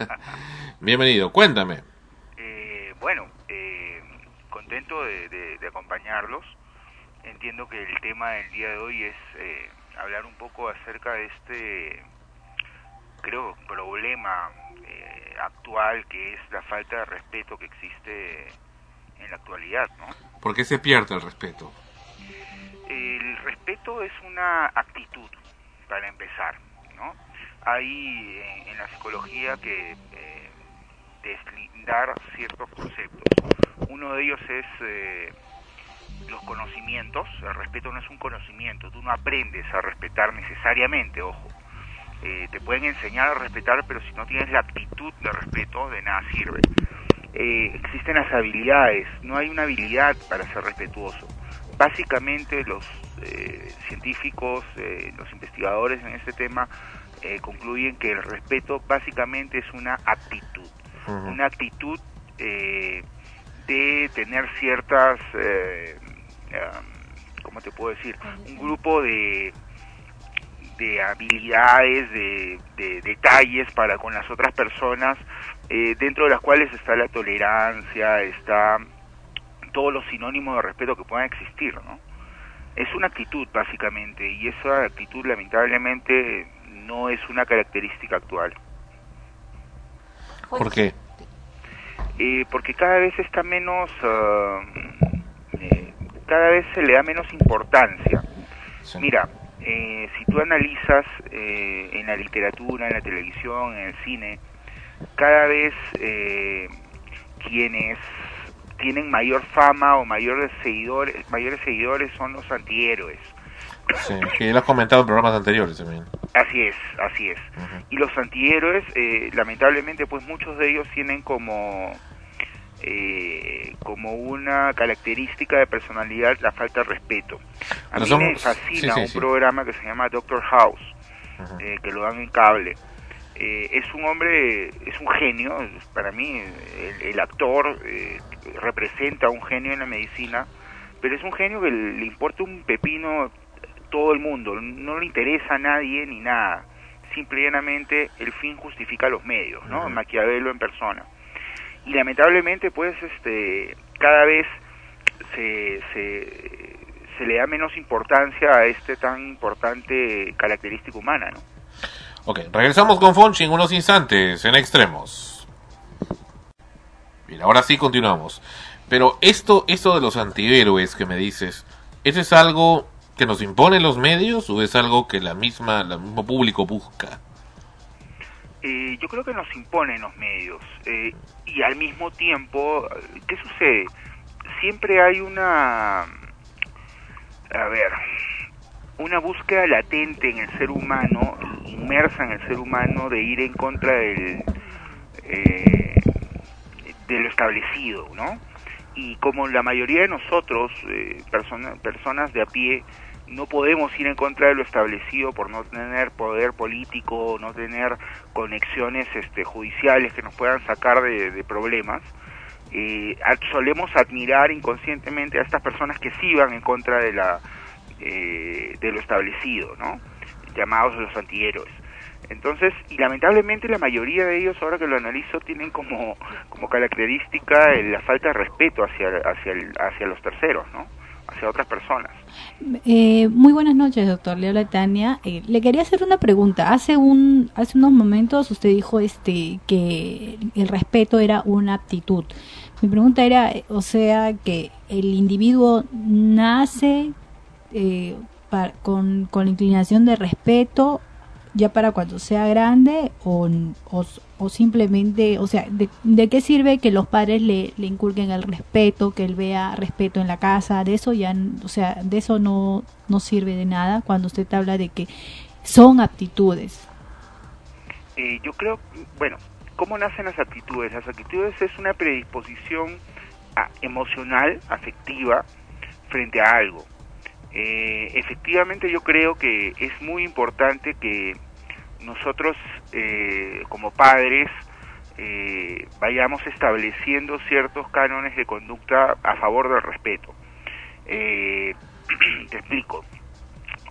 <laughs> Bienvenido, cuéntame. Eh, bueno, eh, contento de, de- de acompañarlos. Entiendo que el tema del día de hoy es eh, hablar un poco acerca de este, creo, problema actual que es la falta de respeto que existe en la actualidad, ¿no? ¿Por qué se pierde el respeto? El respeto es una actitud, para empezar, ¿no? Hay en, en la psicología que eh, deslindar ciertos conceptos. Uno de ellos es eh, los conocimientos. El respeto no es un conocimiento, tú no aprendes a respetar necesariamente, ojo. Eh, te pueden enseñar a respetar, pero si no tienes la actitud de respeto, de nada sirve. Eh, existen las habilidades, no hay una habilidad para ser respetuoso. Básicamente los eh, científicos, eh, los investigadores en este tema eh, concluyen que el respeto básicamente es una actitud, una actitud eh, de tener ciertas, ¿cómo te puedo decir? Un grupo de, de habilidades, de, de detalles para con las otras personas, eh, dentro de las cuales está la tolerancia, está todos los sinónimos de respeto que puedan existir, ¿no? Es una actitud básicamente y esa actitud lamentablemente no es una característica actual. ¿Por qué? Eh, porque cada vez está menos, eh, cada vez se le da menos importancia. Mira, eh, si tú analizas eh, en la literatura, en la televisión, en el cine, cada vez eh, quienes tienen mayor fama o mayores seguidores, mayores seguidores son los antihéroes. Sí, que lo has comentado en programas anteriores también. Así es, así es. Y los antihéroes, eh, lamentablemente, pues muchos de ellos tienen como eh, como una característica de personalidad la falta de respeto. A mí me fascina sí, sí, un sí. programa que se llama Doctor House, eh, que lo dan en cable. Eh, es un hombre, es un genio, para mí el, el actor eh, representa un genio en la medicina, pero es un genio que le importa un pepino todo el mundo, no le interesa a nadie ni nada. Simple y llanamente el fin justifica los medios, ¿no? Maquiavelo en persona. Y lamentablemente, pues, este, cada vez se, se, le da menos importancia a este tan importante característica humana, ¿no? Ok, regresamos con Fonchi en unos instantes, en extremos. Bien, ahora sí continuamos. Pero esto, esto de los antihéroes que me dices, ¿eso es algo que nos imponen los medios o es algo que la misma, el mismo público busca? Eh, yo creo que nos imponen los medios eh, y al mismo tiempo, eh, ¿qué sucede? Siempre hay una, a ver, una búsqueda latente en el ser humano, inmersa en el ser humano, de ir en contra del, eh, de lo establecido, ¿no? Y como la mayoría de nosotros, eh, persona- personas de a pie, no podemos ir en contra de lo establecido por no tener poder político, no tener conexiones este, judiciales que nos puedan sacar de, problemas. Eh, solemos admirar inconscientemente a estas personas que sí van en contra de la eh, de lo establecido, ¿no? Llamados los antihéroes. Entonces, y lamentablemente la mayoría de ellos, ahora que lo analizo, tienen como, como característica el- la falta de respeto hacia, hacia, el- hacia los terceros, ¿no? Hacia otras personas. Eh, muy buenas noches, doctor. Le Tania. Eh, le quería hacer una pregunta. Hace un, hace unos momentos usted dijo este que el respeto era una aptitud. Mi pregunta era, eh, o sea, que el individuo nace eh, con, con la inclinación de respeto ya para cuando sea grande o, o, simplemente, o sea, de, de qué sirve que los padres le, le inculquen el respeto, que él vea respeto en la casa? De eso ya, o sea, de eso no, no sirve de nada cuando usted habla de que son aptitudes. Eh, yo creo, bueno, ¿cómo nacen las actitudes? Las actitudes es una predisposición a- emocional, afectiva, frente a algo. Eh, efectivamente yo creo que es muy importante que nosotros eh, como padres eh, vayamos estableciendo ciertos cánones de conducta a favor del respeto. Eh, <clears throat> te explico.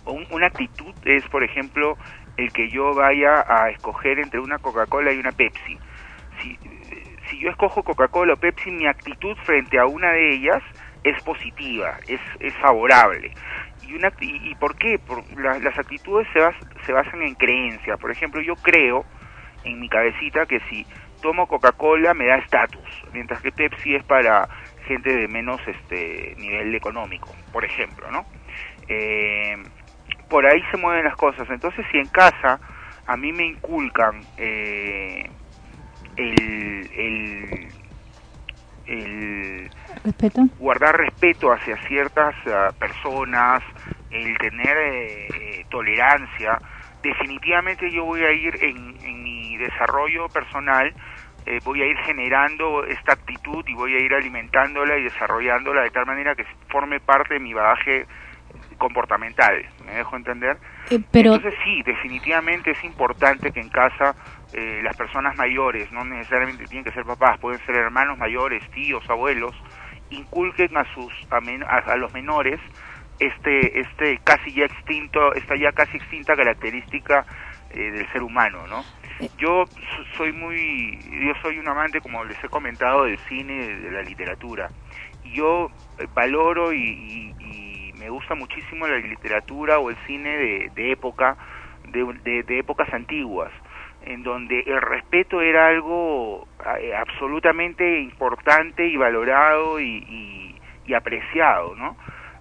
Un- una actitud es, por ejemplo, el que yo vaya a escoger entre una Coca-Cola y una Pepsi. Si, si yo escojo Coca-Cola o Pepsi, mi actitud frente a una de ellas es positiva, es, es favorable. ¿Y, una, y, y por qué? Por, la- las actitudes se, bas- se basan en creencias. Por ejemplo, yo creo en mi cabecita que si tomo Coca-Cola me da estatus, mientras que Pepsi es para gente de menos este nivel económico, por ejemplo, ¿no? Eh, por ahí se mueven las cosas. Entonces, si en casa a mí me inculcan eh, el, el ¿Respeto? guardar respeto hacia ciertas ah, personas, el tener eh, eh, tolerancia, definitivamente yo voy a ir en, en mi desarrollo personal, eh, voy a ir generando esta actitud y voy a ir alimentándola y desarrollándola de tal manera que forme parte de mi bagaje comportamental, ¿me dejo entender? Eh, pero Entonces sí, definitivamente es importante que en casa eh, las personas mayores, no necesariamente tienen que ser papás, pueden ser hermanos mayores, tíos, abuelos, inculquen a sus a, men- a- a los menores este este casi ya extinto, esta ya casi extinta característica eh, del ser humano, ¿no? Yo so- soy muy, yo soy un amante, como les he comentado, del cine, de la literatura. Y yo eh, valoro y, y- y me gusta muchísimo la literatura o el cine de, de época, de, de- de épocas antiguas. En donde el respeto era algo eh, absolutamente importante y valorado y, y- apreciado, ¿no?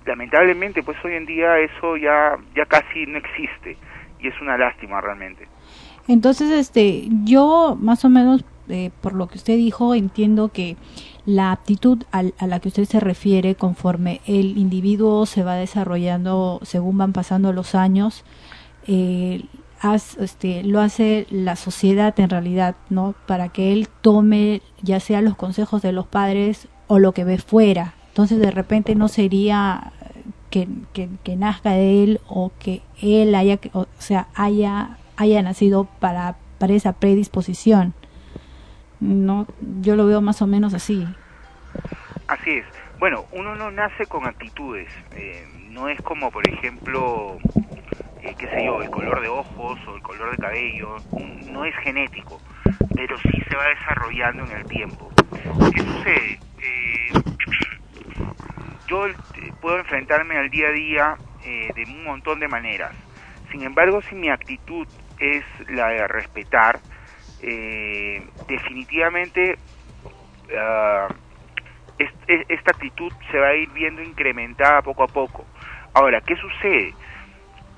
Lamentablemente, pues hoy en día eso ya, ya casi no existe y es una lástima realmente. Entonces, este, yo más o menos, eh, por lo que usted dijo, entiendo que la aptitud al- a la que usted se refiere conforme el individuo se va desarrollando según van pasando los años, eh, haz- este, lo hace la sociedad en realidad, ¿no? Para que él tome ya sea los consejos de los padres o lo que ve fuera. Entonces, de repente no sería que, que, nazca de él o que él haya, o sea, haya, haya nacido para, para esa predisposición. No, yo lo veo más o menos así. Así es. Bueno, uno no nace con actitudes. eh, no es como, por ejemplo, eh, qué sé yo, el color de ojos o el color de cabello. No es genético, pero sí se va desarrollando en el tiempo. ¿Qué sucede? Eh, yo eh, puedo enfrentarme al día a día eh, de un montón de maneras. Sin embargo, si mi actitud es la de respetar, eh, definitivamente ah, es- es- esta actitud se va a ir viendo incrementada poco a poco. Ahora, ¿qué sucede?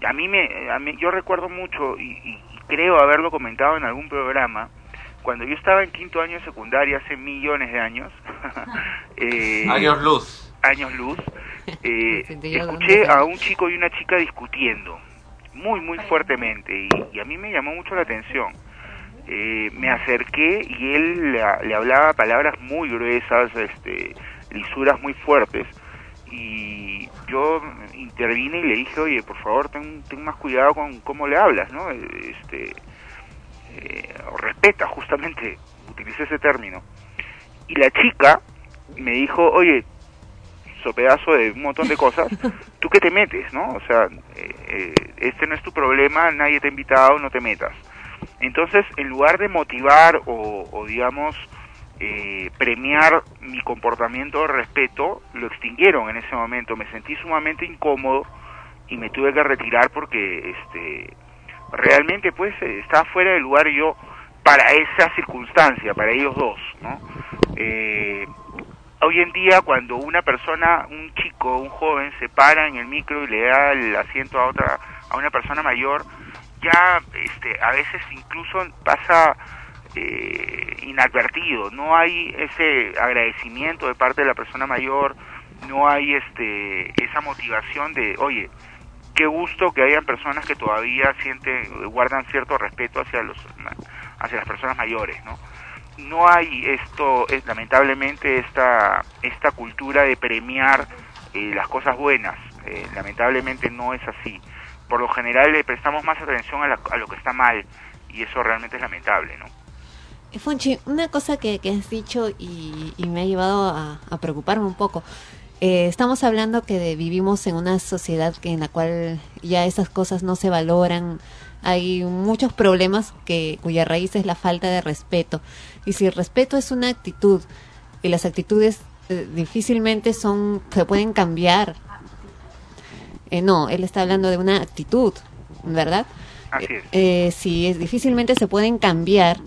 A mí me, a mí, yo recuerdo mucho y, y- creo haberlo comentado en algún programa cuando yo estaba en quinto año de secundaria hace millones de años. <laughs> eh, Años luz. Años luz. <laughs> eh, escuché a un chico y una chica discutiendo muy muy fuertemente y, y a mí me llamó mucho la atención. Eh, me acerqué y él le, le hablaba palabras muy gruesas, este, lisuras muy fuertes y yo intervine y le dije, oye, por favor, ten, ten más cuidado con cómo le hablas, ¿no? Este, eh, respeta, justamente, utilicé ese término. Y la chica me dijo, oye, so pedazo de un montón de cosas, ¿tú qué te metes, no? O sea, eh, este no es tu problema, nadie te ha invitado, no te metas. Entonces, en lugar de motivar o, o, digamos, eh, premiar mi comportamiento de respeto, lo extinguieron en ese momento. Me sentí sumamente incómodo y me tuve que retirar porque este realmente pues estaba fuera de lugar yo para esa circunstancia, para ellos dos, ¿no? Eh, hoy en día cuando una persona, un chico, un joven se para en el micro y le da el asiento a otra, a una persona mayor, ya este, a veces incluso pasa eh, inadvertido, no hay ese agradecimiento de parte de la persona mayor, no hay este esa motivación de, oye, qué gusto que hayan personas que todavía sienten, guardan cierto respeto hacia los hacia las personas mayores, ¿no? No hay esto, es, lamentablemente esta esta cultura de premiar eh, las cosas buenas, eh, lamentablemente no es así. Por lo general le prestamos más atención a, la- a lo que está mal y eso realmente es lamentable, ¿no? Fonchi, una cosa que, que has dicho y, y me ha llevado a, a preocuparme un poco. Eh, estamos hablando que de- vivimos en una sociedad que en la cual ya esas cosas no se valoran. Hay muchos problemas que cuya raíz es la falta de respeto. Y si el respeto es una actitud y las actitudes eh, difícilmente son se pueden cambiar. Eh, no, él está hablando de una actitud, ¿verdad? Así es. eh, si es difícilmente se pueden cambiar,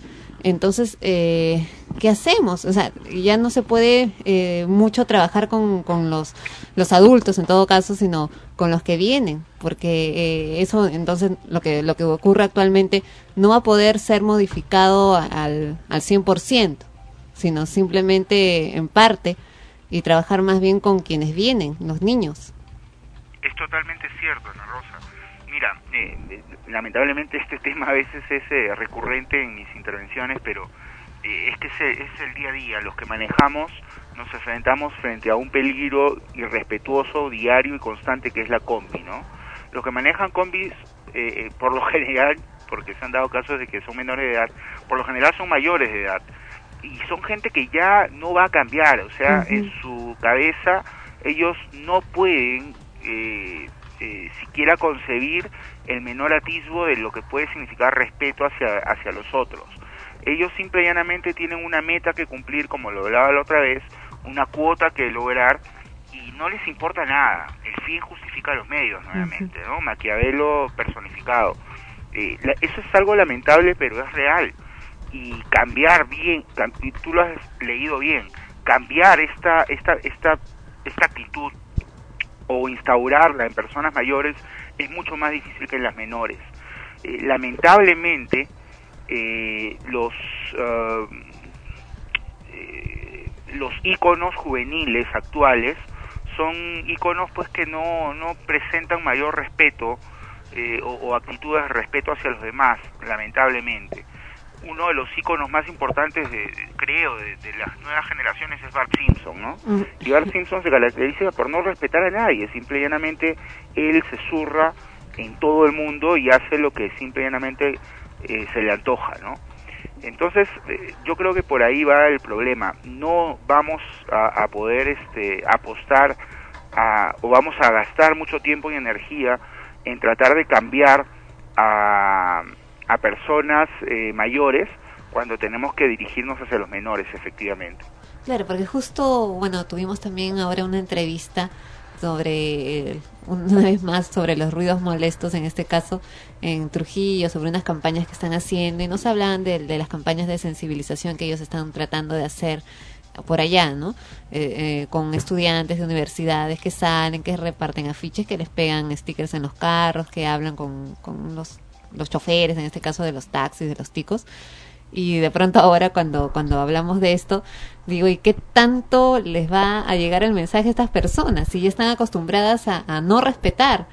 entonces, eh, ¿qué hacemos? O sea, ya no se puede eh, mucho trabajar con, con los, los adultos en todo caso, sino con los que vienen, porque eh, eso, entonces, lo que, lo que ocurre actualmente no va a poder ser modificado al, al 100%, sino simplemente en parte y trabajar más bien con quienes vienen, los niños. Es totalmente cierto, Ana Rosa. Mira, eh, eh, lamentablemente este <laughs> tema a veces es eh, recurrente en mis intervenciones, pero eh, es que es, el- es el día a día. Los que manejamos nos enfrentamos frente a un peligro irrespetuoso, diario y constante que es la combi, ¿no? Los que manejan combis, eh, eh, por lo <laughs> general, porque se han dado casos de que son menores de edad, por lo general son mayores de edad. Y son gente que ya no va a cambiar, o sea, en su cabeza ellos no pueden eh, eh, siquiera concebir el menor atisbo de lo que puede significar respeto hacia, hacia los otros. Ellos simple y llanamente tienen una meta que cumplir, como lo hablaba la otra vez, una cuota que lograr y no les importa nada. El fin justifica los medios, nuevamente, ¿no? Maquiavelo personificado. Eh, la- eso es algo lamentable, pero es real. Y cambiar bien, cam- y tú lo has leído bien, cambiar esta, esta, esta, esta actitud o instaurarla en personas mayores es mucho más difícil que en las menores. Eh, lamentablemente, eh, los ah, eh, los íconos juveniles actuales son íconos pues que no, no presentan mayor respeto eh, o, o actitudes de respeto hacia los demás, lamentablemente. Uno de los íconos más importantes, de, de- creo, de, de las nuevas generaciones es Bart Simpson, ¿no? Y Bart Simpson se caracteriza por no respetar a nadie, simple y llanamente él se zurra en todo el mundo y hace lo que simple y llanamente eh, se le antoja, ¿no? Entonces, eh, yo creo que por ahí va el problema. No vamos a, a poder este, apostar a, o vamos a gastar mucho tiempo y energía en tratar de cambiar a, a personas eh, mayores cuando tenemos que dirigirnos hacia los menores, efectivamente. Claro, porque justo, bueno, tuvimos también ahora una entrevista sobre, eh, una vez más, sobre los ruidos molestos, en este caso en Trujillo, sobre unas campañas que están haciendo y nos hablan de, de las campañas de sensibilización que ellos están tratando de hacer por allá, ¿no? Eh, eh, con estudiantes de universidades que salen, que reparten afiches, que les pegan stickers en los carros, que hablan con, con los, los choferes, en este caso de los taxis, de los ticos. Y de pronto ahora cuando, cuando hablamos de esto, digo, ¿y qué tanto les va a llegar el mensaje a estas personas? Si ya están acostumbradas a, no respetar.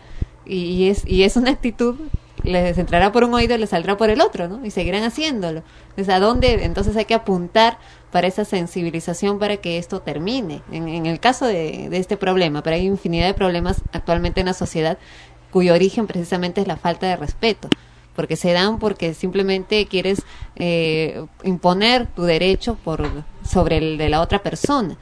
Y, y es, y es una actitud, les entrará por un oído les saldrá por el otro, ¿no? Y seguirán haciéndolo. Entonces, ¿a dónde entonces hay que apuntar para esa sensibilización para que esto termine? En, en el caso de, de este problema, pero hay infinidad de problemas actualmente en la sociedad cuyo origen precisamente es la falta de respeto porque se dan porque simplemente quieres eh, imponer tu derecho por sobre el de la otra persona.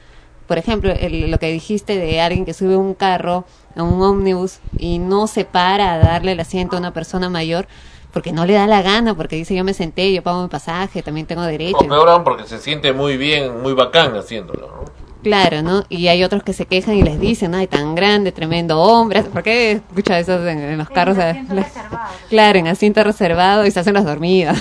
Por ejemplo, el- lo que dijiste de alguien que sube un carro a un ómnibus y no se para a darle el asiento a una persona mayor porque no le da la gana, porque dice yo me senté, yo pago mi pasaje, también tengo derecho. O peor aún porque se siente muy bien, muy bacán haciéndolo, ¿no? Claro, ¿no? Y hay otros que se quejan y les dicen, ay, tan grande, tremendo hombre. ¿Por qué escucha eso en, en los carros? eh? Claro, en asiento reservado y se hacen las dormidas.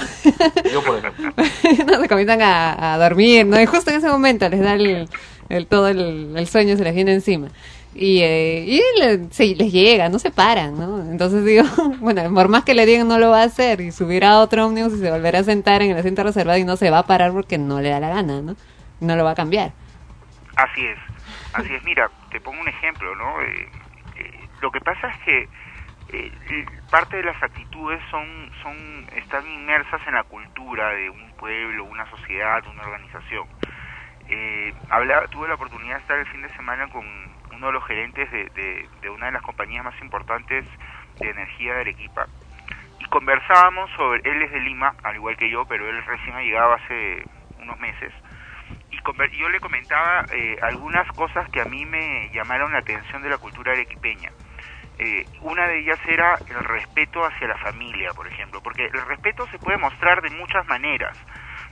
Yo, por ejemplo. <laughs> no, se comienzan a, a dormir, ¿no? Y justo en ese momento les da el, el- todo el, el sueño, se les viene encima. Y, eh, y le- sí, les llega, no se paran, ¿no? Entonces digo, <laughs> bueno, por más que le digan no lo va a hacer y subirá a otro ómnibus y se volverá a sentar en el asiento reservado y no se va a parar porque no le da la gana, ¿no? No lo va a cambiar. Así es, así es. Mira, te pongo un ejemplo, ¿no? Eh, eh, lo que pasa es que eh, parte de las actitudes son, son, están inmersas en la cultura de un pueblo, una sociedad, una organización. Eh, hablaba- tuve la oportunidad de estar el fin de semana con uno de los gerentes de, de, de una de las compañías más importantes de energía de Arequipa y conversábamos sobre, él es de Lima, al igual que yo, pero él recién ha llegado hace unos meses y yo le comentaba eh, algunas cosas que a mí me llamaron la atención de la cultura arequipeña. Eh, una de ellas era el respeto hacia la familia, por ejemplo, porque el respeto se puede mostrar de muchas maneras.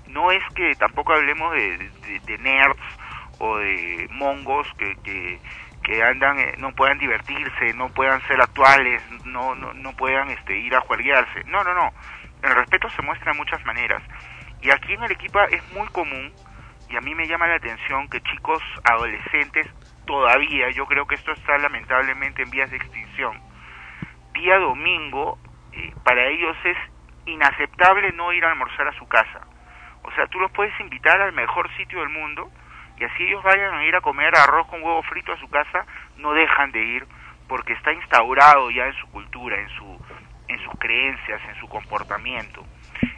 No es que tampoco hablemos de, nerds o de mongos que, que, que andan, eh, no puedan divertirse, no puedan ser actuales, no, no, no puedan este, ir a juerguearse. No, no, no. El respeto se muestra de muchas maneras. Y aquí en Arequipa es muy común y a mí me llama la atención que chicos adolescentes todavía, yo creo que esto está lamentablemente en vías de extinción, día domingo, eh, para ellos es inaceptable no ir a almorzar a su casa. O sea, tú los puedes invitar al mejor sitio del mundo y así ellos vayan a ir a comer arroz con huevo frito a su casa, no dejan de ir porque está instaurado ya en su cultura, en su en sus creencias, en su comportamiento.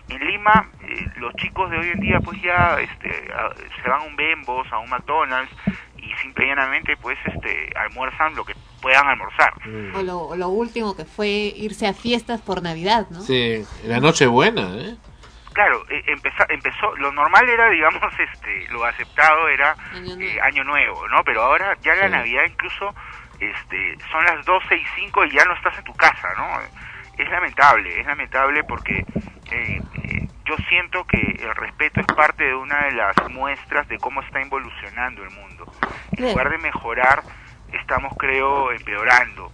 En Lima, eh, los chicos de hoy en día pues ya este, a- se van a un Bembos, a un McDonald's y simple y llanamente pues este, almuerzan lo que puedan almorzar. O lo, o lo último que fue irse a fiestas por Navidad, ¿no? Sí, la noche buena, ¿eh? Claro, eh, empezó, empezó, lo normal era, digamos, este, lo aceptado era eh, Año Nuevo, ¿no? Pero ahora ya la Sí. Navidad incluso este, son las 12 y 5 y ya no estás en tu casa, ¿no? Es lamentable, es lamentable porque eh, eh, yo siento que el respeto es parte de una de las muestras de cómo está evolucionando el mundo. En lugar de mejorar, estamos, creo, empeorando.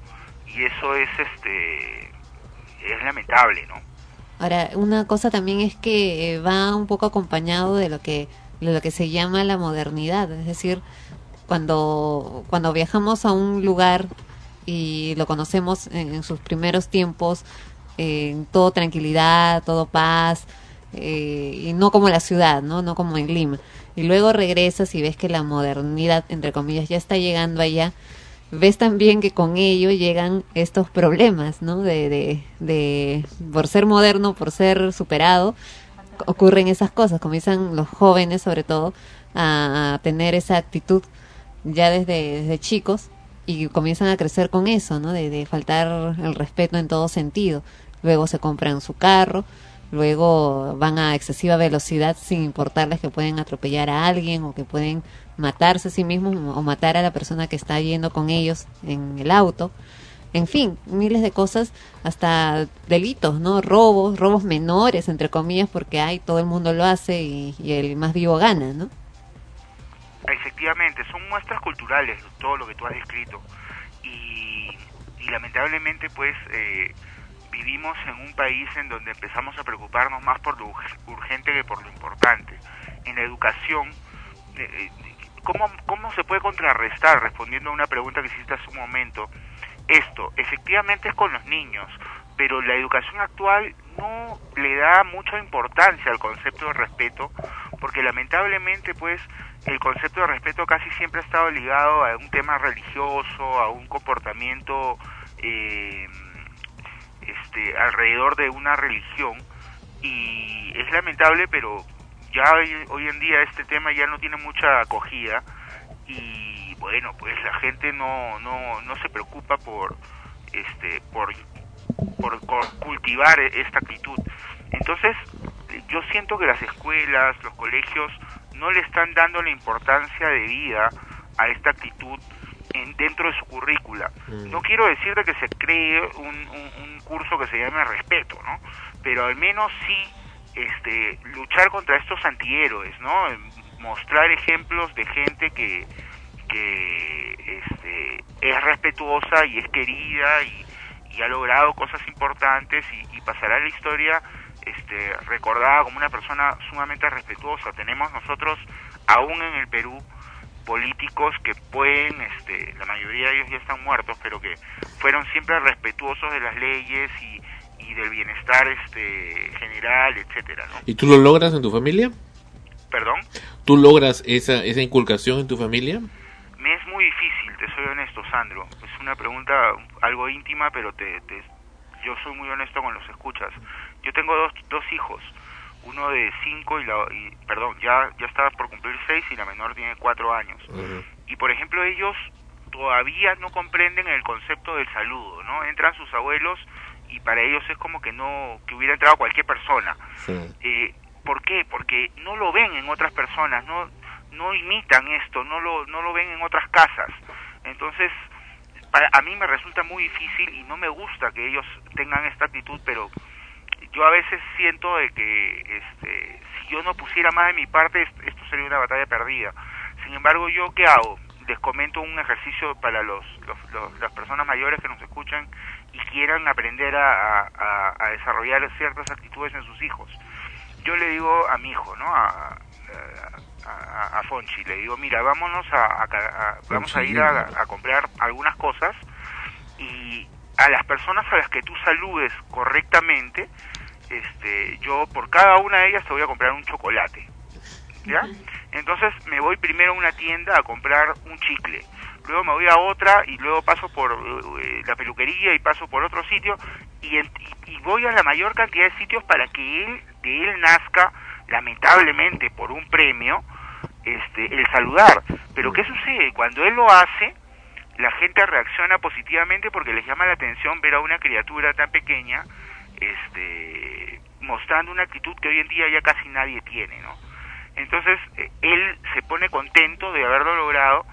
Y eso es, este, es lamentable, ¿no? Ahora, una cosa también es que eh, va un poco acompañado de lo que de lo que se llama la modernidad, es decir, cuando cuando viajamos a un lugar y lo conocemos en, en sus primeros tiempos, eh, todo tranquilidad, todo paz, eh, y no como la ciudad, ¿no? No como en Lima. Y luego regresas y ves que la modernidad, entre comillas, ya está llegando allá. Ves también que con ello llegan estos problemas, ¿no? De, de, de por ser moderno, por ser superado, ocurren esas cosas. Comienzan los jóvenes, sobre todo, a, tener esa actitud ya desde, desde chicos y comienzan a crecer con eso, ¿no? De faltar el respeto en todo sentido. Luego se compran su carro, luego van a excesiva velocidad sin importarles que pueden atropellar a alguien o que pueden matarse a sí mismos o matar a la persona que está yendo con ellos en el auto. En fin, miles de cosas, hasta delitos, ¿no? Robos, robos menores, entre comillas, porque hay, todo el mundo lo hace y, el más vivo gana, ¿no? Efectivamente, son muestras culturales todo lo que tú has descrito. Y, y lamentablemente, pues, eh, vivimos en un país en donde empezamos a preocuparnos más por lo urg- urgente que por lo importante. En la educación, eh, eh, ¿cómo, ¿cómo se puede contrarrestar, respondiendo a una pregunta que hiciste hace un momento, esto? Efectivamente es con los niños, pero la educación actual no le da mucha importancia al concepto de respeto, porque lamentablemente, pues, el concepto de respeto casi siempre ha estado ligado a un tema religioso, a un comportamiento eh, este, alrededor de una religión y es lamentable, pero ya hoy, hoy en día este tema ya no tiene mucha acogida y bueno, pues la gente no no no se preocupa por este por por cultivar esta actitud. Entonces, yo siento que las escuelas, los colegios no le están dando la importancia de vida a esta actitud en, dentro de su currícula. No quiero decir de que se cree un, un- un curso que se llame respeto, ¿no? Pero al menos sí este, luchar contra estos antihéroes, ¿no? Mostrar ejemplos de gente que, que este, es respetuosa y es querida y, y ha logrado cosas importantes y, y pasará a la historia este, recordada como una persona sumamente respetuosa. Tenemos nosotros, aún en el Perú, políticos que pueden, este, la mayoría de ellos ya están muertos, pero que fueron siempre respetuosos de las leyes y, y del bienestar este, general, etcétera, ¿no? ¿Y tú lo logras en tu familia? Perdón. ¿Tú logras esa, esa inculcación en tu familia? Me es muy difícil, te soy honesto, Sandro. Es una pregunta algo íntima, pero te, te- yo soy muy honesto con los escuchas. Yo tengo dos, dos hijos, uno de cinco y, la, y perdón, ya ya está por cumplir seis y la menor tiene cuatro años. Y por ejemplo ellos todavía no comprenden el concepto del saludo, ¿no? Entran sus abuelos y para ellos es como que no que hubiera entrado cualquier persona. Eh, ¿Por qué? Porque no lo ven en otras personas, no no imitan esto, no lo no lo ven en otras casas. Entonces, para a mí me resulta muy difícil y no me gusta que ellos tengan esta actitud, pero yo a veces siento de que este si yo no pusiera más de mi parte est- esto sería una batalla perdida. Sin embargo, yo qué hago? Les comento un ejercicio para los, los- los- las personas mayores que nos escuchan y quieran aprender a, a- a- a desarrollar ciertas actitudes en sus hijos. Yo le digo a mi hijo, ¿no? A, a, a- Fonchi, le digo, mira, vámonos a, vamos a ir a, a comprar algunas cosas y a las personas a las que tú saludes correctamente, este, yo por cada una de ellas te voy a comprar un chocolate, ¿ya? Entonces me voy primero a una tienda a comprar un chicle, luego me voy a otra y luego paso por eh, la peluquería y paso por otro sitio y, en- y- voy a la mayor cantidad de sitios para que él, él nazca, lamentablemente por un premio, este, el saludar. Pero ¿qué sucede? Cuando él lo hace, la gente reacciona positivamente porque les llama la atención ver a una criatura tan pequeña este, mostrando una actitud que hoy en día ya casi nadie tiene, ¿no? Entonces, eh, él se pone contento de haberlo logrado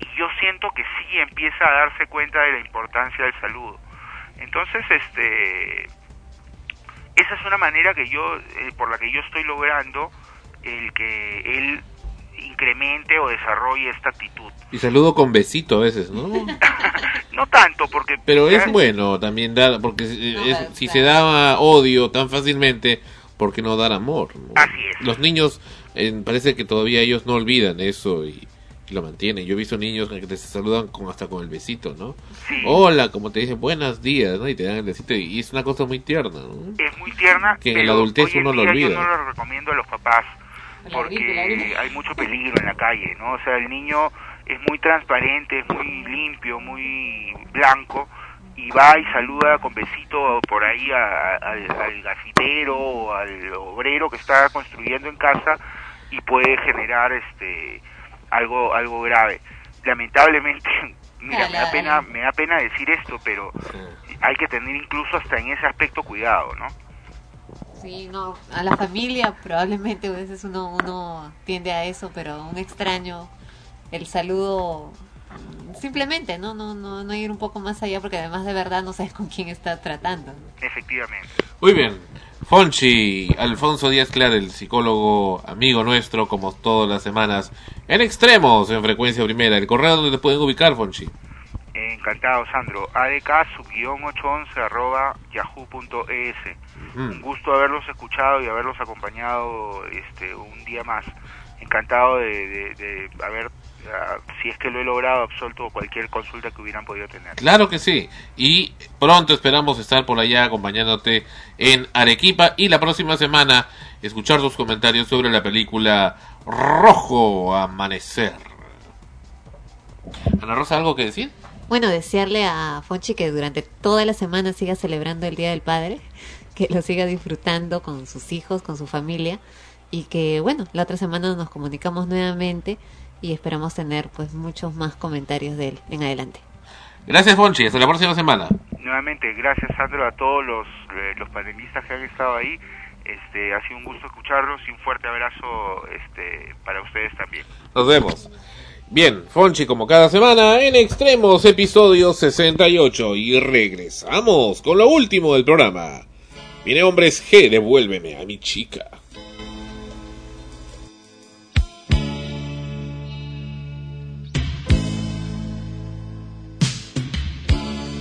y yo siento que sí empieza a darse cuenta de la importancia del saludo. Entonces, este, esa es una manera que yo, eh, por la que yo estoy logrando el que él incremente o desarrolle esta actitud. Y saludo con besito a veces, ¿no? <laughs> No tanto, porque... Pero es bueno también dar, porque es- si se daba odio tan fácilmente, ¿por qué no dar amor? no? Así es. Los niños, eh, parece que todavía ellos no olvidan eso y, y lo mantienen. Yo he visto niños que te saludan con, hasta con el besito, ¿no? Sí. Hola, como te dicen, buenos días, ¿no? Y te dan el besito y, y es una cosa muy tierna, ¿no? es muy tierna, Que en la adultez hoy en uno lo olvida. Yo no lo recomiendo a los papás porque hay mucho peligro en la calle, ¿no? O sea, el niño es muy transparente, es muy limpio, muy blanco y va y saluda con besito por ahí a- a- al, al gasitero o al obrero que está construyendo en casa y puede generar este algo algo grave. Lamentablemente, <laughs> mira, me da pena me da pena decir esto, pero hay que tener incluso hasta en ese aspecto cuidado, ¿no? Sí, no, a la familia probablemente a veces uno, uno tiende a eso, pero a un extraño, el saludo simplemente, ¿no? No, no, no ir un poco más allá porque además de verdad no sabes con quién está tratando. Efectivamente. Muy bien. Fonchi, Alfonso Díaz Clar, el psicólogo amigo nuestro, como todas las semanas, en extremos, en frecuencia primera. El correo donde te pueden ubicar, Fonchi. Encantado, Sandro. ADK subguión 811 arroba yahoo.es. Un gusto haberlos escuchado y haberlos acompañado este un día más. Encantado de, de, de haber, ah, si es que lo he logrado, absuelto cualquier consulta que hubieran podido tener. Claro que sí. Y pronto esperamos estar por allá acompañándote en Arequipa y la próxima semana escuchar tus comentarios sobre la película Rojo Amanecer. Ana Rosa, ¿algo que decir? Bueno, desearle a Fonchi que durante toda la semana siga celebrando el Día del Padre, que lo siga disfrutando con sus hijos, con su familia y que, bueno, la otra semana nos comunicamos nuevamente y esperamos tener pues muchos más comentarios de él en adelante. Gracias, Fonchi. Hasta la próxima semana. Nuevamente, gracias Sandro a todos los, eh, los panelistas que han estado ahí. Este, ha sido un gusto escucharlos y un fuerte abrazo este, para ustedes también. Nos vemos. Bien, Fonchi como cada semana en Extremos, episodio 68. Y regresamos con lo último del programa. Mi nombre es G, devuélveme a mi chica.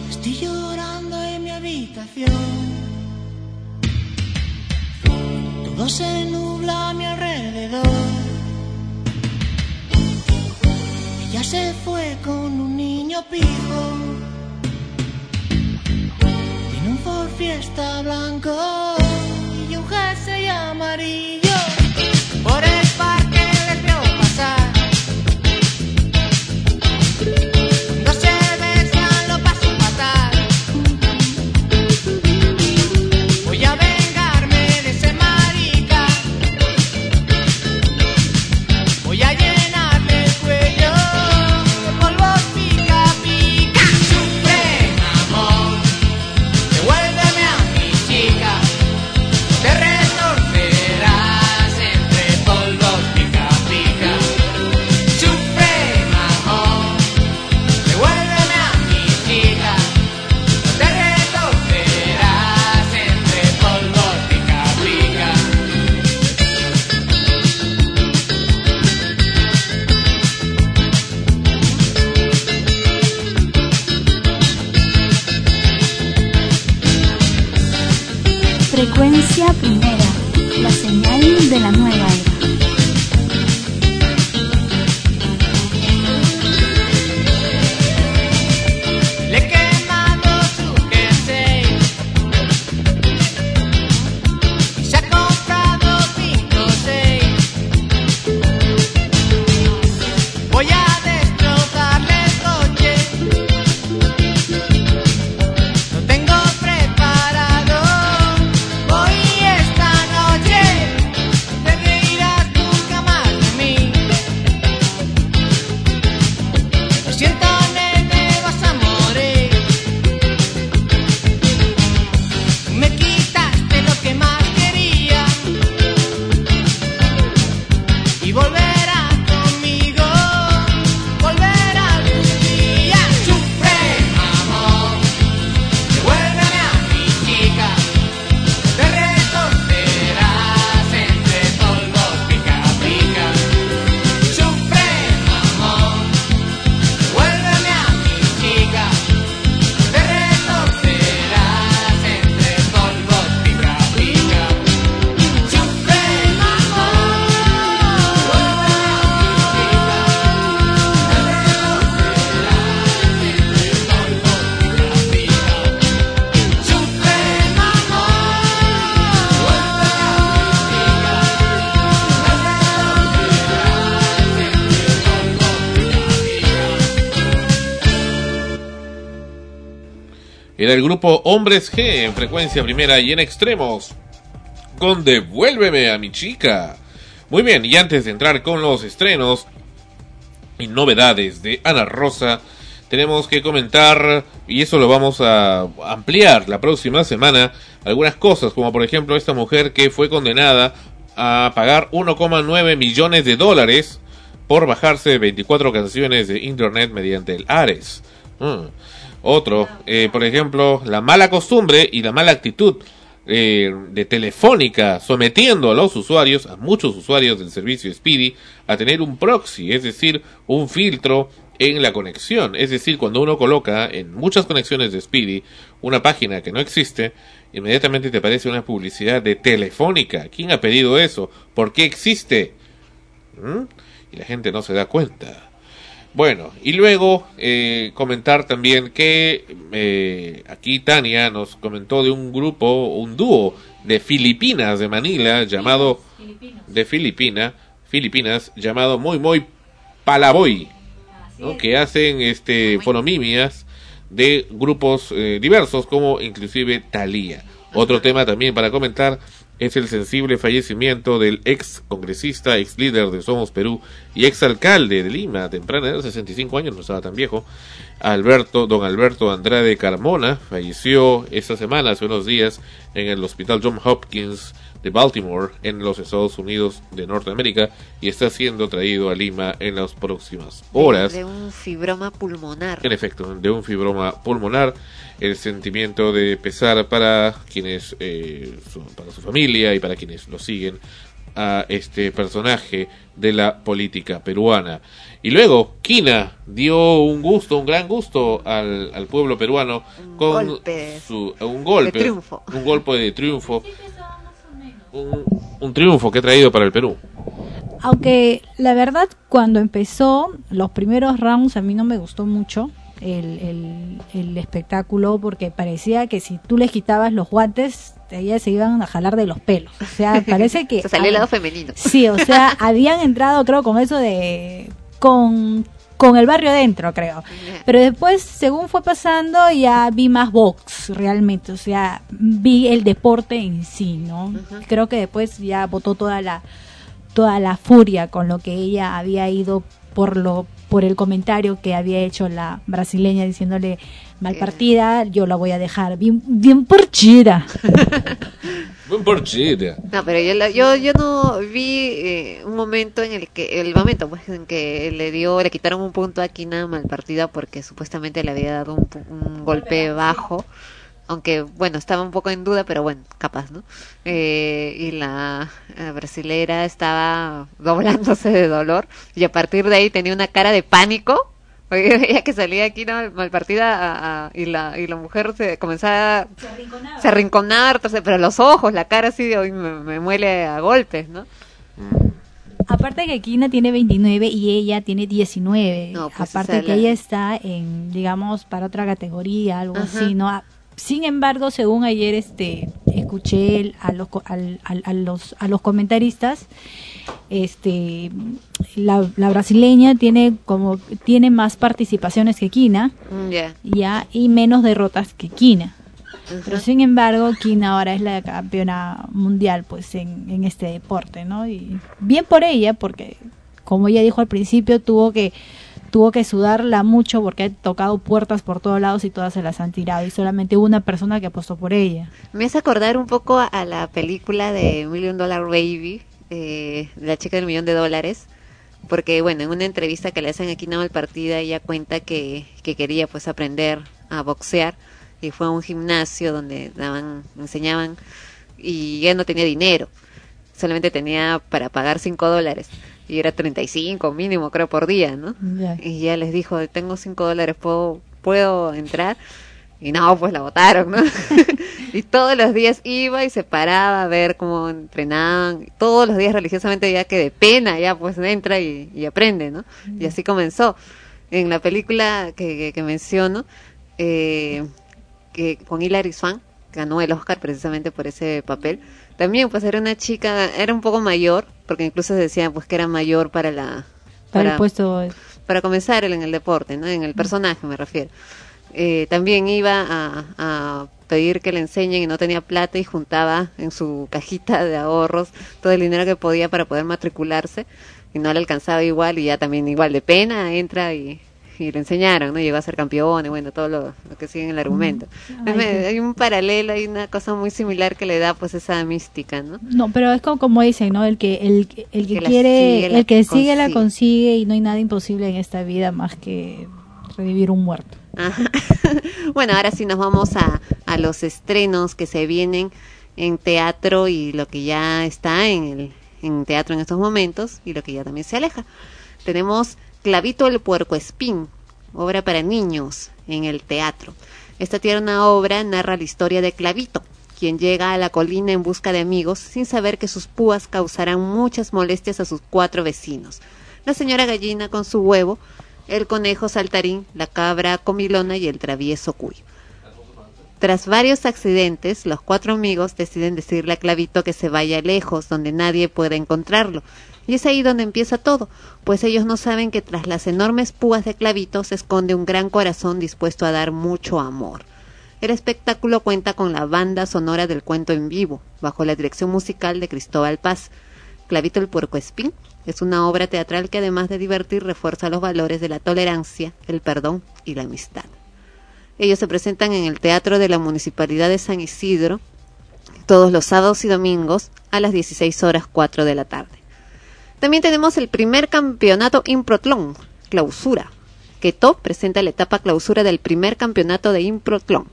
Estoy llorando en mi habitación. Todo se nubla a mi alrededor. Ella se fue con un niño pijo. Tiene un Ford Fiesta blanco y un jersey amarillo. Por el primera, la señal de la nueva Era el grupo Hombres G en frecuencia primera y en extremos. Con Devuélveme a mi chica. Muy bien, y antes de entrar con los estrenos y novedades de Ana Rosa, tenemos que comentar, y eso lo vamos a ampliar la próxima semana, algunas cosas, como por ejemplo esta mujer que fue condenada a pagar 1,9 millones de dólares por bajarse 24 canciones de internet mediante el Ares. Mm. Otro, eh, por ejemplo, la mala costumbre y la mala actitud eh, de Telefónica sometiendo a los usuarios, a muchos usuarios del servicio Speedy, a tener un proxy, es decir, un filtro en la conexión. Es decir, cuando uno coloca en muchas conexiones de Speedy una página que no existe, inmediatamente te aparece una publicidad de Telefónica. ¿Quién ha pedido eso? ¿Por qué existe? ¿Mm? Y la gente no se da cuenta. Bueno, y luego eh, comentar también que eh, aquí Tania nos comentó de un grupo, un dúo de Filipinas, de Manila, llamado de Filipina, Filipinas, llamado Muy Muy Palaboy, ¿no? que hacen este fonomimias de grupos eh, diversos como inclusive Thalía. Otro tema también para comentar es el sensible fallecimiento del ex congresista, ex líder de Somos Perú y ex alcalde de Lima, temprana edad, 65 años, no estaba tan viejo, Alberto, don Alberto Andrade Carmona, falleció esta semana, hace unos días, en el Hospital John Hopkins de Baltimore, en los Estados Unidos de Norteamérica, y está siendo traído a Lima en las próximas horas. De un fibroma pulmonar. En efecto, de un fibroma pulmonar, el sentimiento de pesar para quienes, eh, su- para su familia y para quienes lo siguen a este personaje de la política peruana. Y luego, Kina dio un gusto, un gran gusto al, al pueblo peruano con golpe su, un golpe, de triunfo. un golpe de triunfo, un, un triunfo que ha traído para el Perú. Aunque la verdad, cuando empezó los primeros rounds, a mí no me gustó mucho el, el, el espectáculo porque parecía que si tú les quitabas los guantes, ellas se iban a jalar de los pelos. O sea, <laughs> parece que. Se salió el lado femenino. Sí, o sea, <laughs> habían entrado, creo, con eso de. con, con el barrio dentro, creo. Pero después, según fue pasando, ya vi más box realmente. O sea, vi el deporte en sí, ¿no? Creo que después ya botó toda la toda la furia con lo que ella había ido por lo por el comentario que había hecho la brasileña diciéndole mal partida, yo la voy a dejar bien bien porchida. <laughs> Buen porchita. No, pero yo, la- yo, yo no vi eh, un momento en el que, el momento pues en que le dio, le quitaron un punto a Kina mal partida porque supuestamente le había dado un, pu- un golpe bajo, aunque bueno, estaba un poco en duda, pero bueno, capaz, ¿no? Eh, y la, brasilera estaba <laughs> doblándose de dolor y a partir de ahí tenía una cara de pánico. Oye, <laughs> Veía que salía aquí ¿no? mal partida a- a- y la y la mujer se comenzaba se arrinconaba, entonces, pero los ojos, la cara así de hoy me, me muele a golpes, ¿no? Aparte que Kina tiene 29 y ella tiene 19. pues, Aparte que la- ella está en, digamos, para otra categoría, algo Ajá. así, ¿no? Sin embargo, según ayer este escuché a los al- al- a los a los comentaristas, este la, la brasileña tiene como tiene más participaciones que Kina, Mm, Ya. ya y menos derrotas que Kina. Pero sin embargo, Kina ahora es la campeona mundial pues en, en este deporte, ¿no? Y bien por ella, porque como ella dijo al principio, tuvo que tuvo que sudarla mucho porque ha tocado puertas por todos lados y todas se las han tirado y solamente una persona que apostó por ella. Me hace acordar un poco a, la película de Million Dollar Baby, eh, la chica del millón de dólares, porque bueno, en una entrevista que le hacen aquí en Partida, ella cuenta que, que quería pues aprender a boxear y fue a un gimnasio donde daban, enseñaban y ella no tenía dinero, solamente tenía para pagar 5 dólares y era 35 mínimo creo por día, ¿no? Y ya les dijo, tengo 5 dólares, ¿puedo, ¿puedo entrar? Y no, pues la votaron, ¿no? <laughs> y todos los días iba y se paraba a ver cómo entrenaban. Todos los días religiosamente ya que de pena ya pues entra y, y aprende, ¿no? Y así comenzó. En la película que, que, que menciono, eh, que con Hilary Swank, ganó el Oscar precisamente por ese papel. También pues era una chica, era un poco mayor, porque incluso decían pues que era mayor para la... Para el puesto para comenzar en el deporte, ¿no? En el personaje me refiero. eh, también iba a, a pedir que le enseñen y no tenía plata y juntaba en su cajita de ahorros todo el dinero que podía para poder matricularse y no le alcanzaba igual y ya también igual de pena entra y, y le enseñaron, ¿no? Llegó a ser campeón y bueno, todo lo, lo que sigue en el argumento. Ay, hay un paralelo, hay una cosa muy similar que le da pues esa mística, ¿no? No, pero es como, como dicen, ¿no? El que el, el que, quiere, sigue, el que sigue la consigue. consigue y no hay nada imposible en esta vida más que revivir un muerto. Ajá. <laughs> bueno, ahora sí nos vamos a, a los estrenos que se vienen en teatro y lo que ya está en el en teatro en estos momentos y lo que ya también se aleja. Tenemos Clavito el puerco espín, obra para niños en el teatro. Esta tierna obra narra la historia de Clavito, quien llega a la colina en busca de amigos sin saber que sus púas causarán muchas molestias a sus cuatro vecinos. La señora gallina con su huevo, el conejo saltarín, la cabra comilona y el travieso cuyo. Tras varios accidentes, los cuatro amigos deciden decirle a Clavito que se vaya lejos, donde nadie pueda encontrarlo. Y es ahí donde empieza todo, pues ellos no saben que tras las enormes púas de Clavito se esconde un gran corazón dispuesto a dar mucho amor. El espectáculo cuenta con la banda sonora del cuento en vivo, bajo la dirección musical de Cristóbal Paz. Clavito el Puercoespín es una obra teatral que además de divertir refuerza los valores de la tolerancia, el perdón y la amistad. Ellos se presentan en el Teatro de la Municipalidad de San Isidro todos los sábados y domingos a las 16 horas 4 de la tarde. También tenemos el primer campeonato Improtlón, clausura. Keto presenta la etapa clausura del primer campeonato de Improtlón.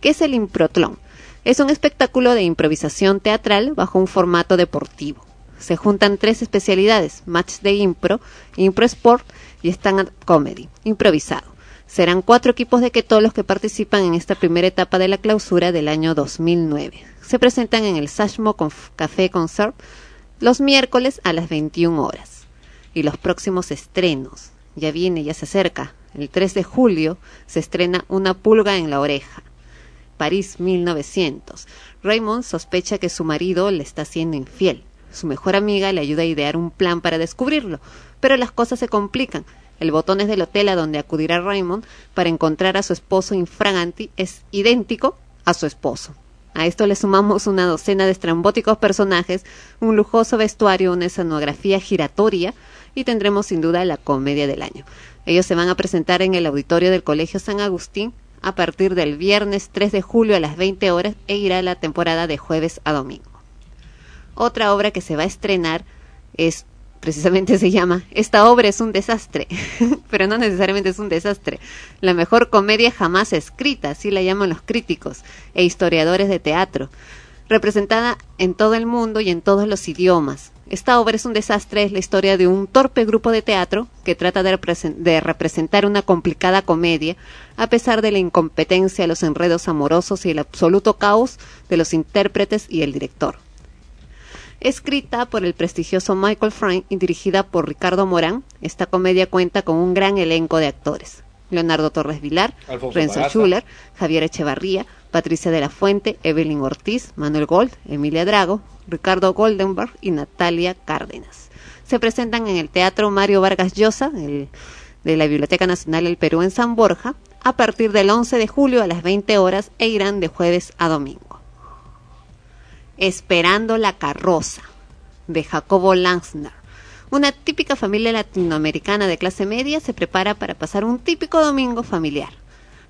¿Qué es el Improtlón? Es un espectáculo de improvisación teatral bajo un formato deportivo. Se juntan tres especialidades, match de impro, impro sport y stand-up comedy, improvisado. Serán cuatro equipos de Keto los que participan en esta primera etapa de la clausura del año 2009. Se presentan en el Sashmo Café Concert los miércoles a las 21 horas. Y los próximos estrenos. Ya viene, ya se acerca. El 3 de julio se estrena Una pulga en la oreja. París 1900. Raymond sospecha que su marido le está siendo infiel. Su mejor amiga le ayuda a idear un plan para descubrirlo, pero las cosas se complican. El botón es del hotel a donde acudirá Raymond para encontrar a su esposo infraganti es idéntico a su esposo. A esto le sumamos una docena de estrambóticos personajes, un lujoso vestuario, una escenografía giratoria y tendremos sin duda la comedia del año. Ellos se van a presentar en el auditorio del Colegio San Agustín a partir del viernes 3 de julio a las 20 horas e irá la temporada de jueves a domingo. Otra obra que se va a estrenar es precisamente se llama Esta obra es un desastre, <laughs> pero no necesariamente es un desastre. La mejor comedia jamás escrita, así la llaman los críticos e historiadores de teatro, representada en todo el mundo y en todos los idiomas. Esta obra es un desastre, es la historia de un torpe grupo de teatro que trata de, de representar una complicada comedia a pesar de la incompetencia, los enredos amorosos y el absoluto caos de los intérpretes y el director escrita por el prestigioso Michael Frank y dirigida por Ricardo Morán, esta comedia cuenta con un gran elenco de actores. Leonardo Torres Vilar, Alfonso Renzo. Schuller, Javier Echevarría, Patricia de la Fuente, Evelyn Ortiz, Manuel Gold, Emilia Drago, Ricardo Goldenberg y Natalia Cárdenas. Se presentan en el Teatro Mario Vargas Llosa, el- de la Biblioteca Nacional del Perú en San Borja, a partir del 11 de julio a las 20 horas e irán de jueves a domingo. Esperando la carroza de Jacobo Langsner. Una típica familia latinoamericana de clase media se prepara para pasar un típico domingo familiar.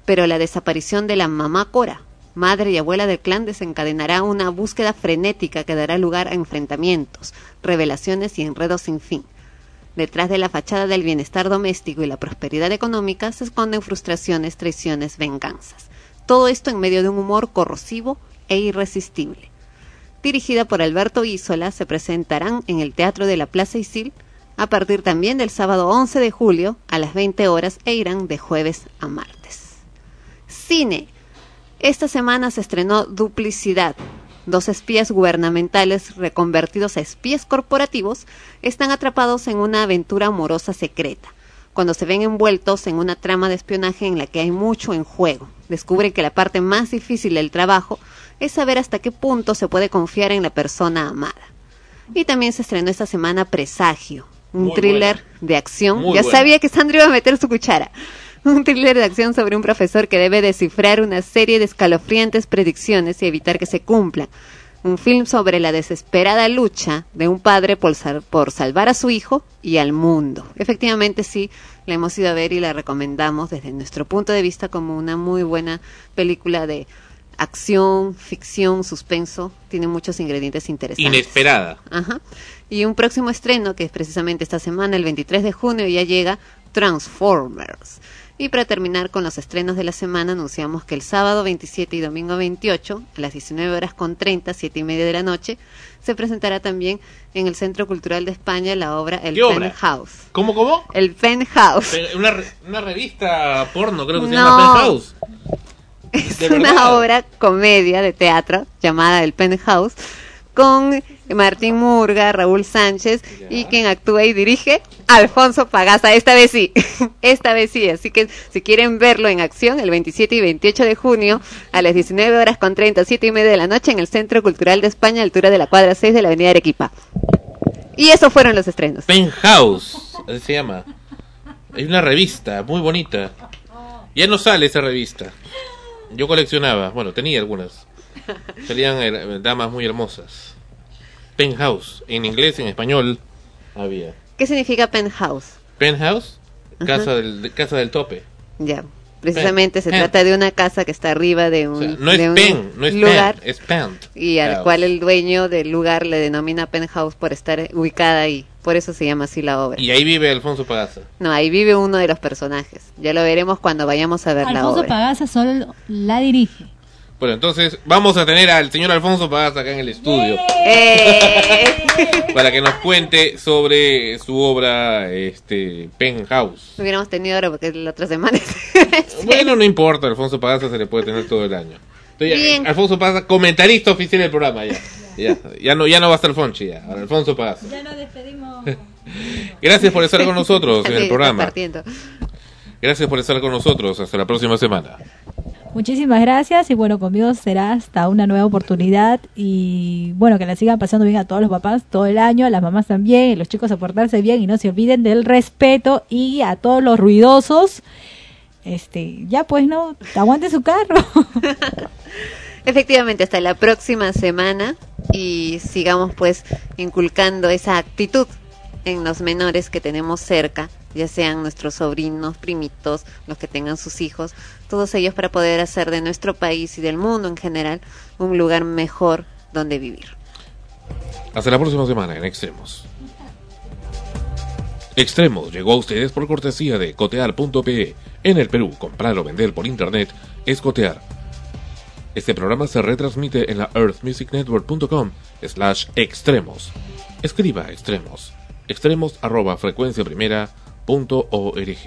Pero la desaparición de la mamá Cora, madre y abuela del clan, desencadenará una búsqueda frenética que dará lugar a enfrentamientos, revelaciones y enredos sin fin. Detrás de la fachada del bienestar doméstico y la prosperidad económica se esconden frustraciones, traiciones, venganzas. Todo esto en medio de un humor corrosivo e irresistible dirigida por Alberto Isola, se presentarán en el Teatro de la Plaza Isil a partir también del sábado 11 de julio a las 20 horas e irán de jueves a martes. Cine. Esta semana se estrenó Duplicidad. Dos espías gubernamentales reconvertidos a espías corporativos están atrapados en una aventura amorosa secreta. Cuando se ven envueltos en una trama de espionaje en la que hay mucho en juego, descubren que la parte más difícil del trabajo es saber hasta qué punto se puede confiar en la persona amada. Y también se estrenó esta semana Presagio, un Muy thriller de acción. Muy ya buena. sabía que Sandra iba a meter su cuchara. <laughs> Un thriller de acción sobre un profesor que debe descifrar una serie de escalofriantes predicciones y evitar que se cumplan. Un film sobre la desesperada lucha de un padre por, sal- por salvar a su hijo y al mundo. Efectivamente sí, la hemos ido a ver y la recomendamos desde nuestro punto de vista como una muy buena película de acción, ficción, suspenso. Tiene muchos ingredientes interesantes. Inesperada. Ajá. Y un próximo estreno, que es precisamente esta semana, el 23 de junio, ya llega Transformers. Y para terminar con los estrenos de la semana, anunciamos que el sábado 27 y domingo 28, a las 19 horas con 30, 7 y media de la noche, se presentará también en el Centro Cultural de España la obra El. Penthouse. ¿Cómo, cómo? El Penthouse. Pe- Una, una revista porno, creo que se llama Penthouse. Es ¿De una verdad? obra comedia de teatro llamada El Penthouse con Martín Murga, Raúl Sánchez y quien actúa y dirige Alfonso Pagaza. Esta vez sí, <laughs> esta vez sí. Así que si quieren verlo en acción el 27 y 28 de junio a las 19 horas con 30, 7 y media de la noche en el Centro Cultural de España, altura de la cuadra 6 de la Avenida Arequipa. Y esos fueron los estrenos. Penthouse, así se llama. Hay una revista muy bonita. Ya no sale esa revista. Yo coleccionaba, bueno, tenía algunas. Salían eh, damas muy hermosas. Penthouse, en inglés, en español, había. ¿Qué significa Penthouse? Penthouse, casa del, de- casa del tope. Ya, precisamente se Pen. trata de una casa que está arriba de un, No es un pen, no es lugar pen, es pant. y al House. cual el dueño del lugar le denomina penthouse por estar ubicada ahí. Por eso se llama así la obra. Y ahí vive Alfonso Pagaza. No, ahí vive uno de los personajes. Ya lo veremos cuando vayamos a ver la Alfonso obra. Pagaza solo la dirige. Bueno, entonces vamos a tener al señor Alfonso Pagaza acá en el estudio. ¡Eh! <laughs> para que nos cuente sobre su obra este Penthouse. Lo hubiéramos tenido ahora porque la otra semana. <laughs> Bueno, no importa, Alfonso Pagaza se le puede tener todo el año. Entonces, Bien. Alfonso Pagaza, comentarista oficial del programa ya. Ya, ya no, ya no va a estar Fonchi ya, ahora Alfonso Pagaza. Ya nos despedimos. <laughs> Gracias por estar con nosotros en el programa. partiendo. Gracias por estar con nosotros. Hasta la próxima semana. Muchísimas gracias y bueno, conmigo será hasta una nueva oportunidad y bueno, que la sigan pasando bien a todos los papás todo el año, a las mamás también, y los chicos a portarse bien y no se olviden del respeto y a todos los ruidosos, este, ya pues no, aguante su carro. <laughs> Efectivamente, hasta la próxima semana y sigamos pues inculcando esa actitud en los menores que tenemos cerca, ya sean nuestros sobrinos, primitos, los que tengan sus hijos, todos ellos para poder hacer de nuestro país y del mundo en general un lugar mejor donde vivir. Hasta la próxima semana en Extremos. Extremos llegó a ustedes por cortesía de cotear.pe. En el Perú, comprar o vender por internet es cotear. Este programa se retransmite en la earthmusicnetwork.com slash extremos. Escriba extremos. Extremos arroba frecuencia primera punto org.